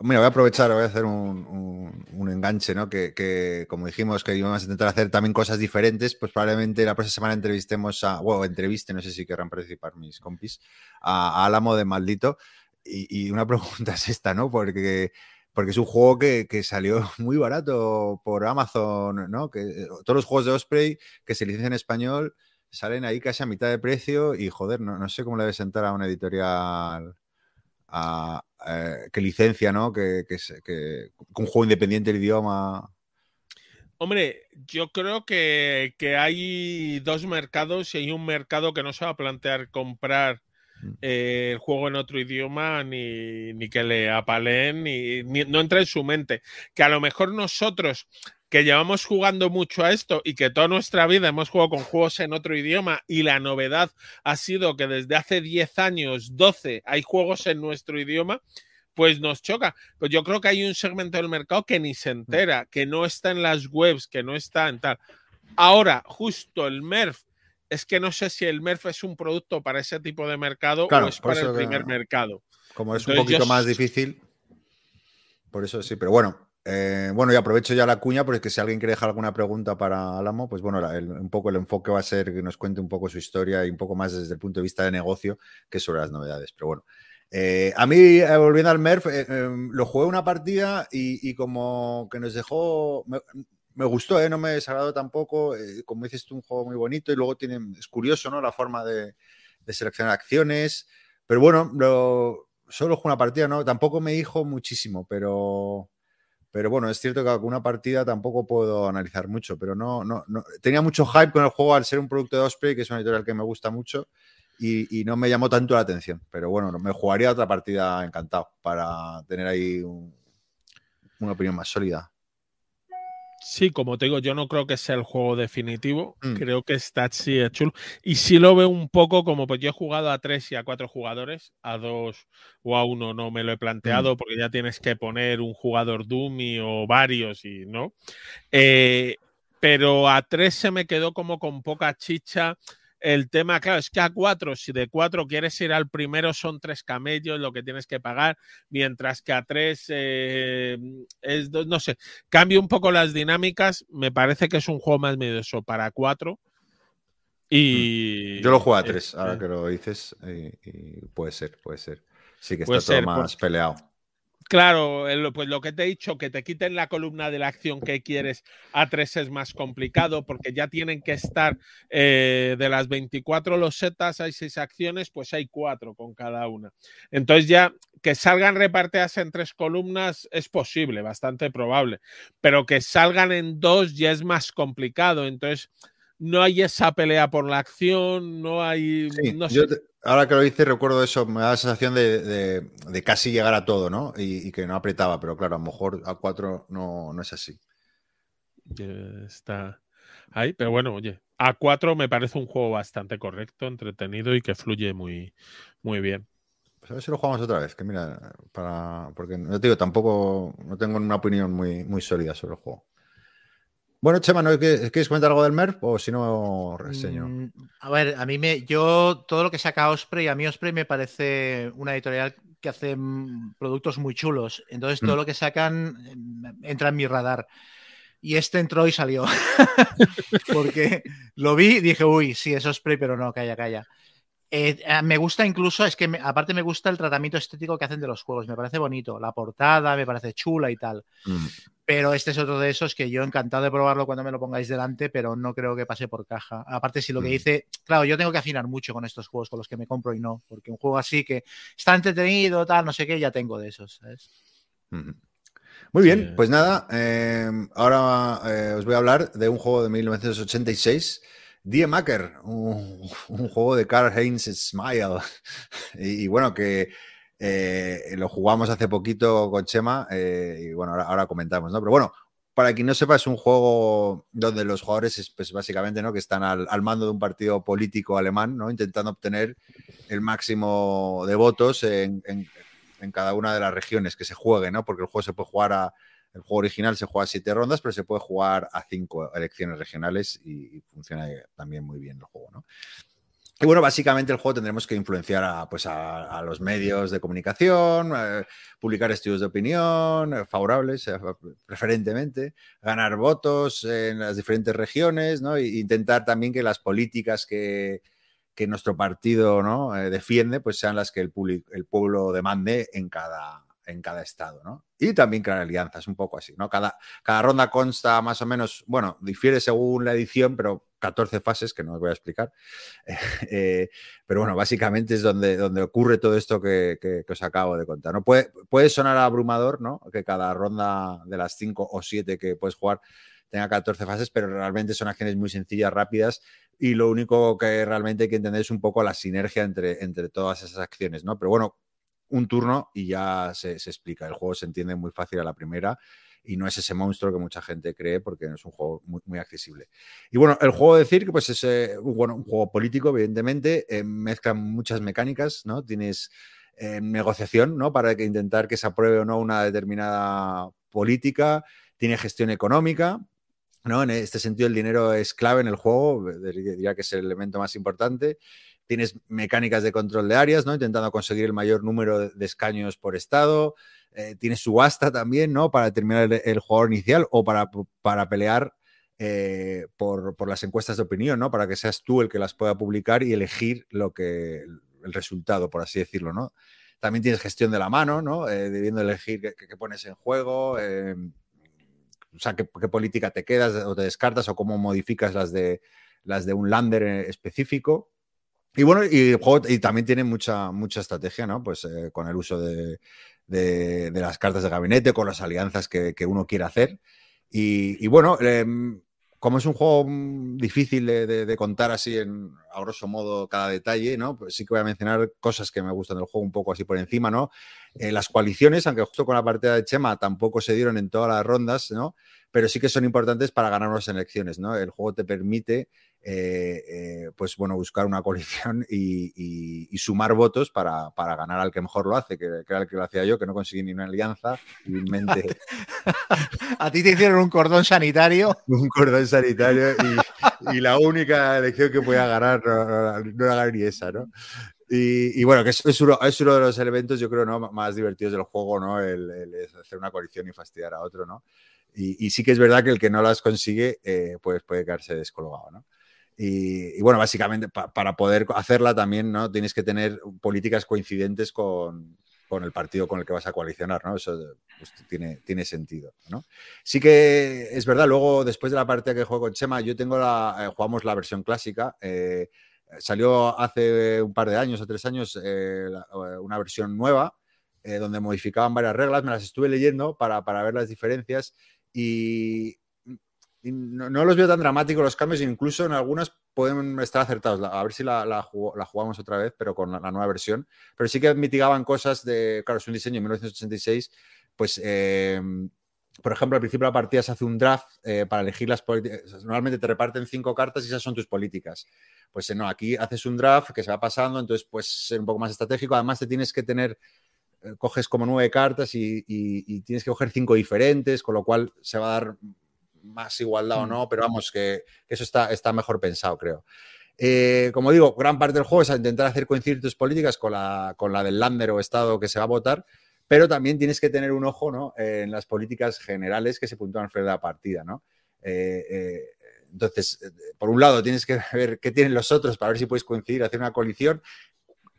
mira, voy a aprovechar, voy a hacer un, enganche, ¿no? Que, como dijimos que íbamos a intentar hacer también cosas diferentes, pues probablemente la próxima semana entrevistemos a, bueno, entreviste, no sé si querrán participar mis compis, a, Álamo de Maldito, y, una *laughs* pregunta es esta, ¿no? Porque, porque es un juego que, salió *laughs* muy barato por Amazon, ¿no? Que eh, todos los juegos de Osprey que se licencian en español salen ahí casi a mitad de precio y joder, no, sé cómo le debe sentar a una editorial eh, que licencia, ¿no? Que, que, que, un juego independiente del idioma. Hombre, yo creo que, que, hay dos mercados y hay un mercado que no se va a plantear comprar Mm. Eh, el juego en otro idioma, ni, ni que le apaleen, ni, no entra en su mente. Que a lo mejor nosotros que llevamos jugando mucho a esto y que toda nuestra vida hemos jugado con juegos en otro idioma y la novedad ha sido que desde hace 10 años, 12, hay juegos en nuestro idioma, pues nos choca. Pues yo creo que hay un segmento del mercado que ni se mm. entera, que no está en las webs, que no está en tal. Ahora, justo el MERF es que no sé si el MERF es un producto para ese tipo de mercado o es para el primer mercado. Como es un poquito más difícil, por eso sí, pero bueno. Eh, bueno, y aprovecho ya la cuña porque si alguien quiere dejar alguna pregunta para Álamo, pues bueno, un poco el enfoque va a ser que nos cuente un poco su historia y un poco más desde el punto de vista de negocio que sobre las novedades. Pero bueno, eh, a mí, eh, volviendo al MERF, lo jugué una partida y, como que nos dejó, me gustó, no me desagradó tampoco. Como dices tú, un juego muy bonito y luego tiene, es curioso, ¿no? La forma de, seleccionar acciones. Pero bueno, lo, solo jugué una partida, ¿no? Tampoco me dijo muchísimo, pero, pero bueno, es cierto que alguna partida tampoco puedo analizar mucho, pero no, no, no, tenía mucho hype con el juego al ser un producto de Osprey, que es una editorial que me gusta mucho, y, no me llamó tanto la atención. Pero bueno, me jugaría otra partida encantado para tener ahí una opinión más sólida. Sí, como te digo, yo no creo que sea el juego definitivo. Mm. Creo que está sí es chulo. Y sí lo veo un poco como, pues yo he jugado a tres y a cuatro jugadores, a dos o a uno no me lo he planteado mm. porque ya tienes que poner un jugador dummy o varios y no. Eh, pero a tres se me quedó como con poca chicha el tema, claro, es que a cuatro, si de cuatro quieres ir al primero, son tres camellos lo que tienes que pagar, mientras que a tres eh, es, no sé, cambia un poco las dinámicas. Me parece que es un juego más medioso para cuatro. Y. Yo lo juego a tres, ahora que lo dices, y, puede ser, puede ser. Sí que está todo más peleado. Claro, pues lo que te he dicho, que te quiten la columna de la acción que quieres a tres es más complicado porque ya tienen que estar eh, de las 24 losetas, hay seis acciones, pues hay cuatro con cada una. Entonces ya que salgan repartidas en tres columnas es posible, bastante probable, pero que salgan en dos ya es más complicado. Entonces no hay esa pelea por la acción, no hay... no sé ahora que lo dices, recuerdo eso, me da la sensación de, casi llegar a todo, ¿no? Y, que no apretaba, pero claro, a lo mejor a 4 no, no es así. Está ahí, pero bueno, oye, a 4 me parece un juego bastante correcto, entretenido y que fluye muy, muy bien. Pues a ver si lo jugamos otra vez, que mira, para, porque no te digo, tampoco, no tengo una opinión muy, muy sólida sobre el juego. Bueno, Chema, ¿no quieres comentar algo del MERP o si no reseño? Mm, a ver, a mí me. Yo, todo lo que saca Osprey, a mí Osprey me parece una editorial que hace mm, productos muy chulos. Entonces, todo mm. lo que sacan entra en mi radar. Y este entró y salió. *laughs* Porque lo vi y dije, uy, sí, es Osprey, pero no, calla, calla. Eh, eh, me gusta incluso, es que aparte me gusta el tratamiento estético que hacen de los juegos, me parece bonito, la portada me parece chula y tal. Mm. Pero este es otro de esos que yo encantado de probarlo cuando me lo pongáis delante, pero no creo que pase por caja. Aparte, si lo que mm. dice, claro, yo tengo que afinar mucho con estos juegos, con los que me compro y no, porque un juego así que está entretenido, tal, no sé qué, ya tengo de esos, ¿sabes? Muy bien, pues nada, eh, ahora os voy a hablar de un juego de 1986 Die Maker, un, juego de Karl Heinz Smile. *laughs* y, bueno, que eh, lo jugamos hace poquito con Chema eh, y bueno, ahora, comentamos, ¿no? Pero bueno, para quien no sepa, es un juego donde los jugadores, pues básicamente, ¿no? Que están al, mando de un partido político alemán, ¿no? Intentando obtener el máximo de votos en, en cada una de las regiones que se juegue, ¿no? Porque el juego se puede jugar a el juego original se juega a siete rondas, pero se puede jugar a cinco elecciones regionales y, funciona también muy bien el juego, ¿no? Y bueno, básicamente el juego tendremos que influenciar a, pues a, los medios de comunicación, eh, publicar estudios de opinión eh, favorables, eh, preferentemente, ganar votos en las diferentes regiones, ¿no? E intentar también que las políticas que, que nuestro partido ¿no? Defiende, pues sean las que el, el pueblo demande en cada, en cada estado, ¿no? Y también crear alianzas, un poco así, ¿no? Cada, cada ronda consta más o menos, bueno, difiere según la edición, pero 14 fases que no os voy a explicar. *laughs* Eh, pero bueno, básicamente es donde, donde ocurre todo esto que, os acabo de contar, ¿no? Puede, puede sonar abrumador, ¿no? Que cada ronda de las 5 o 7 que puedes jugar tenga 14 fases, pero realmente son acciones muy sencillas, rápidas, y lo único que realmente hay que entender es un poco la sinergia entre, entre todas esas acciones, ¿no? Pero bueno, un turno y ya se, explica. El juego se entiende muy fácil a la primera y no es ese monstruo que mucha gente cree porque es un juego muy, accesible. Y bueno, el juego decir que pues es eh, bueno, un juego político, evidentemente, eh, mezcla muchas mecánicas, ¿no? Tienes eh, negociación, ¿no? Para que intentar que se apruebe o no una determinada política, tiene gestión económica, ¿no? En este sentido el dinero es clave en el juego, diría que es el elemento más importante tienes mecánicas de control de áreas, ¿no? Intentando conseguir el mayor número de escaños por estado. Eh, tienes subasta también, ¿no? Para determinar el, jugador inicial o para, para pelear eh, por, las encuestas de opinión, ¿no? Para que seas tú el que las pueda publicar y elegir lo que, el resultado, por así decirlo, ¿no? También tienes gestión de la mano, ¿no? Eh, debiendo elegir qué, pones en juego, o sea, qué, qué, política te quedas o te descartas o cómo modificas las de, las de un lander específico. Y bueno, y, y también tiene mucha, mucha estrategia, ¿no? Pues eh, con el uso de, las cartas de gabinete, con las alianzas que, uno quiere hacer. Y, bueno, em, como es un juego mm, difícil de, contar así en, a grosso modo cada detalle, ¿no? Pues sí que voy a mencionar cosas que me gustan del juego un poco así por encima, ¿no? Eh, las coaliciones, aunque justo con la partida de Chema tampoco se dieron en todas las rondas, ¿no? Pero sí que son importantes para ganar unas elecciones, ¿no? El juego te permite eh, eh, pues bueno, buscar una coalición *laughs* y, sumar votos para, ganar al que mejor lo hace, que, era el que lo hacía yo, que no conseguí ni una alianza. *laughs* A ti te hicieron un cordón sanitario. *laughs* Un cordón sanitario y, la única elección que podía ganar no, era ni esa, ¿no? Y, bueno, que es, uno, es, uno, de los elementos, yo creo, ¿no? más divertidos del juego, ¿no? El, hacer una coalición y fastidiar a otro, ¿no? Y, sí que es verdad que el que no las consigue, eh, pues puede quedarse descolgado, ¿no? Y, bueno, básicamente para poder hacerla también ¿no? tienes que tener políticas coincidentes con, el partido con el que vas a coalicionar, ¿no? Eso pues, tiene, tiene sentido, ¿no? Sí que es verdad, luego después de la partida que juego con Chema, yo tengo la, eh, jugamos la versión clásica, eh, salió hace un par de años o tres años eh, una versión nueva donde modificaban varias reglas, me las estuve leyendo para, para ver las diferencias y no, los veo tan dramáticos los cambios, incluso en algunas pueden estar acertados. A ver si la, jugamos otra vez, pero con la, nueva versión. Pero sí que mitigaban cosas de, claro, es un diseño de 1986, pues, em, por ejemplo, al principio de la partida se hace un draft eh, para elegir las políticas. Normalmente te reparten cinco cartas y esas son tus políticas. Pues eh, no, aquí haces un draft que se va pasando, entonces pues ser un poco más estratégico. Además te tienes que tener eh, coges como nueve cartas y, y, tienes que coger cinco diferentes, con lo cual se va a dar más igualdad o mm. no, pero vamos, que, eso está, está mejor pensado, creo. Eh, como digo, gran parte del juego es intentar hacer coincidir tus políticas con la, con la del lander o estado que se va a votar, pero también tienes que tener un ojo ¿no? en las políticas generales que se puntúan fuera de la partida. ¿no? Eh, eh, entonces, por un lado, tienes que *laughs* ver qué tienen los otros para ver si puedes coincidir, hacer una coalición.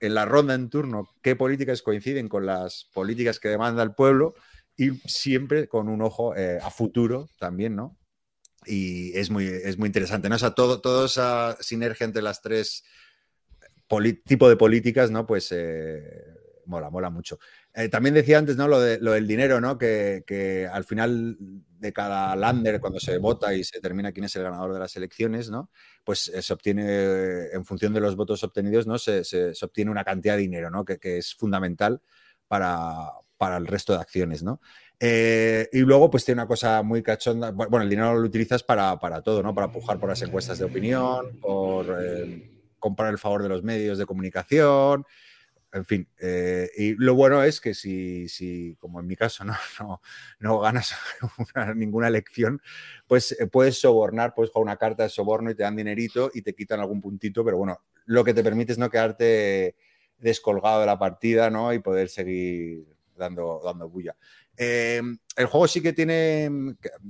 En la ronda en turno, qué políticas coinciden con las políticas que demanda el pueblo y siempre con un ojo eh, a futuro también, ¿no? Y es muy, es muy interesante, ¿no? O sea, todo, toda esa sinergia entre las tres tipos de políticas, ¿no? Pues eh, mola, mola mucho. Eh, también decía antes, ¿no? Lo, de, lo del dinero, ¿no? Que, que, al final de cada lander, cuando se vota y se determina quién es el ganador de las elecciones, ¿no? Pues se obtiene, en función de los votos obtenidos, ¿no? Se, se, obtiene una cantidad de dinero, ¿no? Que, que es fundamental para, para el resto de acciones, ¿no? Eh, y luego, pues tiene una cosa muy cachonda. Bueno, el dinero lo utilizas para, todo, ¿no? Para pujar por las encuestas de opinión, por eh, comprar el favor de los medios de comunicación, en fin. Eh, y lo bueno es que si, si como en mi caso, *laughs* no, no, ganas *laughs* ninguna elección, pues puedes sobornar, puedes jugar una carta de soborno y te dan dinerito y te quitan algún puntito, pero bueno, lo que te permite es no quedarte descolgado de la partida, ¿no? Y poder seguir dando, dando bulla. Eh, el juego sí que tiene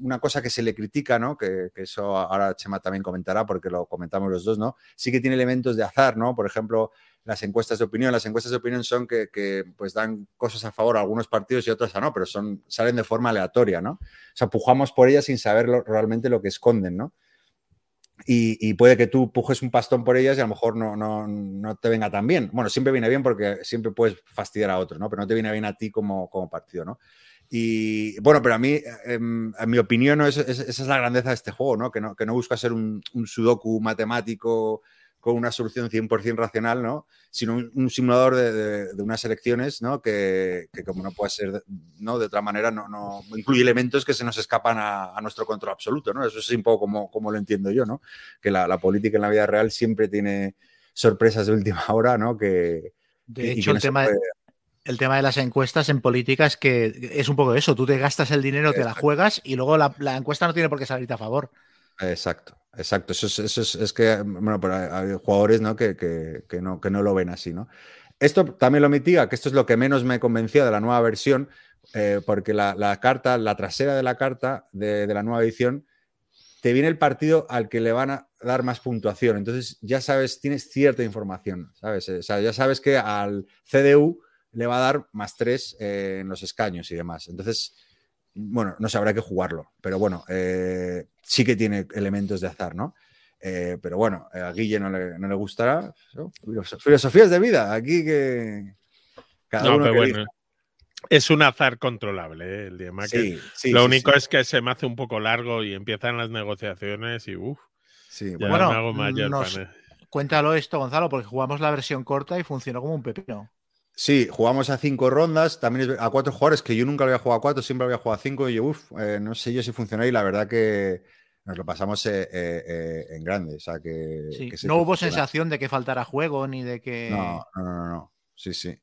una cosa que se le critica, ¿no? Que, eso ahora Chema también comentará porque lo comentamos los dos, ¿no? Sí que tiene elementos de azar, ¿no? Por ejemplo, las encuestas de opinión. Las encuestas de opinión son que, que, pues dan cosas a favor a algunos partidos y otros a no, pero son, salen de forma aleatoria, ¿no? O sea, pujamos por ellas sin saber realmente lo que esconden, ¿no? Y, puede que tú pujes un pastón por ellas y a lo mejor no, no, no, te venga tan bien. Bueno, siempre viene bien porque siempre puedes fastidiar a otros, ¿no? Pero no te viene bien a ti como, como partido, ¿no? Y bueno, pero a mí, en, en mi opinión, ¿no? es, es, esa es la grandeza de este juego, ¿no? Que no, que no busca ser un sudoku matemático con una solución 100% racional, ¿no? Sino un, un simulador de, de, de, unas elecciones, ¿no? Que, que, como no puede ser, de, ¿no? De otra manera, no, no incluye elementos que se nos escapan a, a, nuestro control absoluto, ¿no? Eso es un poco como, como lo entiendo yo, ¿no? Que la, la, política en la vida real siempre tiene sorpresas de última hora, ¿no? Que, de hecho, el tema, puede... el tema de las encuestas en política es que es un poco eso. Tú te gastas el dinero, te la juegas y luego la, la encuesta no tiene por qué salirte a favor. Exacto, exacto. Eso es, eso es, que, bueno, pero hay, jugadores ¿no? Que, que, que, no, que no lo ven así, ¿no? Esto también lo mitiga, que esto es lo que menos me convencía de la nueva versión, eh, porque la, la, carta, la trasera de la carta de, de, la nueva edición, te viene el partido al que le van a dar más puntuación. Entonces ya sabes, tienes cierta información, ¿sabes? O sea, ya sabes que al CDU le va a dar más tres eh, en los escaños y demás. Entonces, bueno, no sabrá que jugarlo, pero bueno, eh, sí que tiene elementos de azar, ¿no? Eh, pero bueno, a Guille no le, no le gustará. ¿no? Filosofías de vida, aquí que. Cada no, uno pero que bueno. Diga. Es un azar controlable, ¿eh? el Diemaker. Sí, sí, Lo sí, único es que se me hace un poco largo y empiezan las negociaciones y uff. Sí, bueno, me hago mayor nos... Cuéntalo esto, Gonzalo, porque jugamos la versión corta y funcionó como un pepino. Sí, jugamos a cinco rondas, también a cuatro jugadores, que yo nunca había jugado a cuatro, siempre había jugado a cinco, y uff, eh, no sé yo si funciona y la verdad que nos lo pasamos eh, eh, en grande. O sea, que, sí, que no hubo sensación de que faltara juego ni de que. No, no, no, no. Sí, sí.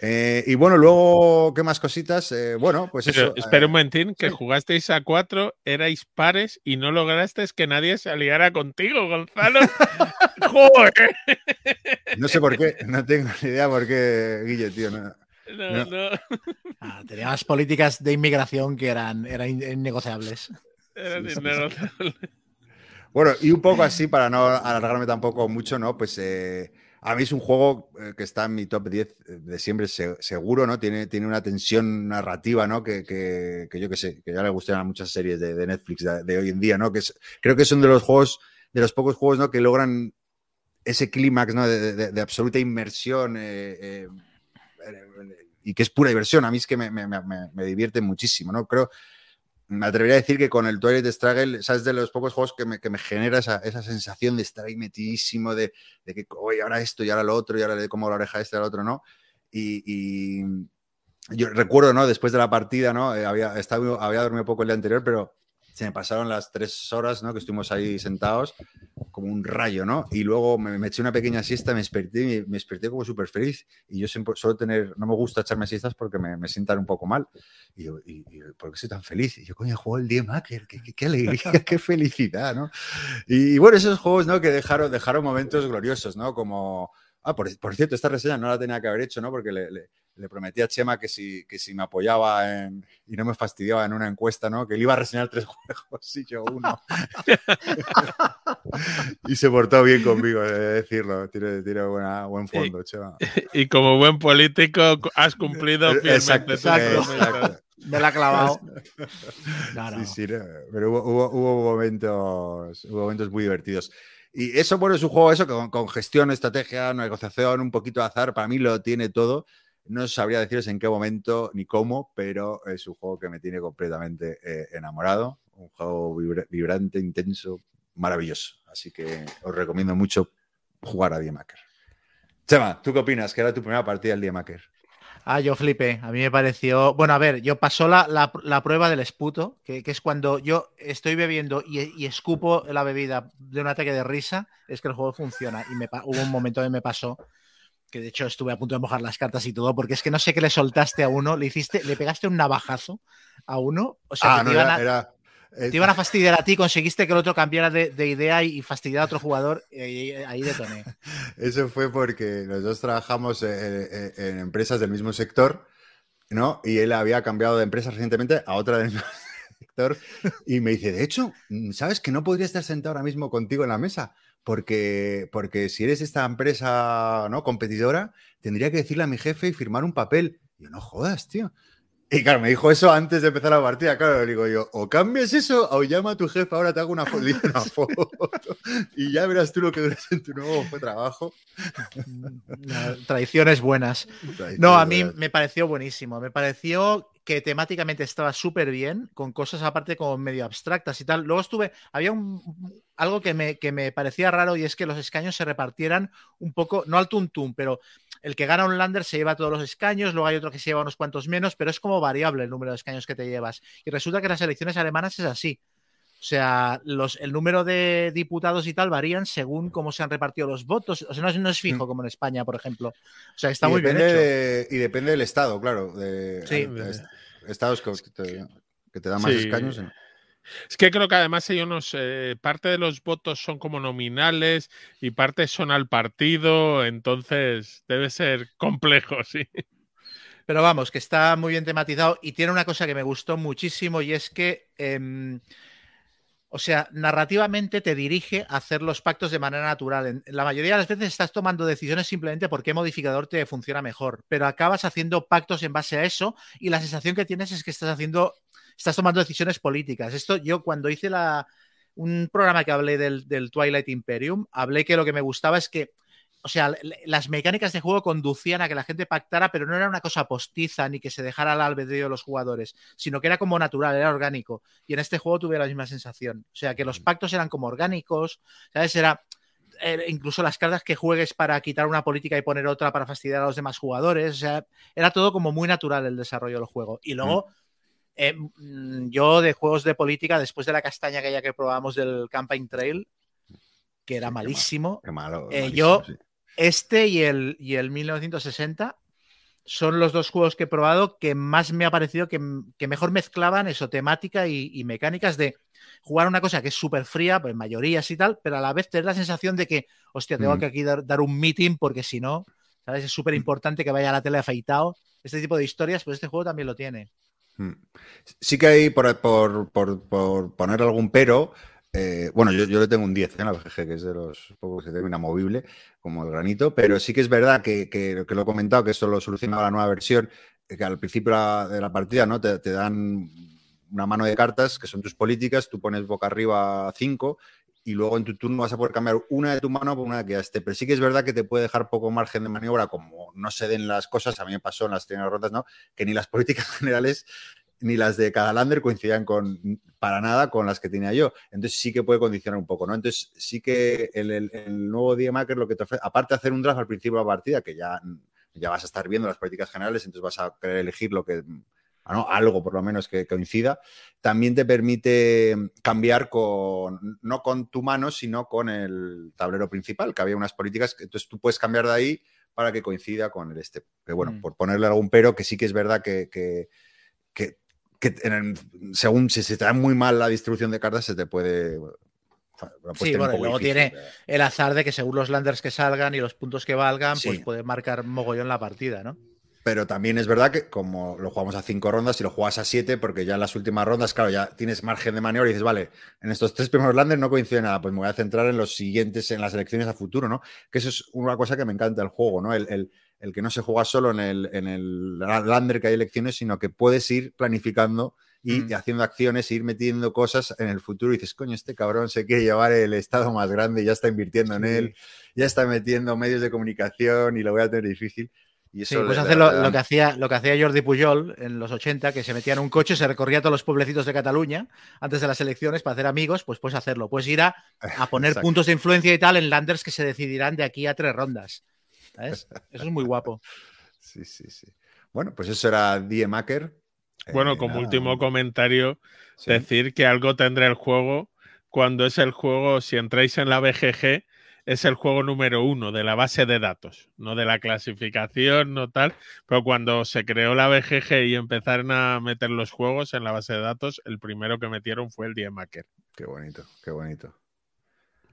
Eh, y bueno, luego, ¿qué más cositas? Eh, bueno, pues Pero, eso. Espera eh, un momentín, que sí. jugasteis a cuatro, erais pares y no lograsteis que nadie se aliara contigo, Gonzalo. *laughs* ¡Joder! No sé por qué, no tengo ni idea por qué, Guille, tío. No, no. no. Ah, teníamos políticas de inmigración que eran, eran innegociables. Eran sí, innegociables. Bueno, y un poco así, para no alargarme tampoco mucho, ¿no? Pues eh, a mí es un juego eh, que está en mi top 10 de siempre, seguro, ¿no? Tiene, tiene una tensión narrativa, ¿no? Que, que, que yo que sé, que ya le gustan a muchas series de, Netflix de, hoy en día, ¿no? Que es, creo que son de los juegos, de los pocos juegos, ¿no? Que logran ese clímax, ¿no? De, de, absoluta inmersión eh, eh, y que es pura diversión. A mí es que me, me, me, me divierte muchísimo, ¿no? Creo, me atrevería a decir que con el Twilight Struggle, ¿sabes? De los pocos juegos que me, que me genera esa, esa, sensación de estar ahí metidísimo, de, de que, oye, ahora esto y ahora lo otro, y ahora le como la oreja este al otro, ¿no? Y, y, yo recuerdo, ¿no? Después de la partida, ¿no? Eh, había, estaba, había dormido poco el día anterior, pero se me pasaron las tres horas, ¿no? Que estuvimos ahí sentados como un rayo, ¿no? Y luego me, me eché una pequeña siesta, me desperté, me, desperté como súper feliz. Y yo siempre suelo tener, no me gusta echarme siestas porque me, me sientan un poco mal. Y yo, y, y, ¿por qué soy tan feliz? Y yo, coño, juego el D-Maker, qué, qué, qué, alegría, *laughs* qué felicidad, ¿no? Y, y, bueno, esos juegos, ¿no? Que dejaron, dejaron momentos gloriosos, ¿no? Como, ah, por, por cierto, esta reseña no la tenía que haber hecho, ¿no? Porque le, le le prometí a Chema que si, que si me apoyaba en, y no me fastidiaba en una encuesta, ¿no? Que él iba a reseñar tres *laughs* juegos y yo uno. *laughs* y se portó bien conmigo, de decirlo. Tiene, tiene buena, buen fondo, y, Chema. Y como buen político has cumplido fielmente exacto, exacto, exacto. Me la ha clavado. No, *laughs* no. Sí, sí, no. pero hubo, hubo, hubo, momentos, hubo momentos muy divertidos. Y eso, bueno, es un juego eso con, con gestión, estrategia, negociación, un poquito de azar, para mí lo tiene todo. No sabría deciros en qué momento ni cómo, pero es un juego que me tiene completamente eh, enamorado. Un juego vibra vibrante, intenso, maravilloso. Así que os recomiendo mucho jugar a Diemaker. Chema, ¿tú qué opinas? Que era tu primera partida del Diemaker. Ah, yo flipé. A mí me pareció. Bueno, a ver, yo pasó la, la, la prueba del esputo, que, que, es cuando yo estoy bebiendo y, y, escupo la bebida de un ataque de risa, es que el juego funciona. Y me, hubo un momento que me pasó que de hecho estuve a punto de mojar las cartas y todo, porque es que no sé qué le soltaste a uno, le hiciste, le pegaste un navajazo a uno, o sea, ah, que no, te, iban era, a, era, te, iban a, fastidiar a ti, conseguiste que el otro cambiara de, de idea y, y, fastidiar a otro jugador, y ahí, ahí detoné. *laughs* Eso fue porque los dos trabajamos en, en, en empresas del mismo sector ¿no? Y él había cambiado de empresa recientemente a otra del *laughs* sector y me dice, de hecho, ¿sabes que no podría estar sentado ahora mismo contigo en la mesa? Porque, porque si eres esta empresa ¿no? competidora, tendría que decirle a mi jefe y firmar un papel. Y yo, no jodas, tío. Y claro, me dijo eso antes de empezar la partida. Claro, le digo yo, o cambias eso o llama a tu jefe, ahora te hago una, foto, *laughs* una foto y ya verás tú lo que ves en tu nuevo trabajo. Tradiciones buenas. no, a mí me pareció buenísimo. Me pareció que temáticamente estaba súper bien, con cosas aparte como medio abstractas y tal. Luego estuve, había un, algo que me, que me parecía raro y es que los escaños se repartieran un poco, no al tuntum, pero el que gana un lander se lleva todos los escaños, luego hay otro que se lleva unos cuantos menos, pero es como variable el número de escaños que te llevas. Y resulta que las elecciones alemanas es así. O sea, los, el número de diputados y tal varían según cómo se han repartido los votos. O sea, no es, no es fijo mm. como en España, por ejemplo. O sea, está muy bien hecho. y depende del estado, claro. De, sí. estados que te, dan más escaños. Es que creo que además hay unos, eh, parte de los votos son como nominales y parte son al partido, entonces debe ser complejo, *laughs* sí. Pero vamos, que está muy bien tematizado y tiene una cosa que me gustó muchísimo y es que em, o sea, narrativamente te dirige a hacer los pactos de manera natural. En la mayoría de las veces estás tomando decisiones simplemente porque modificador te funciona mejor, pero acabas haciendo pactos en base a eso y la sensación que tienes es que estás haciendo, estás tomando decisiones políticas. Esto yo cuando hice la, un programa que hablé del, del Twilight Imperium, hablé que lo que me gustaba es que o sea, las mecánicas de juego conducían a que la gente pactara, pero no era una cosa postiza ni que se dejara al albedrío de los jugadores, sino que era como natural, era orgánico. Y en este juego tuve la misma sensación. O sea, que los mm. pactos eran como orgánicos, ¿sabes? Era eh, incluso las cartas que juegues para quitar una política y poner otra para fastidiar a los demás jugadores. O sea, era todo como muy natural el desarrollo del juego. Y luego. Mm. Eh, mm, yo de juegos de política, después de la castaña que ya que probamos del Campaign Trail, que era malísimo. Qué malo, eh, yo este y el, y el 1960 son los dos juegos que he probado que más me ha parecido que, mejor mezclaban eso, temática y, mecánicas de jugar una cosa que es súper fría, pues mayorías y tal, pero a la vez tener la sensación de que, hostia, tengo mm. que aquí dar, un meeting porque si no, ¿sabes? Es súper importante que vaya a la tele afeitado. Este tipo de historias, pues este juego también lo tiene. Mm. Sí que hay, por, por, por poner algún pero, eh, bueno, yo, le tengo un 10 en la BGG, que es de los pocos que tengo inamovible, como el granito, pero sí que es verdad que, que, lo he comentado, que eso lo solucionaba la nueva versión, que al principio de la partida ¿no? te, dan una mano de cartas, que son tus políticas, tú pones boca arriba 5 y luego en tu turno vas a poder cambiar una de tu mano por una que ya esté. Pero sí que es verdad que te puede dejar poco margen de maniobra, como no se den las cosas, a mí me pasó en las primeras rondas, ¿no? Que ni las *laughs* políticas generales ni las de cada lander coincidían con, para nada con las que tenía yo. Entonces sí que puede condicionar un poco, ¿no? Entonces sí que el, el, el nuevo DMaker lo que te ofrece, aparte de hacer un draft al principio de la partida, que ya, ya vas a estar viendo las políticas generales, entonces vas a querer elegir lo que, ¿no? algo por lo menos que coincida, también te permite cambiar con, no con tu mano, sino con el tablero principal, que había unas políticas, que, entonces tú puedes cambiar de ahí para que coincida con el este. Pero bueno, mm. por ponerle algún pero, que sí que es verdad que, que, que que según si se te da muy mal la distribución de cartas, se te puede. Sí, bueno, luego tiene el azar de que según los landers que salgan y los puntos que valgan, pues puede marcar mogollón la partida, ¿no? Pero también es verdad que como lo jugamos a cinco rondas y lo juegas a siete, porque ya en las últimas rondas, claro, ya tienes margen de maniobra y dices, vale, en estos tres primeros landers no coincide nada, pues me voy a centrar en los siguientes, en las elecciones a futuro, ¿no? Que eso es una cosa que me encanta del juego, ¿no? el el que no se juega solo en el, en el lander que hay elecciones, sino que puedes ir planificando y mm. haciendo acciones, ir metiendo cosas en el futuro y dices, coño, este cabrón se quiere llevar el estado más grande, ya está invirtiendo en él, ya está metiendo medios de comunicación y lo voy a tener difícil. Y eso sí, puedes hacer lo, que hacía, lo que hacía Jordi Pujol en los 80, que se metía en un coche, se recorría todos los pueblecitos de Cataluña antes de las elecciones para hacer amigos, pues puedes hacerlo. Puedes ir a, a *laughs* poner puntos de influencia y tal en landers que se decidirán de aquí a tres rondas. Eso es muy guapo. *laughs* Sí, sí, sí. Bueno, pues eso era Die Maker. Bueno, eh, como último comentario, decir que algo tendrá el juego cuando es el juego, si entráis en la BGG, es el juego número uno de la base de datos, no de la clasificación, no tal, pero cuando se creó la BGG y empezaron a meter los juegos en la base de datos, el primero que metieron fue el Die Maker. Qué bonito, qué bonito.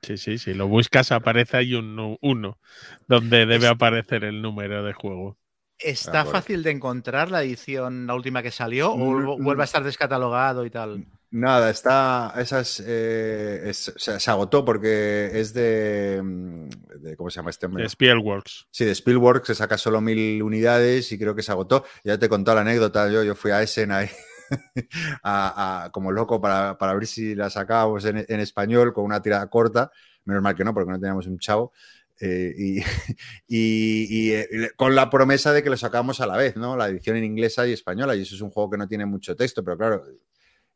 Sí, sí, si lo buscas aparece ahí un 1, donde debe aparecer el número de juego. ¿Está acuerdo. fácil de encontrar la edición, la última que salió, o vuelve a estar descatalogado y tal? Nada, está. Esas. eh, es- sea, se agotó porque es de, mm, de- ¿Cómo se llama este? De Spielworks. Sí, de Spielberg se saca solo mil unidades y creo que se agotó. Ya te he contado la anécdota. Yo, yo fui a Essen ahí *laughs* a- a- como loco para, para ver si la sacábamos en, en español con una tirada corta. Menos mal que no, porque no teníamos un chavo. Eh, y, *laughs* y- y, eh, y con la promesa de que lo sacábamos a la vez, ¿no? La edición en inglesa y española. Y eso es un juego que no tiene mucho texto, pero claro.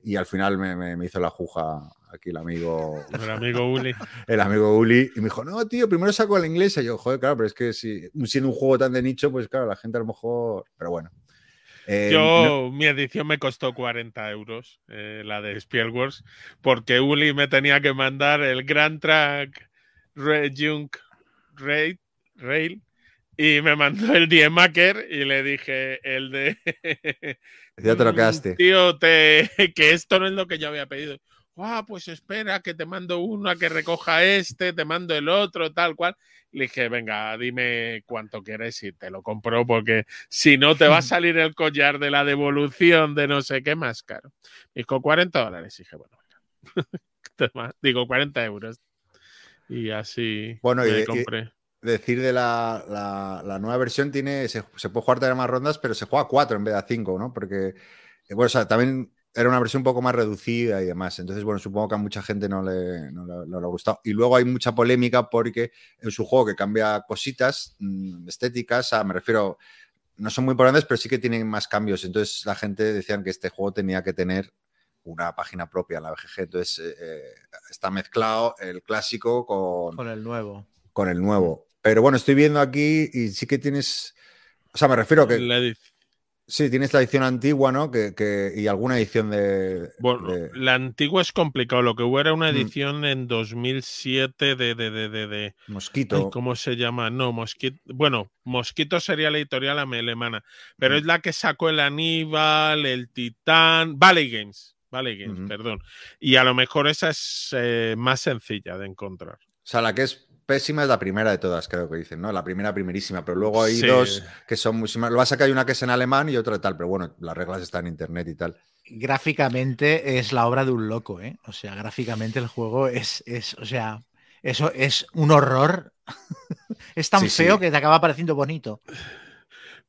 Y al final me, me- me hizo la juja aquí el amigo El amigo Uli. *laughs* el amigo Uli y me dijo, no, tío, primero saco la inglesa. Y yo, joder, claro, pero es que si siendo un juego tan de nicho, pues claro, la gente a lo mejor. Pero bueno. Eh, no- Yo, mi edición me costó 40 euros, eh, la de Spielworks, porque Uli me tenía que mandar el Grand Track Re- Junk Rail y me mandó el Die Maker y le dije el de. *laughs* ya te lo "Mm, quedaste. Tío, te... *laughs* que esto no es lo que yo había pedido. Ah, pues espera, que te mando una que recoja este, te mando el otro, tal cual. Le dije, venga, dime cuánto quieres y te lo compro, porque si no te va a *laughs* salir el collar de la devolución de no sé qué más caro. Me dijo 40 dólares. Y dije, bueno, venga. Digo, 40 euros. Y así Bueno, me y- compré. Decir de la, la- la nueva versión, tiene se, se puede jugar tener más rondas, pero se juega a 4 en vez de a 5, ¿no? Porque, eh, bueno, o sea, también era una versión un poco más reducida y demás. Entonces, bueno, supongo que a mucha gente no le, no le- no le ha gustado. Y luego hay mucha polémica porque es un juego que cambia cositas mm, estéticas, sea, me refiero, no son muy importantes, pero sí que tienen más cambios. Entonces, la gente decían que este juego tenía que tener una página propia en la BGG. Entonces, eh, eh, está mezclado el clásico con, Con el nuevo. con el nuevo. Pero bueno, estoy viendo aquí y sí que tienes. O sea, me refiero que. La Sí, tienes la edición antigua, ¿no? Que, que- y alguna edición de. Bueno, de- la antigua es complicado. Lo que hubo era una Mm. edición en 2007 de, de, de, de, de- Mosquito. Ay, ¿Cómo se llama? No, Mosquito. Bueno, Mosquito sería la editorial alemana, pero Mm. es la que sacó el Aníbal, el Titán, Valley Games. Valley Games, perdón. Y a lo mejor esa es eh, más sencilla de encontrar. O sea, la que es pésima es la primera de todas, creo que dicen, ¿no? La primera, primerísima. Pero luego hay Sí. dos que son muy similares. Lo vas a que hay una que es en alemán y otra de tal, pero bueno, las reglas están en internet y tal. Gráficamente es la obra de un loco, ¿eh? O sea, gráficamente el juego es, es o sea, eso es un horror. *laughs* es tan Sí, sí. feo que te acaba pareciendo bonito.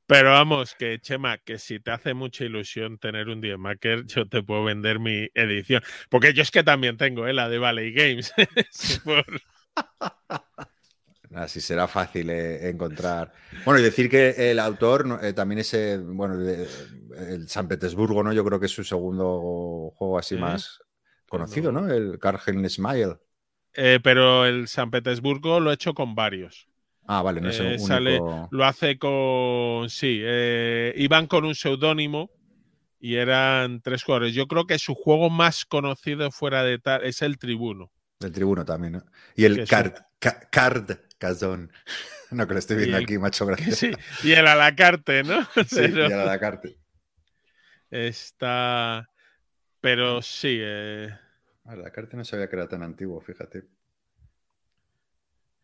Pero vamos, que Chema, que si te hace mucha ilusión tener un Maker, yo te puedo vender mi edición. Porque yo es que también tengo, ¿eh? La de Valley Games. *laughs* Sí, por- Así será fácil eh, encontrar. Bueno, y decir que el autor. Eh, también es, eh, bueno, el, San Petersburgo, ¿no? Yo creo que es su segundo juego así más conocido, ¿no? El Kargen Smile. Eh, pero el San Petersburgo lo he hecho con varios. Ah, vale, no es el único. sale- Lo hace con. Sí, iban con un seudónimo y eran tres jugadores. Yo creo que su juego más conocido fuera de tal es el Tribuno. Del tribuno también, ¿no? Y el Card, ca- card Cazón. *laughs* No, que lo estoy viendo el- aquí, macho, gracias. sí, y el a la carte, ¿no? *laughs* *laughs* Sí, Pero y a la carte. está. Pero sí, eh, A la carte no sabía que era tan antiguo, fíjate.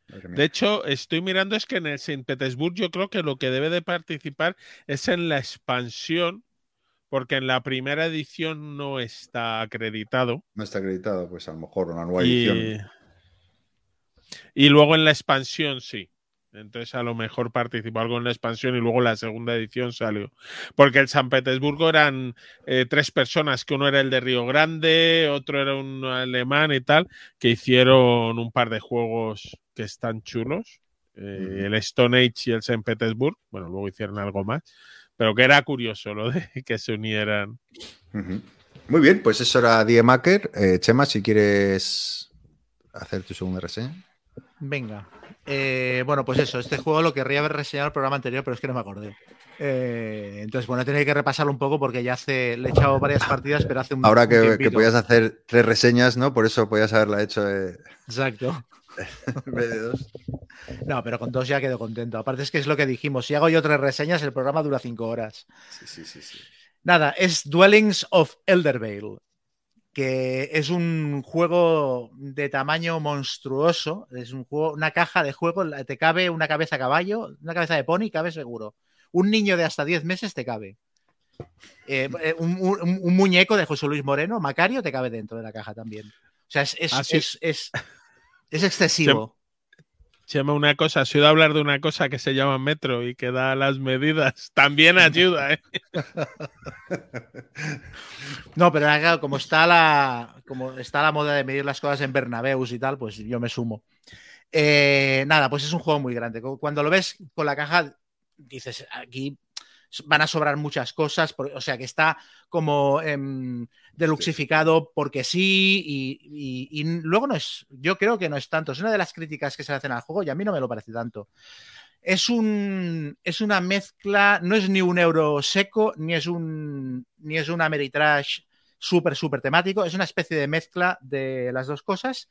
De hecho, estoy mirando es que en el Saint Petersburg yo creo que lo que debe de participar es en la expansión, porque en la primera edición no está acreditado. No está acreditado, pues a lo mejor una nueva Y, edición. y luego en la expansión sí. Entonces a lo mejor participó algo en la expansión y luego la segunda edición salió. Porque el San Petersburgo eran eh, tres personas, que uno era el de Río Grande, otro era un alemán y tal, que hicieron un par de juegos que están chulos. eh. El Stone Age y el San Petersburg. Bueno, luego hicieron algo más. Pero que era curioso lo de *laughs* que se unieran. Muy bien, pues eso era Die Maker. Eh, Chema, si quieres hacer tu segunda reseña. Venga. Eh, bueno, pues eso, este juego lo querría haber reseñado el programa anterior, pero es que no me acordé. Eh, entonces, bueno, he tenido que repasarlo un poco porque ya hace, le he echado varias partidas, pero hace un Ahora un que, que podías hacer tres reseñas, ¿no? Por eso podías haberla hecho eh, Exacto. En vez de dos. No, pero con dos ya quedo contento. Aparte es que es lo que dijimos. Si hago yo tres reseñas, el programa dura cinco horas. Sí, sí, sí, sí. Nada, es Dwellings of Eldervale, que es un juego de tamaño monstruoso. Es un juego, una caja de juego, te cabe una cabeza a caballo, una cabeza de pony, cabe seguro. un niño de hasta 10 meses te cabe. Eh, eh, un, muñeco de José Luis Moreno, Macario, te cabe dentro de la caja también. O sea, es, es, ah, es, es excesivo. Se llama una cosa, has oído hablar de una cosa que se llama metro y que da las medidas. *laughs* También ayuda, ¿eh? *laughs* No, pero claro, como está la como está la moda de medir las cosas en Bernabeus y tal, pues yo me sumo. Eh, nada, pues es un juego muy grande. Cuando lo ves con la caja, dices, aquí van a sobrar muchas cosas, o sea que está como em, deluxificado porque sí y, luego no es, yo creo que no es tanto, es una de las críticas que se hacen al juego y a mí no me lo parece tanto. Es, un, es una mezcla, no es ni un euro seco, ni es un, ni es un Ameritrash súper, súper temático, es una especie de mezcla de las dos cosas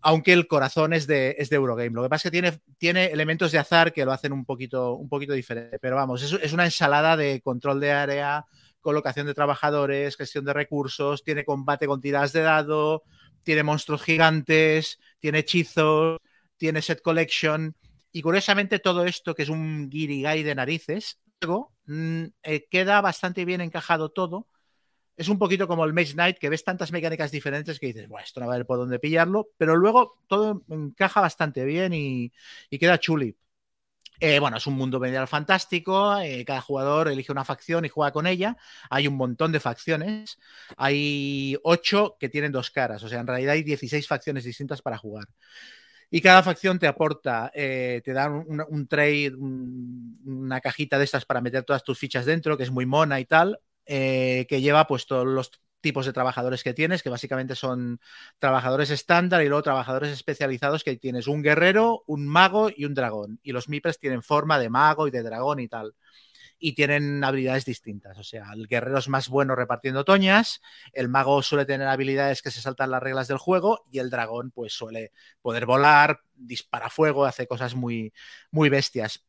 aunque el corazón es de, es de Eurogame. Lo que pasa es que tiene, tiene elementos de azar que lo hacen un poquito, un poquito diferente. Pero vamos, es, es una ensalada de control de área, colocación de trabajadores, gestión de recursos, tiene combate con tiradas de dado, tiene monstruos gigantes, tiene hechizos, tiene set collection. Y curiosamente todo esto, que es un guirigay de narices, luego mm, eh, queda bastante bien encajado todo es un poquito como el Mage Knight, que ves tantas mecánicas diferentes que dices, bueno, esto no va a haber por dónde pillarlo, pero luego todo encaja bastante bien y, queda chuli. Eh, bueno, es un mundo medieval fantástico, eh, cada jugador elige una facción y juega con ella, hay un montón de facciones, hay ocho que tienen dos caras, o sea, en realidad hay 16 facciones distintas para jugar. Y cada facción te aporta, eh, te da un, un una cajita de estas para meter todas tus fichas dentro, que es muy mona y tal, eh, que lleva pues todos los tipos de trabajadores que tienes, que básicamente son trabajadores estándar y luego trabajadores especializados que tienes un guerrero, un mago y un dragón. Y los MIPES tienen forma de mago y de dragón y tal. Y tienen habilidades distintas. O sea, el guerrero es más bueno repartiendo toñas, el mago suele tener habilidades que se saltan las reglas del juego y el dragón pues suele poder volar, dispara fuego, hace cosas muy, muy bestias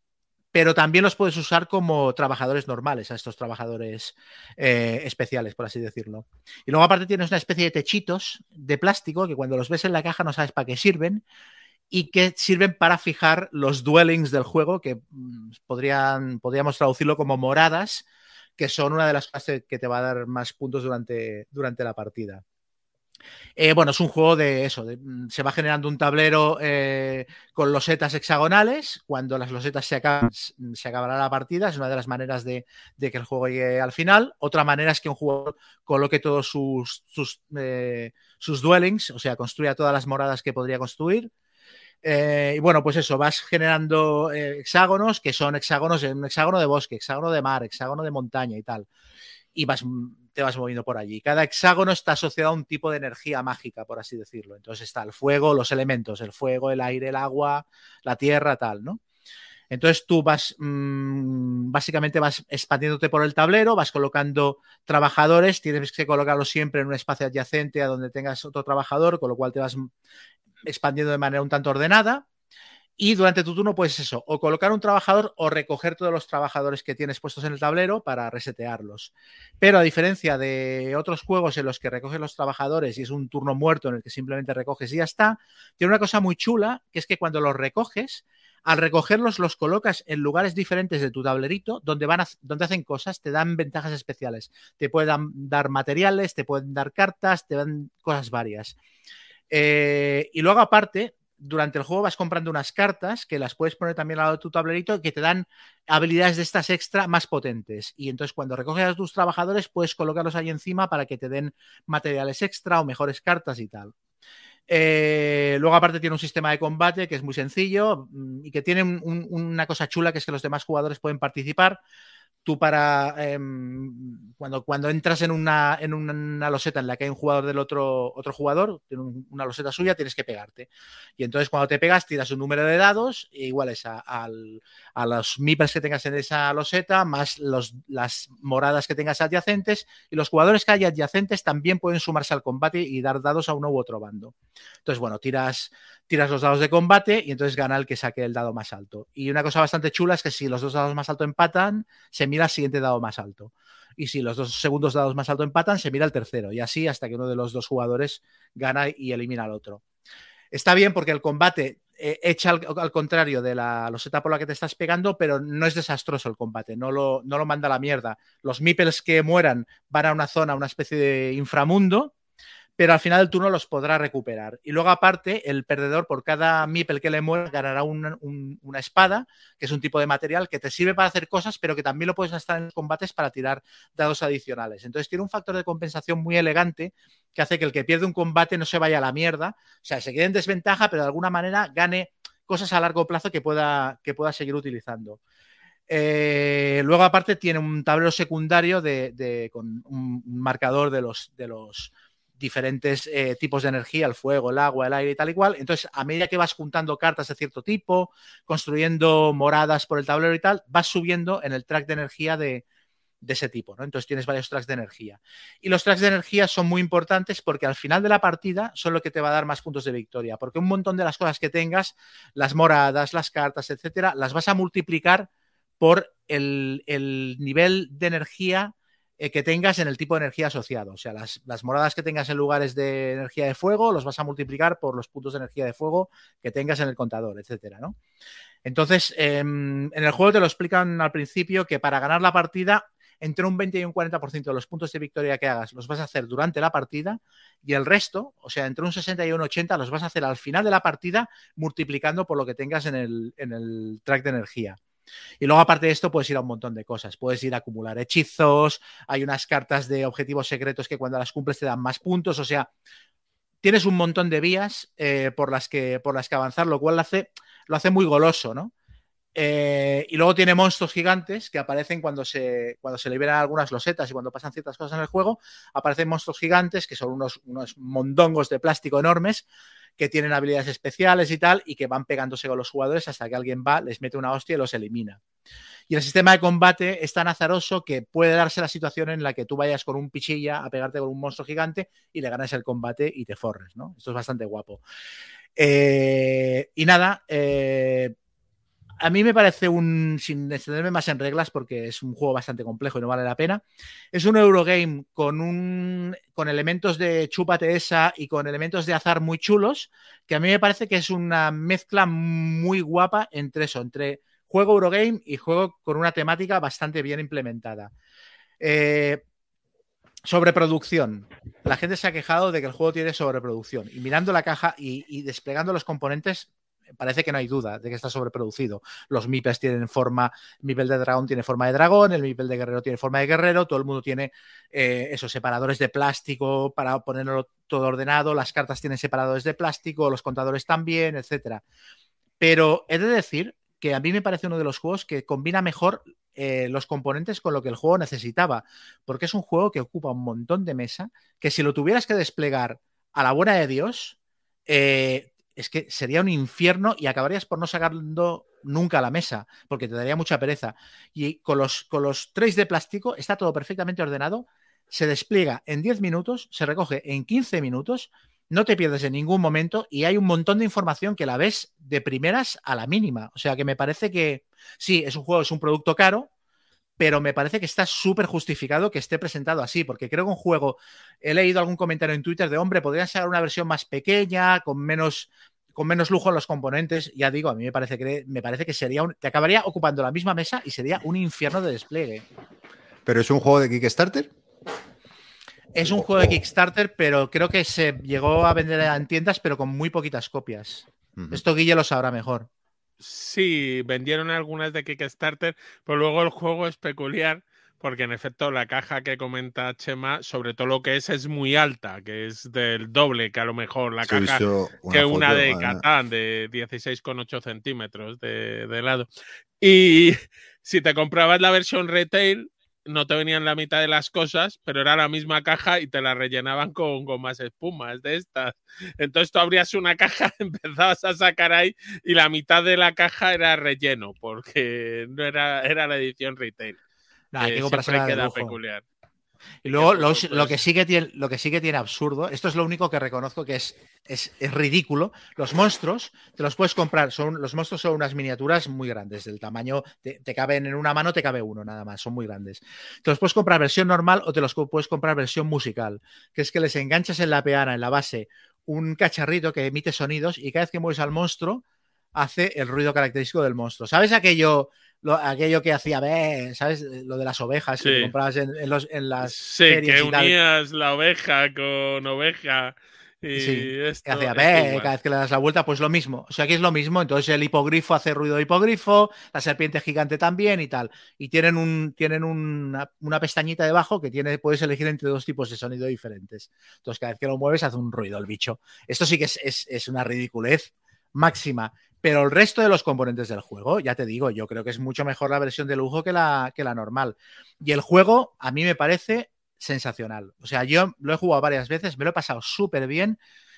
pero también los puedes usar como trabajadores normales, a estos trabajadores eh, especiales, por así decirlo. Y luego aparte tienes una especie de techitos de plástico que cuando los ves en la caja no sabes para qué sirven y que sirven para fijar los dwellings del juego, que mm, podrían, podríamos traducirlo como moradas, que son una de las cosas que te va a dar más puntos durante, durante la partida. Eh, bueno, es un juego de eso, mm, se va generando un tablero eh, con losetas hexagonales, cuando las losetas se acaban, se acabará la partida, es una de las maneras de, que el juego llegue al final. Otra manera es que un jugador coloque todos sus, sus, eh, sus dwellings, o sea, construya todas las moradas que podría construir. y bueno, pues eso, vas generando hexágonos que son hexágonos, un hexágono de bosque, hexágono de mar, hexágono de montaña y tal. Y vas te vas moviendo por allí. Cada hexágono está asociado a un tipo de energía mágica, por así decirlo. Entonces está el fuego, los elementos, el fuego, el aire, el agua, la tierra, tal, ¿no? Entonces tú vas, mmm, básicamente vas expandiéndote por el tablero, vas colocando trabajadores, tienes que colocarlos siempre en un espacio adyacente a donde tengas otro trabajador, con lo cual te vas expandiendo de manera un tanto ordenada. Y durante tu turno puedes eso, o colocar un trabajador o recoger todos los trabajadores que tienes puestos en el tablero para resetearlos. Pero a diferencia de otros juegos en los que recoges los trabajadores y es un turno muerto en el que simplemente recoges y ya está, tiene una cosa muy chula, que es que cuando los recoges, al recogerlos los colocas en lugares diferentes de tu tablerito donde, van donde hacen cosas, te dan ventajas especiales. Te pueden dar materiales, te pueden dar cartas, te dan cosas varias. Eh, y luego aparte, durante el juego vas comprando unas cartas que las puedes poner también al lado de tu tablerito que te dan habilidades de estas extra más potentes. Y entonces cuando recoges a tus trabajadores puedes colocarlos ahí encima para que te den materiales extra o mejores cartas y tal. Eh, luego aparte tiene un sistema de combate que es muy sencillo mm, y que tiene una cosa chula que es que los demás jugadores pueden participar tú para em, cuando, entras en una, en una loseta en la que hay un jugador del otro, otro jugador, tiene una loseta suya, tienes que pegarte. Y entonces cuando te pegas, tiras un número de dados iguales a, a, los MIPES que tengas en esa loseta, más los, las moradas que tengas adyacentes, y los jugadores que hay adyacentes también pueden sumarse al combate y dar dados a uno u otro bando. Entonces, bueno, tiras, tiras los dados de combate y entonces gana el que saque el dado más alto. Y una cosa bastante chula es que si los dos dados más altos empatan, se mira el siguiente dado más alto. Y si los dos segundos dados más alto empatan, se mira el tercero. Y así hasta que uno de los dos jugadores gana y elimina al otro. Está bien porque el combate eh, hecha al, contrario de la loseta por la que te estás pegando, pero no es desastroso el combate, no lo, no lo manda a la mierda. Los meeples que mueran van a una zona, una especie de inframundo, pero al final del turno los podrá recuperar. Y luego, aparte, el perdedor por cada Mipel que le muera ganará una, espada, que es un tipo de material que te sirve para hacer cosas, pero que también lo puedes gastar en los combates para tirar dados adicionales. Entonces tiene un factor de compensación muy elegante que hace que el que pierde un combate no se vaya a la mierda, o sea, se quede en desventaja, pero de alguna manera gane cosas a largo plazo que pueda, que pueda seguir utilizando. Eh, luego, aparte, tiene un tablero secundario de, con un marcador de los, de los diferentes eh, tipos de energía, el fuego, el agua, el aire y tal y cual. Entonces, a medida que vas juntando cartas de cierto tipo, construyendo moradas por el tablero y tal, vas subiendo en el track de energía de, ese tipo, ¿no? Entonces tienes varios tracks de energía. Y los tracks de energía son muy importantes porque al final de la partida son lo que te va a dar más puntos de victoria, porque un montón de las cosas que tengas, las moradas, las cartas, etcétera, las vas a multiplicar por el, el nivel de energía eh, que tengas en el tipo de energía asociado. O sea, las, moradas que tengas en lugares de energía de fuego los vas a multiplicar por los puntos de energía de fuego que tengas en el contador, etcétera, ¿no? Entonces, em, en el juego te lo explican al principio que para ganar la partida, entre un 20 y un 40% de los puntos de victoria que hagas los vas a hacer durante la partida y el resto, o sea, entre un 60 y un 80 los vas a hacer al final de la partida multiplicando por lo que tengas en el, en el track de energía. Y luego, aparte de esto, puedes ir a un montón de cosas. Puedes ir a acumular hechizos, hay unas cartas de objetivos secretos que cuando las cumples te dan más puntos. O sea, tienes un montón de vías eh, por, las que, por las que avanzar, lo cual lo hace, lo hace muy goloso, ¿no? Eh, y luego tiene monstruos gigantes que aparecen cuando se, cuando se liberan algunas losetas y cuando pasan ciertas cosas en el juego. Aparecen monstruos gigantes que son unos, unos mondongos de plástico enormes que tienen habilidades especiales y tal, y que van pegándose con los jugadores hasta que alguien va, les mete una hostia y los elimina. Y el sistema de combate es tan azaroso que puede darse la situación en la que tú vayas con un pichilla a pegarte con un monstruo gigante y le ganas el combate y te forres, ¿no? Esto es bastante guapo. Eh, y nada, eh, a mí me parece un, sin extenderme más en reglas, porque es un juego bastante complejo y no vale la pena, es un Eurogame con, un, con elementos de chúpate esa y con elementos de azar muy chulos, que a mí me parece que es una mezcla muy guapa entre eso, entre juego Eurogame y juego con una temática bastante bien implementada. Eh, sobreproducción. La gente se ha quejado de que el juego tiene sobreproducción. Y mirando la caja y desplegando los componentes, parece que no hay duda de que está sobreproducido. Los MIPES tienen forma, el MIPEL de dragón tiene forma de dragón, el MIPEL de guerrero tiene forma de guerrero, todo el mundo tiene eh, esos separadores de plástico para ponerlo todo ordenado, las cartas tienen separadores de plástico, los contadores también, etcétera. Pero he de decir que a mí me parece uno de los juegos que combina mejor eh, los componentes con lo que el juego necesitaba, porque es un juego que ocupa un montón de mesa, que si lo tuvieras que desplegar a la buena de Dios, eh, es que sería un infierno y acabarías por no sacarlo nunca a la mesa, porque te daría mucha pereza. Y con los, con los trays de plástico está todo perfectamente ordenado, se despliega en 10 minutos, se recoge en 15 minutos, no te pierdes en ningún momento y hay un montón de información que la ves de primeras a la mínima. O sea que me parece que sí, es un juego, es un producto caro, pero me parece que está súper justificado que esté presentado así, porque creo que un juego, he leído algún comentario en Twitter de, hombre, podría ser una versión más pequeña, con menos con menos lujo en los componentes, ya digo, a mí me parece que me parece que sería un, te acabaría ocupando la misma mesa y sería un infierno de despliegue. ¿Pero es un juego de Kickstarter? Es un juego de Kickstarter, pero creo que se llegó a vender en tiendas, pero con muy poquitas copias. Esto Guille lo sabrá mejor. Sí, vendieron algunas de Kickstarter, pero luego el juego es peculiar porque en efecto la caja que comenta Chema, sobre todo lo que es, es muy alta, que es del doble que a lo mejor la caja que una de Catán de 16,8 centímetros de, de lado. Y *laughs* si te comprabas la versión retail, no te venían la mitad de las cosas, pero era la misma caja y te la rellenaban con gomas espumas de estas. Entonces tú abrías una caja, *laughs* empezabas a sacar ahí y la mitad de la caja era relleno, porque no era, era la edición retail. Nah, que queda peculiar. Y luego lo, que sí que tiene, lo que sí que tiene absurdo, esto es lo único que reconozco que es, es, ridículo. Los monstruos te los puedes comprar, son, los monstruos son unas miniaturas muy grandes, del tamaño, te, caben en una mano, te cabe uno nada más, son muy grandes. Te los puedes comprar versión normal o te los puedes comprar versión musical, que es que les enganchas en la peana, en la base, un cacharrito que emite sonidos y cada vez que mueves al monstruo, hace el ruido característico del monstruo. ¿Sabes aquello, aquello que hacía, ¿sabes? Lo de las ovejas que comprabas en, los, en las sí, que unías la oveja con oveja y sí, hacía, cada vez que le das la vuelta, pues lo mismo. O sea, aquí es lo mismo. Entonces el hipogrifo hace ruido de hipogrifo, la serpiente gigante también y tal. Y tienen, un, tienen una, pestañita debajo que tiene, puedes elegir entre dos tipos de sonido diferentes. Entonces cada vez que lo mueves hace un ruido el bicho. Esto sí que es, es una ridiculez máxima. Pero el resto de los componentes del juego, ya te digo, yo creo que es mucho mejor la versión de lujo que la, que la normal. Y el juego, a mí me parece sensacional. O sea, yo lo he jugado varias veces, me lo he pasado súper bien.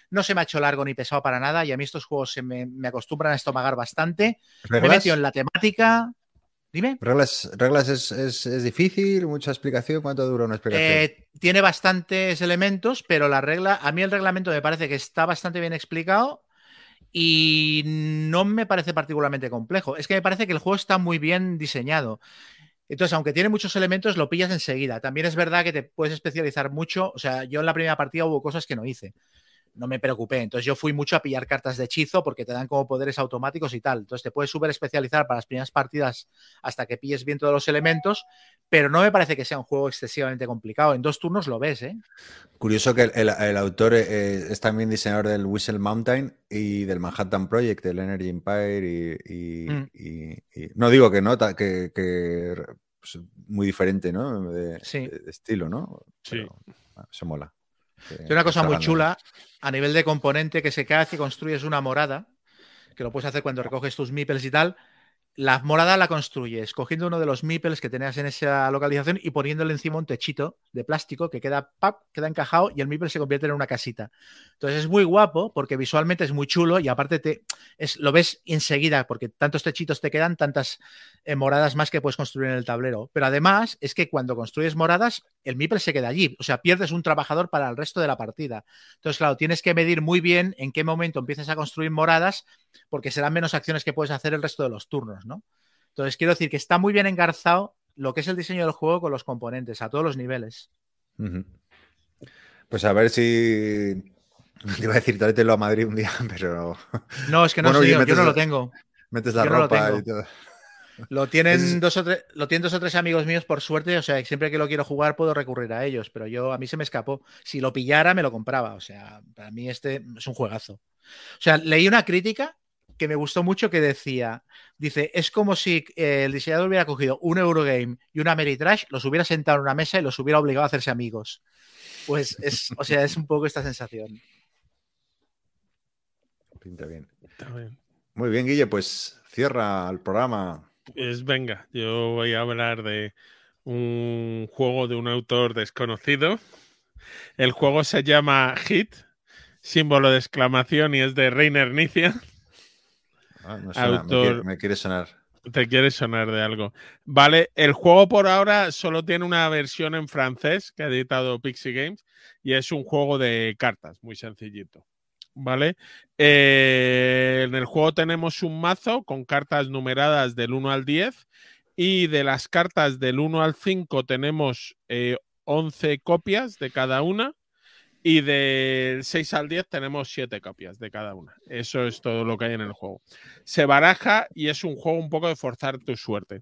No se me ha hecho largo ni pesado para nada y a mí estos juegos se me, acostumbran a estomagar bastante. Me he metido en la temática. Dime. ¿Reglas, reglas es, difícil? ¿Mucha explicación? ¿Cuánto dura una explicación? Eh, tiene bastantes elementos, pero la regla, a mí el reglamento me parece que está bastante bien explicado y no me parece particularmente complejo. Es que me parece que el juego está muy bien diseñado. Entonces, aunque tiene muchos elementos, lo pillas enseguida. También es verdad que te puedes especializar mucho. O sea, yo en la primera partida hubo cosas que no hice. No me preocupé. Entonces, yo fui mucho a pillar cartas de hechizo porque te dan como poderes automáticos y tal. Entonces, te puedes súper especializar para las primeras partidas hasta que pilles bien todos los elementos. Pero no me parece que sea un juego excesivamente complicado. En dos turnos lo ves, ¿eh? Curioso que el, autor eh, es también diseñador del Whistle Mountain y del Manhattan Project, del Energy Empire y, mm. no digo que no, que, pues, muy diferente, ¿no? De, estilo, ¿no? sí. se mola. Tiene una cosa muy chula a nivel de componente que se que construyes una morada, que lo puedes hacer cuando recoges tus meeples y tal, la morada la construyes cogiendo uno de los meeples que tenías en esa localización y poniéndole encima un techito de plástico que queda, pap, queda encajado y el meeple se convierte en una casita. Entonces es muy guapo porque visualmente es muy chulo y aparte te, es, lo ves enseguida porque tantos techitos te quedan, tantas eh, moradas más que puedes construir en el tablero. Pero además es que cuando construyes moradas, el meeple se queda allí. O sea, pierdes un trabajador para el resto de la partida. Entonces, claro, tienes que medir muy bien en qué momento empiezas a construir moradas porque serán menos acciones que puedes hacer el resto de los turnos, ¿no? Entonces, quiero decir que está muy bien engarzado lo que es el diseño del juego con los componentes a todos los niveles. Pues a ver si. Te iba a decir, tráetelo a Madrid un día, *laughs* pero. No, es que no yo, no lo tengo. Metes la ropa y todo. Lo tienen, dos o tres, lo tienen dos o tres amigos míos, por suerte. O sea, siempre que lo quiero jugar puedo recurrir a ellos. Pero yo, a mí se me escapó. Si lo pillara, me lo compraba. O sea, para mí este es un juegazo. O sea, leí una crítica que me gustó mucho que decía, dice, es como si eh, el diseñador hubiera cogido un Eurogame y una Ameritrash, los hubiera sentado en una mesa y los hubiera obligado a hacerse amigos. Pues es, o sea, es un poco esta sensación. Pinta bien. Muy bien, Guille, pues cierra el programa. Pues venga, yo voy a hablar de un juego de un autor desconocido. El juego se llama Hit, símbolo de exclamación, y es de Reiner Nicia. Ah, me, quiere, sonar. Te quiere sonar de algo. Vale, el juego por ahora solo tiene una versión en francés que ha editado Pixie Games y es un juego de cartas, muy sencillito. ¿Vale? Eh, en el juego tenemos un mazo con cartas numeradas del 1 al 10 y de las cartas del 1 al 5 tenemos 11 eh, copias de cada una y del 6 al 10 tenemos 7 copias de cada una. Eso es todo lo que hay en el juego. Se baraja y es un juego un poco de forzar tu suerte.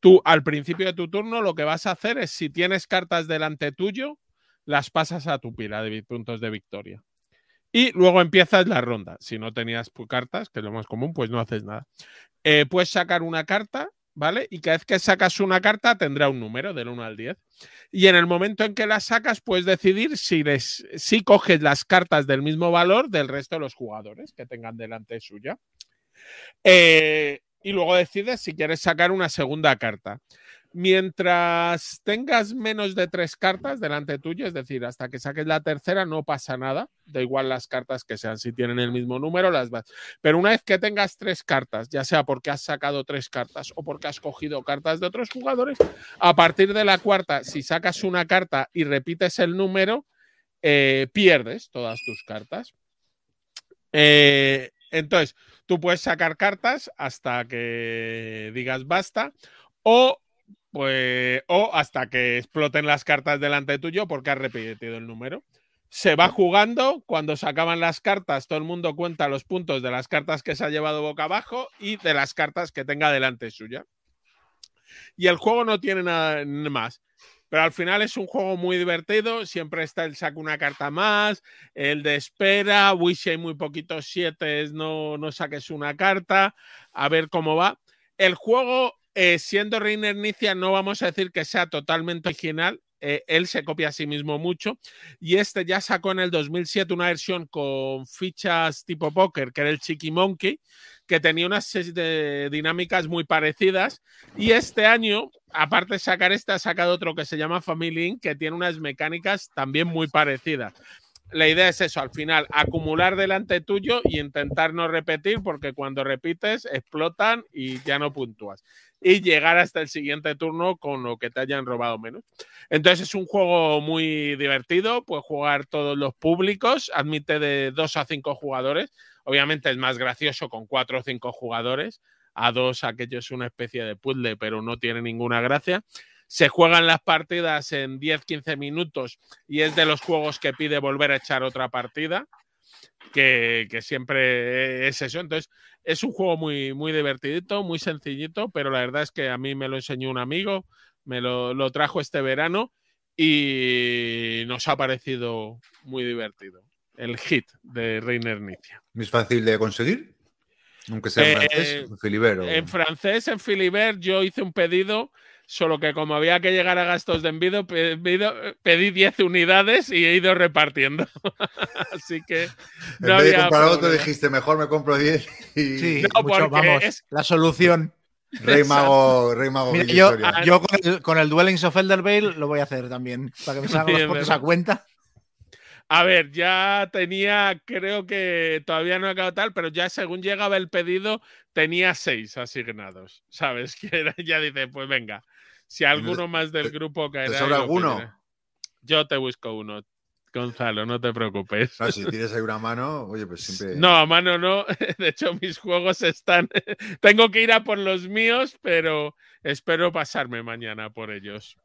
Tú al principio de tu turno lo que vas a hacer es si tienes cartas delante tuyo, las pasas a tu pila de puntos de victoria. Y luego empiezas la ronda. Si no tenías cartas, que es lo más común, pues no haces nada. Eh, puedes sacar una carta ¿vale? Y cada vez que sacas una carta tendrá un número del 1 al 10. Y en el momento en que la sacas puedes decidir si, si coges las cartas del mismo valor del resto de los jugadores que tengan delante suya. Eh, y luego decides si quieres sacar una segunda carta. Mientras tengas menos de tres cartas delante tuyo, es decir, hasta que saques la tercera, no pasa nada. Da igual las cartas que sean, si tienen el mismo número, las vas. Pero una vez que tengas tres cartas, ya sea porque has sacado tres cartas o porque has cogido cartas de otros jugadores, a partir de la cuarta, si sacas una carta y repites el número, eh, pierdes todas tus cartas. Eh, entonces, tú puedes sacar cartas hasta que digas basta o pues, o hasta que exploten las cartas delante tuyo porque has repetido el número. se va jugando, cuando se acaban las cartas, todo el mundo cuenta los puntos de las cartas que se ha llevado boca abajo y de las cartas que tenga delante suya. Y el juego no tiene nada más. Pero al final es un juego muy divertido. Siempre está el saco una carta más, el de espera. Wish hay muy poquitos siete, no, no saques una carta. A ver cómo va. El juego, eh, siendo Reiner Nicia, no vamos a decir que sea totalmente original. Eh, él se copia a sí mismo mucho. Y este ya sacó en el 2007 una versión con fichas tipo póker, que era el Chiqui Monkey, que tenía unas de dinámicas muy parecidas. Y este año, aparte de sacar este, ha sacado otro que se llama Family Inc., que tiene unas mecánicas también muy parecidas. La idea es eso, al final, acumular delante tuyo y intentar no repetir, porque cuando repites explotan y ya no puntúas y llegar hasta el siguiente turno con lo que te hayan robado menos. Entonces es un juego muy divertido, puede jugar todos los públicos, admite de 2 a 5 jugadores. Obviamente es más gracioso con 4 o 5 jugadores. A 2 aquello es una especie de puzzle, pero no tiene ninguna gracia. Se juegan las partidas en 10-15 minutos y es de los juegos que pide volver a echar otra partida que, siempre es eso. Entonces, es un juego muy, muy divertidito, muy sencillito, pero la verdad es que a mí me lo enseñó un amigo, me lo, trajo este verano y nos ha parecido muy divertido. El hit de Reiner Nicia. ¿Es fácil de conseguir? Aunque sea en francés, eh, en Filibert. En francés, en Filibert, yo hice un pedido solo que como había que llegar a gastos de envío, pedí 10 unidades y he ido repartiendo. *laughs* Así que... No en vez de comprar otro dijiste, mejor me compro 10 y... Sí, vamos, la solución. Rey Mago, Rey Mago yo, yo con, el, con el Dwellings of Eldervale lo voy a hacer también, para que me salgan los puntos a cuenta. A ver, ya tenía, creo que todavía no ha acabado tal, pero ya según llegaba el pedido, tenía seis asignados. ¿Sabes? *laughs* Que ya dice, pues venga, si alguno más del grupo caerá. ¿Te sobra alguno? Yo te busco uno, Gonzalo, no te preocupes. si tienes ahí una mano, oye, pues siempre. No, a mano no. *laughs* De hecho, mis juegos están. *laughs* Tengo que ir a por los míos, pero espero pasarme mañana por ellos.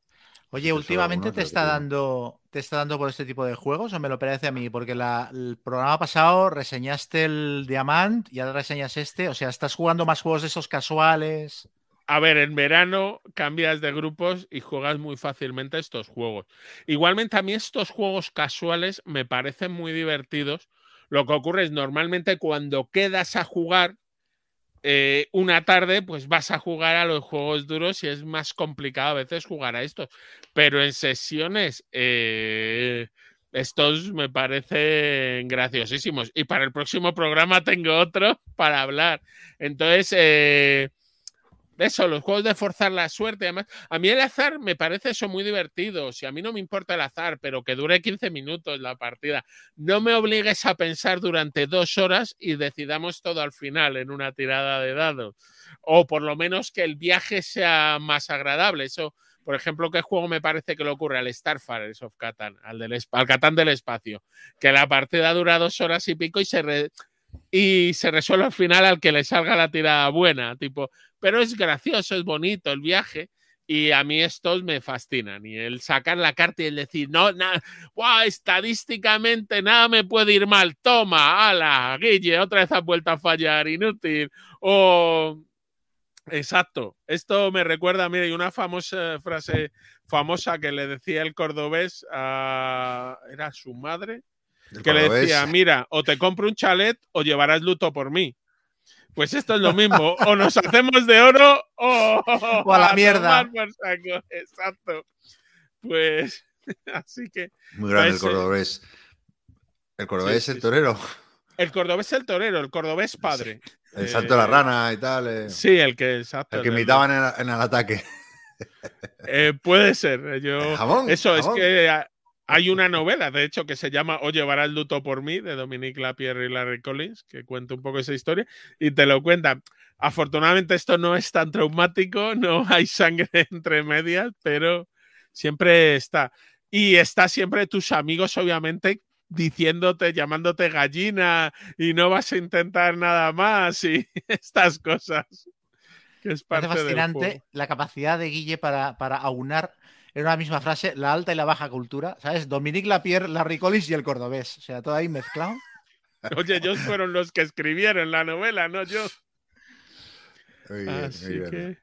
Oye, últimamente te está dando te está dando por este tipo de juegos o me lo parece a mí, porque el programa pasado reseñaste el Diamant y ahora reseñas este, o sea, estás jugando más juegos de esos casuales. A ver, en verano cambias de grupos y juegas muy fácilmente estos juegos. Igualmente a mí estos juegos casuales me parecen muy divertidos. Lo que ocurre es normalmente cuando quedas a jugar eh, una tarde, pues vas a jugar a los juegos duros y es más complicado a veces jugar a estos. Pero en sesiones, eh, estos me parecen graciosísimos. Y para el próximo programa tengo otro *laughs* para hablar. Entonces, eh, eso, los juegos de forzar la suerte. Además, a mí el azar me parece eso muy divertido. Si a mí no me importa el azar, pero que dure 15 minutos la partida, no me obligues a pensar durante dos horas y decidamos todo al final en una tirada de dados. O por lo menos que el viaje sea más agradable. Eso, por ejemplo, ¿qué juego me parece que le ocurre al Starfire of Catan, al, del, al Catán del espacio? Que la partida dura dos horas y pico y se, y se resuelve al final al que le salga la tirada buena. Tipo, pero es gracioso, es bonito el viaje. Y a mí estos me fascinan. Y el sacar la carta y el decir, no, nada, estadísticamente nada me puede ir mal. Toma, ala, Guille, otra vez has vuelto a fallar, inútil. O. Exacto. Esto me recuerda, mire, una famosa frase famosa que le decía el cordobés a. ¿Era su madre? que le decía, mira, o te compro un chalet o llevarás luto por mí. Pues esto es lo mismo, o nos hacemos de oro o, a la *laughs* mierda. Exacto. Pues *laughs* así que. Muy grande el pues, cordobés. El cordobés es el torero. El cordobés es el torero, el cordobés padre. El salto de la eh, rana y tal. Eh. Sí, el que, exacto, el que imitaban en, el ataque. Eh, puede ser. Yo, eso es que hay una novela, de hecho, que se llama O llevará el luto por mí, de Dominique Lapierre y Larry Collins, que cuenta un poco esa historia, y te lo cuenta. Afortunadamente esto no es tan traumático, *laughs* no hay sangre *laughs* entre medias, pero siempre está. Y está siempre tus amigos, obviamente, diciéndote, llamándote gallina y no vas a intentar nada más y *laughs* estas cosas. Que es parte fascinante la capacidad de Guille para, para aunar en una misma frase la alta y la baja cultura, ¿sabes? Dominique Lapierre, Larry Collins y el cordobés. O sea, todo ahí mezclado. *laughs* Oye, ellos fueron los que escribieron la novela, no yo. Muy bien, Así muy bien. que.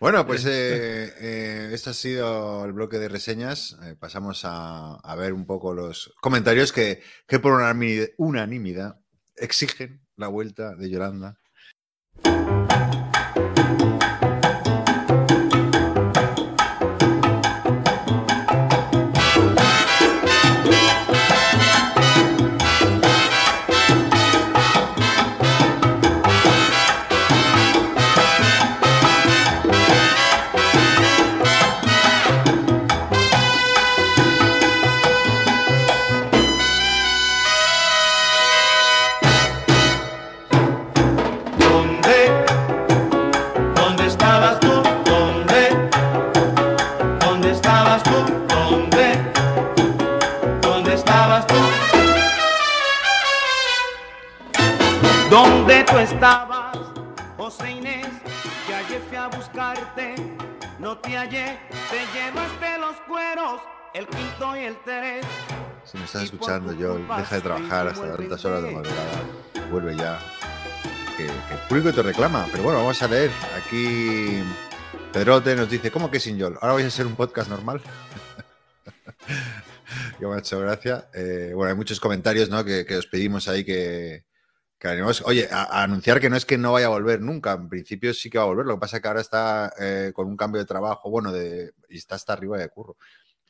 Bueno, pues eh, eh, este ha sido el bloque de reseñas. Eh, pasamos a, a ver un poco los comentarios que, que por unanimi- unanimidad exigen la vuelta de Yolanda. Estabas, José Inés? Que ayer fui a buscarte, no te hallé, te llevaste los cueros, el quinto y el tres. Si me estás escuchando, culpa deja de trabajar hasta altas horas de madrugada. Vuelve ya. Que, que el público te reclama. Pero bueno, vamos a leer. Aquí Pedrote nos dice, ¿cómo que sin Joel? ¿Ahora vais a ser un podcast normal? *laughs* que me ha hecho gracia. Eh, bueno, hay muchos comentarios ¿no? que, que os pedimos ahí que, que animemos. Oye, anunciar que no es que no vaya a volver nunca. En principio sí que va a volver. Lo que pasa es que ahora está eh, con un cambio de trabajo, bueno, y está hasta arriba de curro.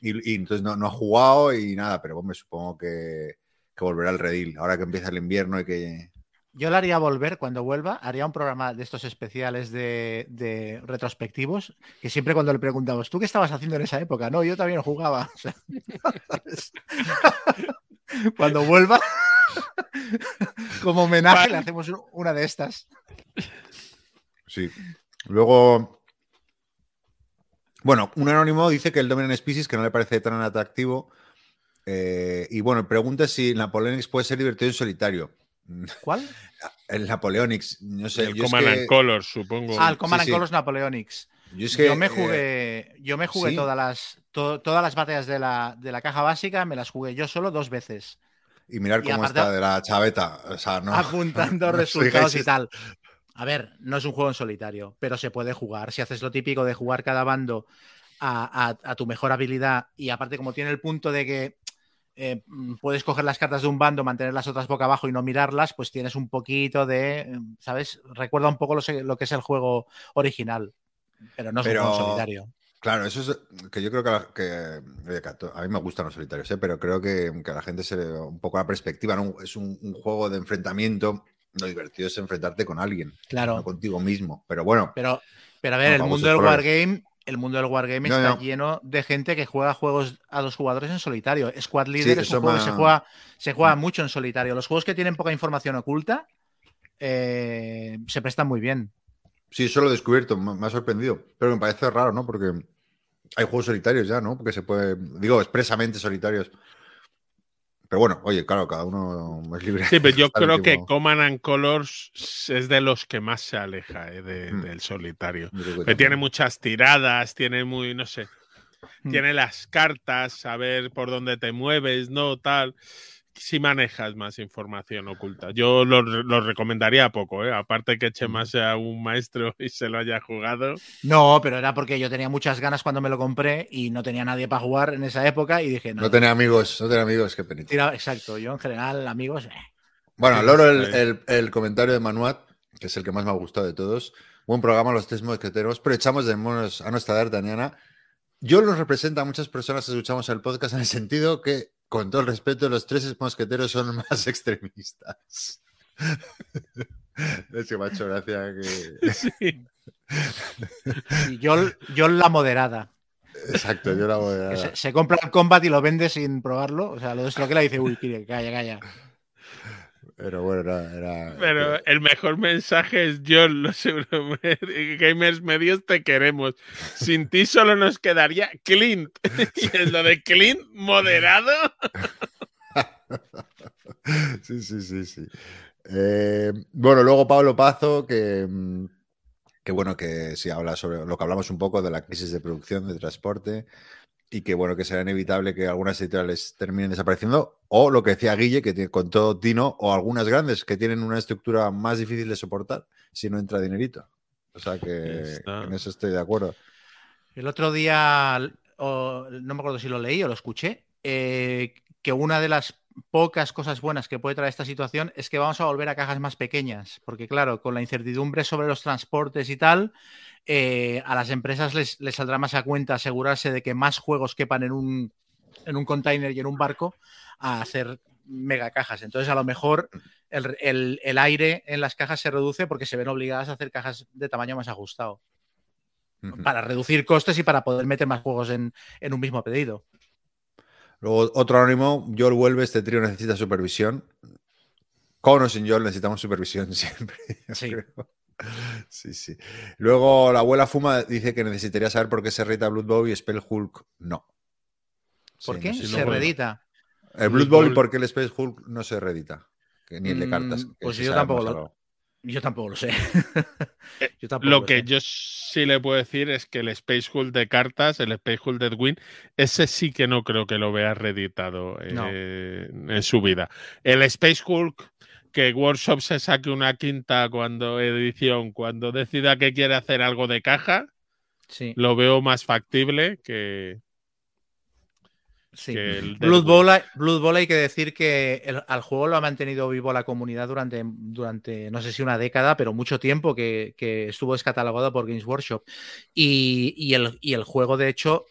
Y, entonces no, ha jugado y nada, pero hombre, supongo que, volverá al redil. Ahora que empieza el invierno y que. Yo le haría volver cuando vuelva, haría un programa de estos especiales de, de retrospectivos, que siempre cuando le preguntamos, ¿tú qué estabas haciendo en esa época? No, yo también jugaba. *laughs* *laughs* *laughs* Cuando vuelva, *laughs* como homenaje, le hacemos un- una de estas. Sí. Luego. Bueno, un anónimo dice que el Dominant Species que no le parece tan atractivo. eh, y bueno, pregunta si el Napoleonix puede ser divertido en solitario. *laughs* ¿Cuál? El Napoleonix, no sé. el yo es Command que- and Colors, supongo. Ah, el Command sí, sí. and Colors Napoleonics. yo es que, yo me eh, jugué, yo me jugué sí. todas las to- todas las batallas de la, de la caja básica, me las jugué yo solo dos veces. Y mirar y cómo aparte- está de la chaveta. O sea, no. apuntando *laughs* no resultados y tal. A ver, no es un juego en solitario, pero se puede jugar. Si haces lo típico de jugar cada bando a, a- a tu mejor habilidad y aparte como tiene el punto de que eh, mm, puedes coger las cartas de un bando, mantener las otras boca abajo y no mirarlas, pues tienes un poquito de, eh, ¿sabes? Recuerda un poco lo, que es el juego original, pero no es Pero- un juego en solitario. Claro, eso es que yo creo que, a que- a, mí me gustan los solitarios, ¿eh? pero creo que, que a la gente se le da un poco la perspectiva, ¿no? Es un, un juego de enfrentamiento. Lo divertido es enfrentarte con alguien, Claro. no contigo mismo. Pero bueno, Pero, pero a ver, el mundo del. Wargame, el mundo del Wargame No, está no. lleno de gente que juega juegos a dos jugadores en solitario. Squad Leader es un juego que se juega, se juega mucho en solitario. Los juegos que tienen poca información oculta eh, se prestan muy bien. Sí, eso lo he descubierto, me, ha sorprendido. Pero me parece raro, ¿no? Porque hay juegos solitarios ya, ¿no? Porque se puede, digo, expresamente solitarios. Pero bueno, oye, claro, cada uno es libre. Sí, pero yo creo que. Command and Colors es de los que más se aleja eh, de- Mm. del solitario. Que tiene muchas tiradas, tiene muy, no sé, Mm. tiene las cartas, saber por dónde te mueves, no tal. Si manejas más información oculta. Yo lo, lo recomendaría poco, ¿eh? aparte que Chema sea un maestro y se lo haya jugado. No, pero era porque yo tenía muchas ganas cuando me lo compré y no tenía nadie para jugar en esa época y dije, no, No tenía amigos, no tenía amigos, qué penita. exacto, yo en general, amigos, eh. Bueno, Loro, el, el- el comentario de Manuat, que es el que más me ha gustado de todos. Buen programa, los tres mosqueteros, pero echamos de menos a nuestra D'Artagnana. Yo los representa a muchas personas que escuchamos el podcast en el sentido que, con todo el respeto, los tres mosqueteros son *laughs* más extremistas. *laughs* es que me ha hecho gracia que... Sí. y yo, yo la moderada. Exacto, yo la voy Que a... se, se compra el combat y lo vende sin probarlo. O sea, lo desbloquea y dice, uy, Kire, calla, calla. Pero bueno, era... era- Pero el mejor mensaje es John, los Euro- *laughs* gamers medios te queremos. Sin ti solo nos quedaría Clint. *laughs* Y es lo de Clint moderado. *laughs* Sí, sí, sí, sí. Eh, bueno, luego Pablo Pazo, que, mm, que bueno, que sí habla sobre lo que hablamos un poco de la crisis de producción de transporte. Y que bueno, que será inevitable que algunas editoriales terminen desapareciendo, o lo que decía Guille, que con todo Tino, o algunas grandes que tienen una estructura más difícil de soportar si no entra dinerito. O sea que en eso estoy de acuerdo. El otro día, no me acuerdo si lo leí o lo escuché, eh, que una de las pocas cosas buenas que puede traer esta situación es que vamos a volver a cajas más pequeñas, porque claro, con la incertidumbre sobre los transportes y tal, eh, a las empresas les, saldrá más a cuenta asegurarse de que más juegos quepan en un, en un container y en un barco a hacer mega cajas. Entonces, a lo mejor el, aire en las cajas se reduce porque se ven obligadas a hacer cajas de tamaño más ajustado. Para reducir costes y para poder meter más juegos en, en un mismo pedido. Luego, otro anónimo, Joel vuelve, este trío necesita supervisión. Con o sin Joel necesitamos supervisión *laughs* siempre. Sí. Sí, sí. Luego la abuela Fuma dice que necesitaría saber por qué se redita Blood Bowl y Spell Hulk no. ¿Por qué? se redita. El Blood Bowl y por qué el Spell Hulk no se redita. ni el de cartas. Mm, pues yo tampoco, lo, yo tampoco lo sé. Eh, *laughs* lo, que yo sí le puedo decir es que el Space Hulk de cartas, el Space Hulk de Edwin, ese sí que no creo que lo vea reeditado eh, en su vida. El Space Hulk que Workshop se saque una quinta cuando edición, cuando decida que quiere hacer algo de caja, sí. lo veo más factible que. Sí. Blood, Bowl, hay que decir que al juego lo ha mantenido vivo la comunidad durante, durante no sé si una década, pero mucho tiempo que, estuvo descatalogado por Games Workshop. Y, el, y el juego, de hecho,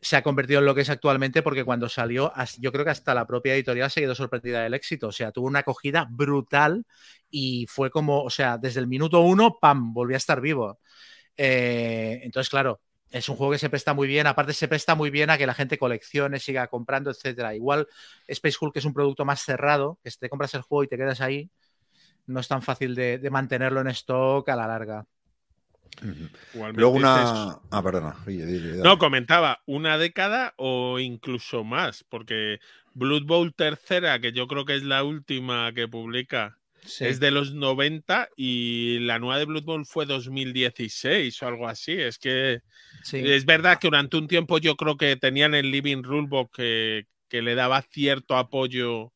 se ha convertido en lo que es actualmente porque cuando salió, yo creo que hasta la propia editorial se quedó sorprendida del éxito. O sea, tuvo una acogida brutal y fue como, o sea, desde el minuto uno, ¡pam!, volvió a estar vivo. Eh, entonces, claro, es un juego que se presta muy bien. Aparte, se presta muy bien a que la gente coleccione, siga comprando, etcétera. Igual Space Hulk es un producto más cerrado, que si te compras el juego y te quedas ahí, no es tan fácil de mantenerlo en stock a la larga. Luego una. Ah, perdona. no, comentaba una década o incluso más, porque Blood Bowl tercera, que yo creo que es la última que publica, es de los 90 y la nueva de Blood Bowl fue 2016 o algo así. Es que es verdad que durante un tiempo yo creo que tenían el Living Rulebook que, que le daba cierto apoyo.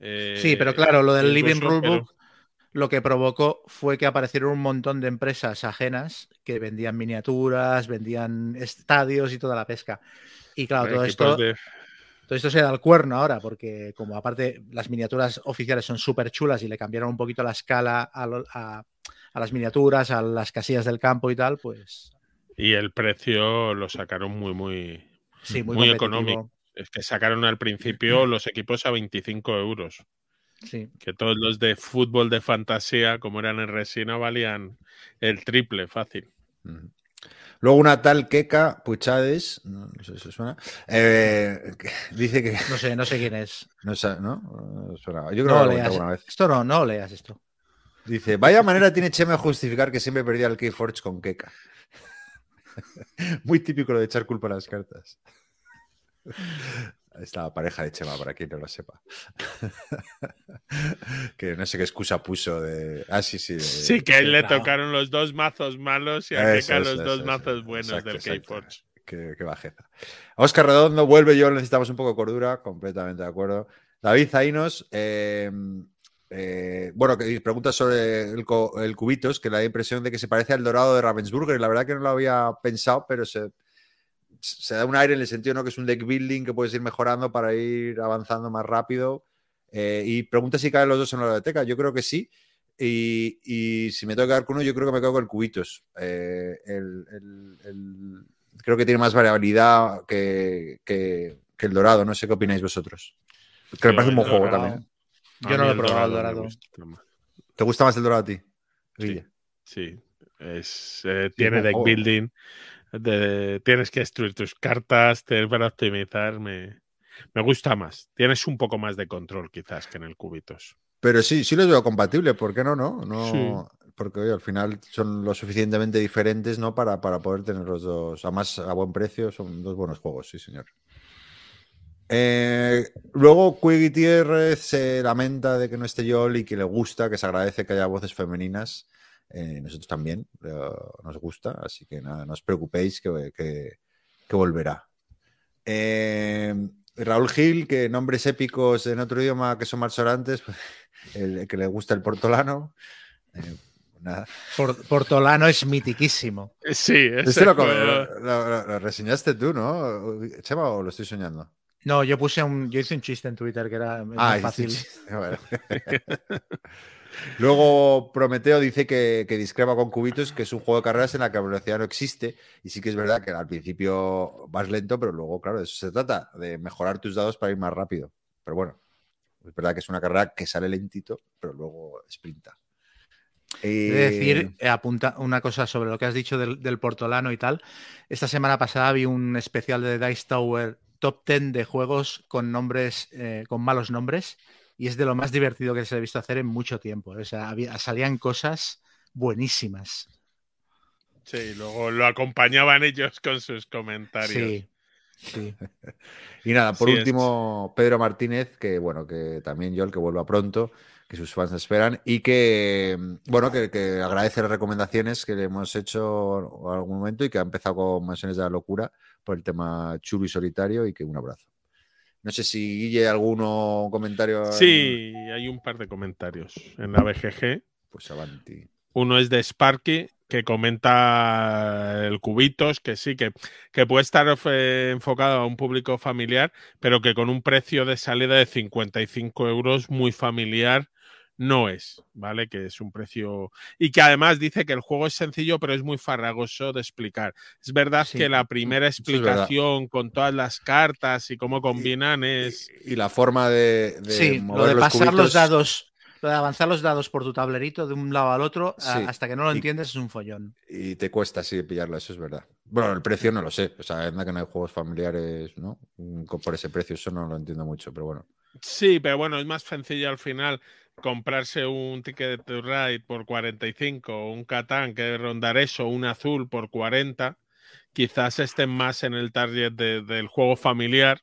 sí, pero claro, lo del Living Rulebook lo que provocó fue que aparecieron un montón de empresas ajenas que vendían miniaturas, vendían estadios y toda la pesca. Y claro, todo esto, todo esto se da al cuerno ahora, porque como aparte las miniaturas oficiales son súper chulas y le cambiaron un poquito la escala a, las miniaturas, a las casillas del campo y tal, pues... Y el precio lo sacaron muy, muy, muy económico. Es que sacaron al principio *clears throat* los equipos a 25 euros. Que todos los de fútbol de fantasía, como eran en resina, valían el triple fácil. Luego una tal Keka Puchades, no, sé si suena, eh, dice que... No sé, no sé quién es. No sé, ¿no? Yo creo que lo alguna vez. Esto no, no leas esto. Dice, vaya manera tiene Chema justificar que siempre perdía el Keyforge con Keka. *laughs* Muy típico lo de echar culpa a las cartas. Esta pareja de Chema, para quien no lo sepa. *laughs* que no sé qué excusa puso de. Ah, sí, sí. sí, que a él le tocaron los dos mazos malos y a Keka los dos mazos buenos del K-Forge. Qué, bajeza. Oscar Redondo vuelve yo, necesitamos un poco de cordura, completamente de acuerdo. David Zainos, eh, eh, bueno, que pregunta sobre el, el, Cubitos, que le da impresión de que se parece al dorado de Ravensburger. La verdad que no lo había pensado, pero se, se da un aire en el sentido ¿no? que es un deck building que puedes ir mejorando para ir avanzando más rápido. Eh, y pregunta si caen los dos en la biblioteca. Yo creo que sí. Y, si me tengo que quedar con uno, yo creo que me quedo con el Cubitos. Eh, creo que tiene más variabilidad que, el Dorado. No sé qué opináis vosotros. Que me parece un buen juego también. Yo no lo he probado el Dorado. ¿Te gusta más el Dorado a ti? Sí. sí. Eh, tiene deck building tienes que destruir tus cartas, tener para optimizar, me, gusta más. Tienes un poco más de control quizás que en el Cubitos. Pero sí, sí los veo compatibles, ¿por qué no? No, no porque al final son lo suficientemente diferentes ¿no? para, para poder tener los dos, además a buen precio, son dos buenos juegos, sí señor. Eh, luego Gutiérrez se lamenta de que no esté Yol y que le gusta, que se agradece que haya voces femeninas. Eh, nosotros también nos gusta, así que nada, no os preocupéis que, volverá. Eh, Raúl Gil, que nombres épicos en otro idioma que son malsorantes, pues, *laughs* el, que le gusta el portolano. Eh, nada. Por- Portolano es mitiquísimo. Sí, Este lo, lo- lo- lo reseñaste tú, ¿no? Chema, o lo estoy soñando? No, yo puse un, yo hice un chiste en Twitter que era hiciste fácil. *laughs* Luego Prometeo dice que, que discrepa con Cubitos, que es un juego de carreras en la que la velocidad no existe. Y sí que es verdad que al principio vas lento, pero luego, claro, de eso se trata, de mejorar tus dados para ir más rápido. Pero bueno, es verdad que es una carrera que sale lentito, pero luego sprinta. De decir, eh, apunta una cosa sobre lo que has dicho del, del portolano y tal. Esta semana pasada vi un especial de Dice Tower top 10 de juegos con nombres, eh, con malos nombres, y es de lo más divertido que se ha visto hacer en mucho tiempo. O sea, había- salían cosas buenísimas. Sí, luego lo acompañaban ellos con sus comentarios. Sí, sí. *laughs* Y nada, por Sí, es- último, Pedro Martínez, que bueno, que también yo el que vuelva pronto, que sus fans esperan, y que bueno, que, que agradece las recomendaciones que le hemos hecho en algún momento y que ha empezado con Mansiones de la Locura por el tema chulo y solitario y que un abrazo. No sé si Guille, alguno comentario. en- Sí, hay un par de comentarios en la BGG. Pues avanti. Uno es de Sparky, que comenta el Cubitos, que sí, que, que puede estar eh, enfocado a un público familiar, pero que con un precio de salida de 55 euros muy familiar no es, ¿vale? Que es un precio... Y que además dice que el juego es sencillo, pero es muy farragoso de explicar. Es verdad Sí, que la primera es verdad. explicación con todas las cartas y cómo combinan es... Y la forma de, de Sí, lo de los pasar los dados, lo de avanzar los dados por tu tablerito de un lado al otro, a- Sí. hasta que no lo Y- entiendes, es un follón. Y te cuesta así pillarlo, eso es verdad. Bueno, el precio no lo sé. O sea, anda que no hay juegos familiares, ¿no? Mm, con- Por ese precio, eso no lo entiendo mucho, pero bueno. Sí, pero bueno, es más sencillo al final comprarse un ticket to ride por 45 o un Catán que rondar eso, un azul por 40. Quizás estén más en el target de- del juego familiar.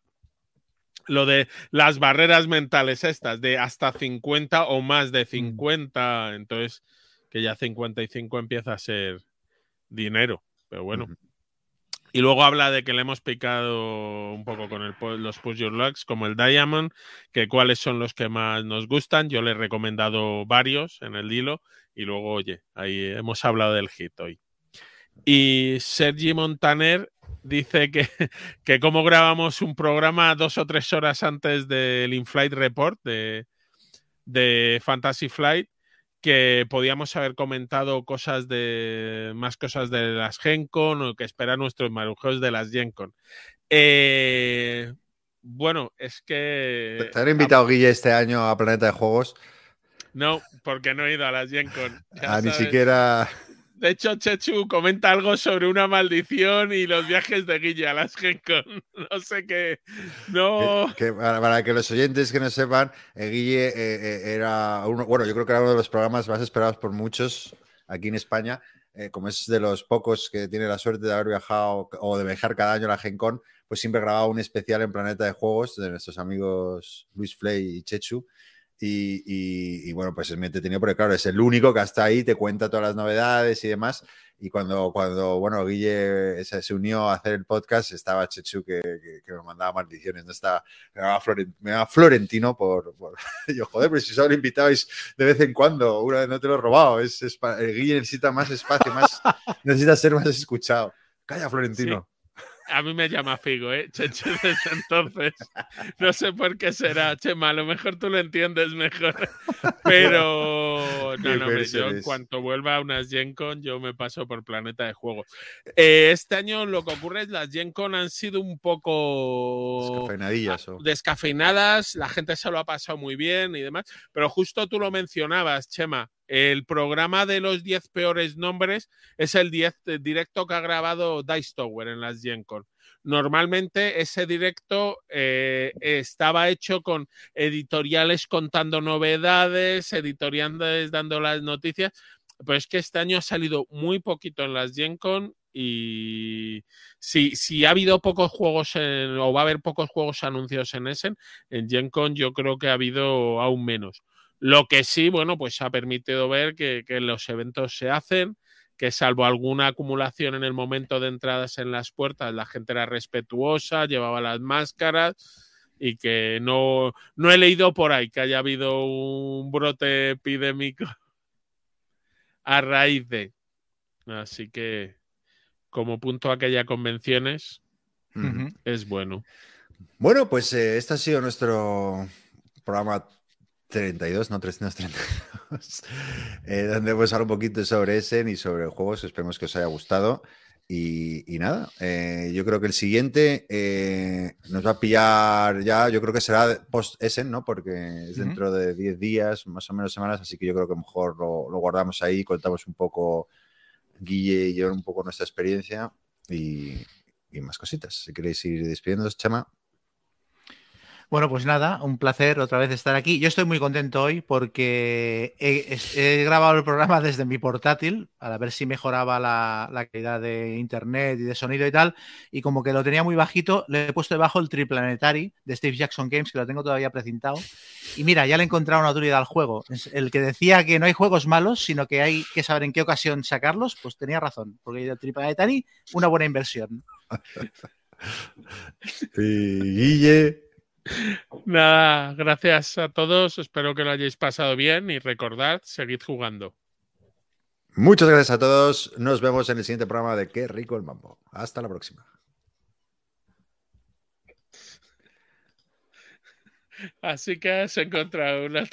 Lo de las barreras mentales estas, de hasta 50 o más de 50, entonces que ya 55 empieza a ser dinero, pero bueno. Y luego habla de que le hemos picado un poco con el, los Push Your Lucks, como el Diamond, que cuáles son los que más nos gustan. Yo le he recomendado varios en el hilo y luego, oye, ahí hemos hablado del hit hoy. Y Sergi Montaner dice que, *laughs* que como grabamos un programa dos o tres horas antes del In-Flight Report de, de Fantasy Flight, que podíamos haber comentado cosas de más cosas de las GenCon o que esperan nuestros marujeos de las GenCon. Eh, bueno, es que Te han invitado, Guille, este año a Planeta de Juegos. no, porque no he ido a las GenCon. Ah, ni siquiera. De hecho, Chechu comenta algo sobre una maldición y los viajes de Guille a las GenCon. *laughs* No sé qué. No. Que, para, que los oyentes que no sepan, eh, Guille eh, eh, era uno, bueno, yo creo que era uno de los programas más esperados por muchos aquí en España. Como es de los pocos que tiene la suerte de haber viajado o de viajar cada año a la Gen Con, pues siempre grababa un especial en Planeta de Juegos de nuestros amigos Luis Flay y Chechu. Y, y- y, bueno, pues es muy entretenido porque, claro, es el único que hasta ahí te cuenta todas las novedades y demás. Y cuando, cuando bueno, Guille se, se unió a hacer el podcast, estaba Chechu que, que- que me mandaba maldiciones. No estaba, me llamaba, Floren- me llamaba Florentino por, por- *laughs* Yo, joder, pero si solo invitabais de vez en cuando, una vez no te lo he robado. Es, es el Guille necesita más espacio, más, *laughs* necesita ser más escuchado. Calla, Florentino. A mí me llama Figo, ¿eh? Chechu desde entonces. No sé por qué será, Chema. A lo mejor tú lo entiendes mejor. Pero *laughs* no, no, hombre, yo en cuanto vuelva a unas Gen Con, yo me paso por Planeta de Juegos. Eh, este año lo que ocurre es las Gen Con han sido un poco Descafeinadillas o- descafeinadas, la gente se lo ha pasado muy bien y demás, pero justo tú lo mencionabas, Chema, el programa de los 10 peores nombres es el 10 de- directo que ha grabado Dice Tower en las Gen Con. Normalmente ese directo eh, estaba hecho con editoriales contando novedades, editoriales dando las noticias, pero es que este año ha salido muy poquito en las Gen Con y si, ha habido pocos juegos en- o va a haber pocos juegos anunciados en Essen, en Gen Con yo creo que ha habido aún menos. Lo que sí, bueno, pues ha permitido ver que, que los eventos se hacen, que salvo alguna acumulación en el momento de entradas en las puertas, la gente era respetuosa, llevaba las máscaras y que no, no he leído por ahí que haya habido un brote epidémico *laughs* a raíz de. Así que como punto aquella convenciones Ujú. es bueno. Bueno, pues eh, este ha sido nuestro programa 32, no 332, *laughs* eh, donde hemos hablado un poquito sobre Essen y sobre juegos. Esperemos que os haya gustado. Y, y nada, eh, yo creo que el siguiente eh, nos va a pillar ya, yo creo que será post-Essen, ¿no? Porque es dentro de 10 días, más o menos semanas, así que yo creo que mejor lo, lo guardamos ahí, contamos un poco, Guille y yo, un poco nuestra experiencia y, y más cositas. Si queréis ir despidiéndoos, Chema. Bueno, pues nada, un placer otra vez estar aquí. Yo estoy muy contento hoy porque he, grabado el programa desde mi portátil para ver si mejoraba la, calidad de internet y de sonido y tal. Y como que lo tenía muy bajito, le he puesto debajo el Triplanetary de Steve Jackson Games, que lo tengo todavía precintado. Y mira, ya le he encontrado una utilidad al juego. El que decía que no hay juegos malos, sino que hay que saber en qué ocasión sacarlos, pues tenía razón. Porque el Triplanetary, una buena inversión. *laughs* Y Guille. Nada, gracias a todos. Espero que lo hayáis pasado bien y recordad, seguid jugando. Muchas gracias a todos. Nos vemos en el siguiente programa de Qué rico el mambo. Hasta la próxima. Así que has encontrado una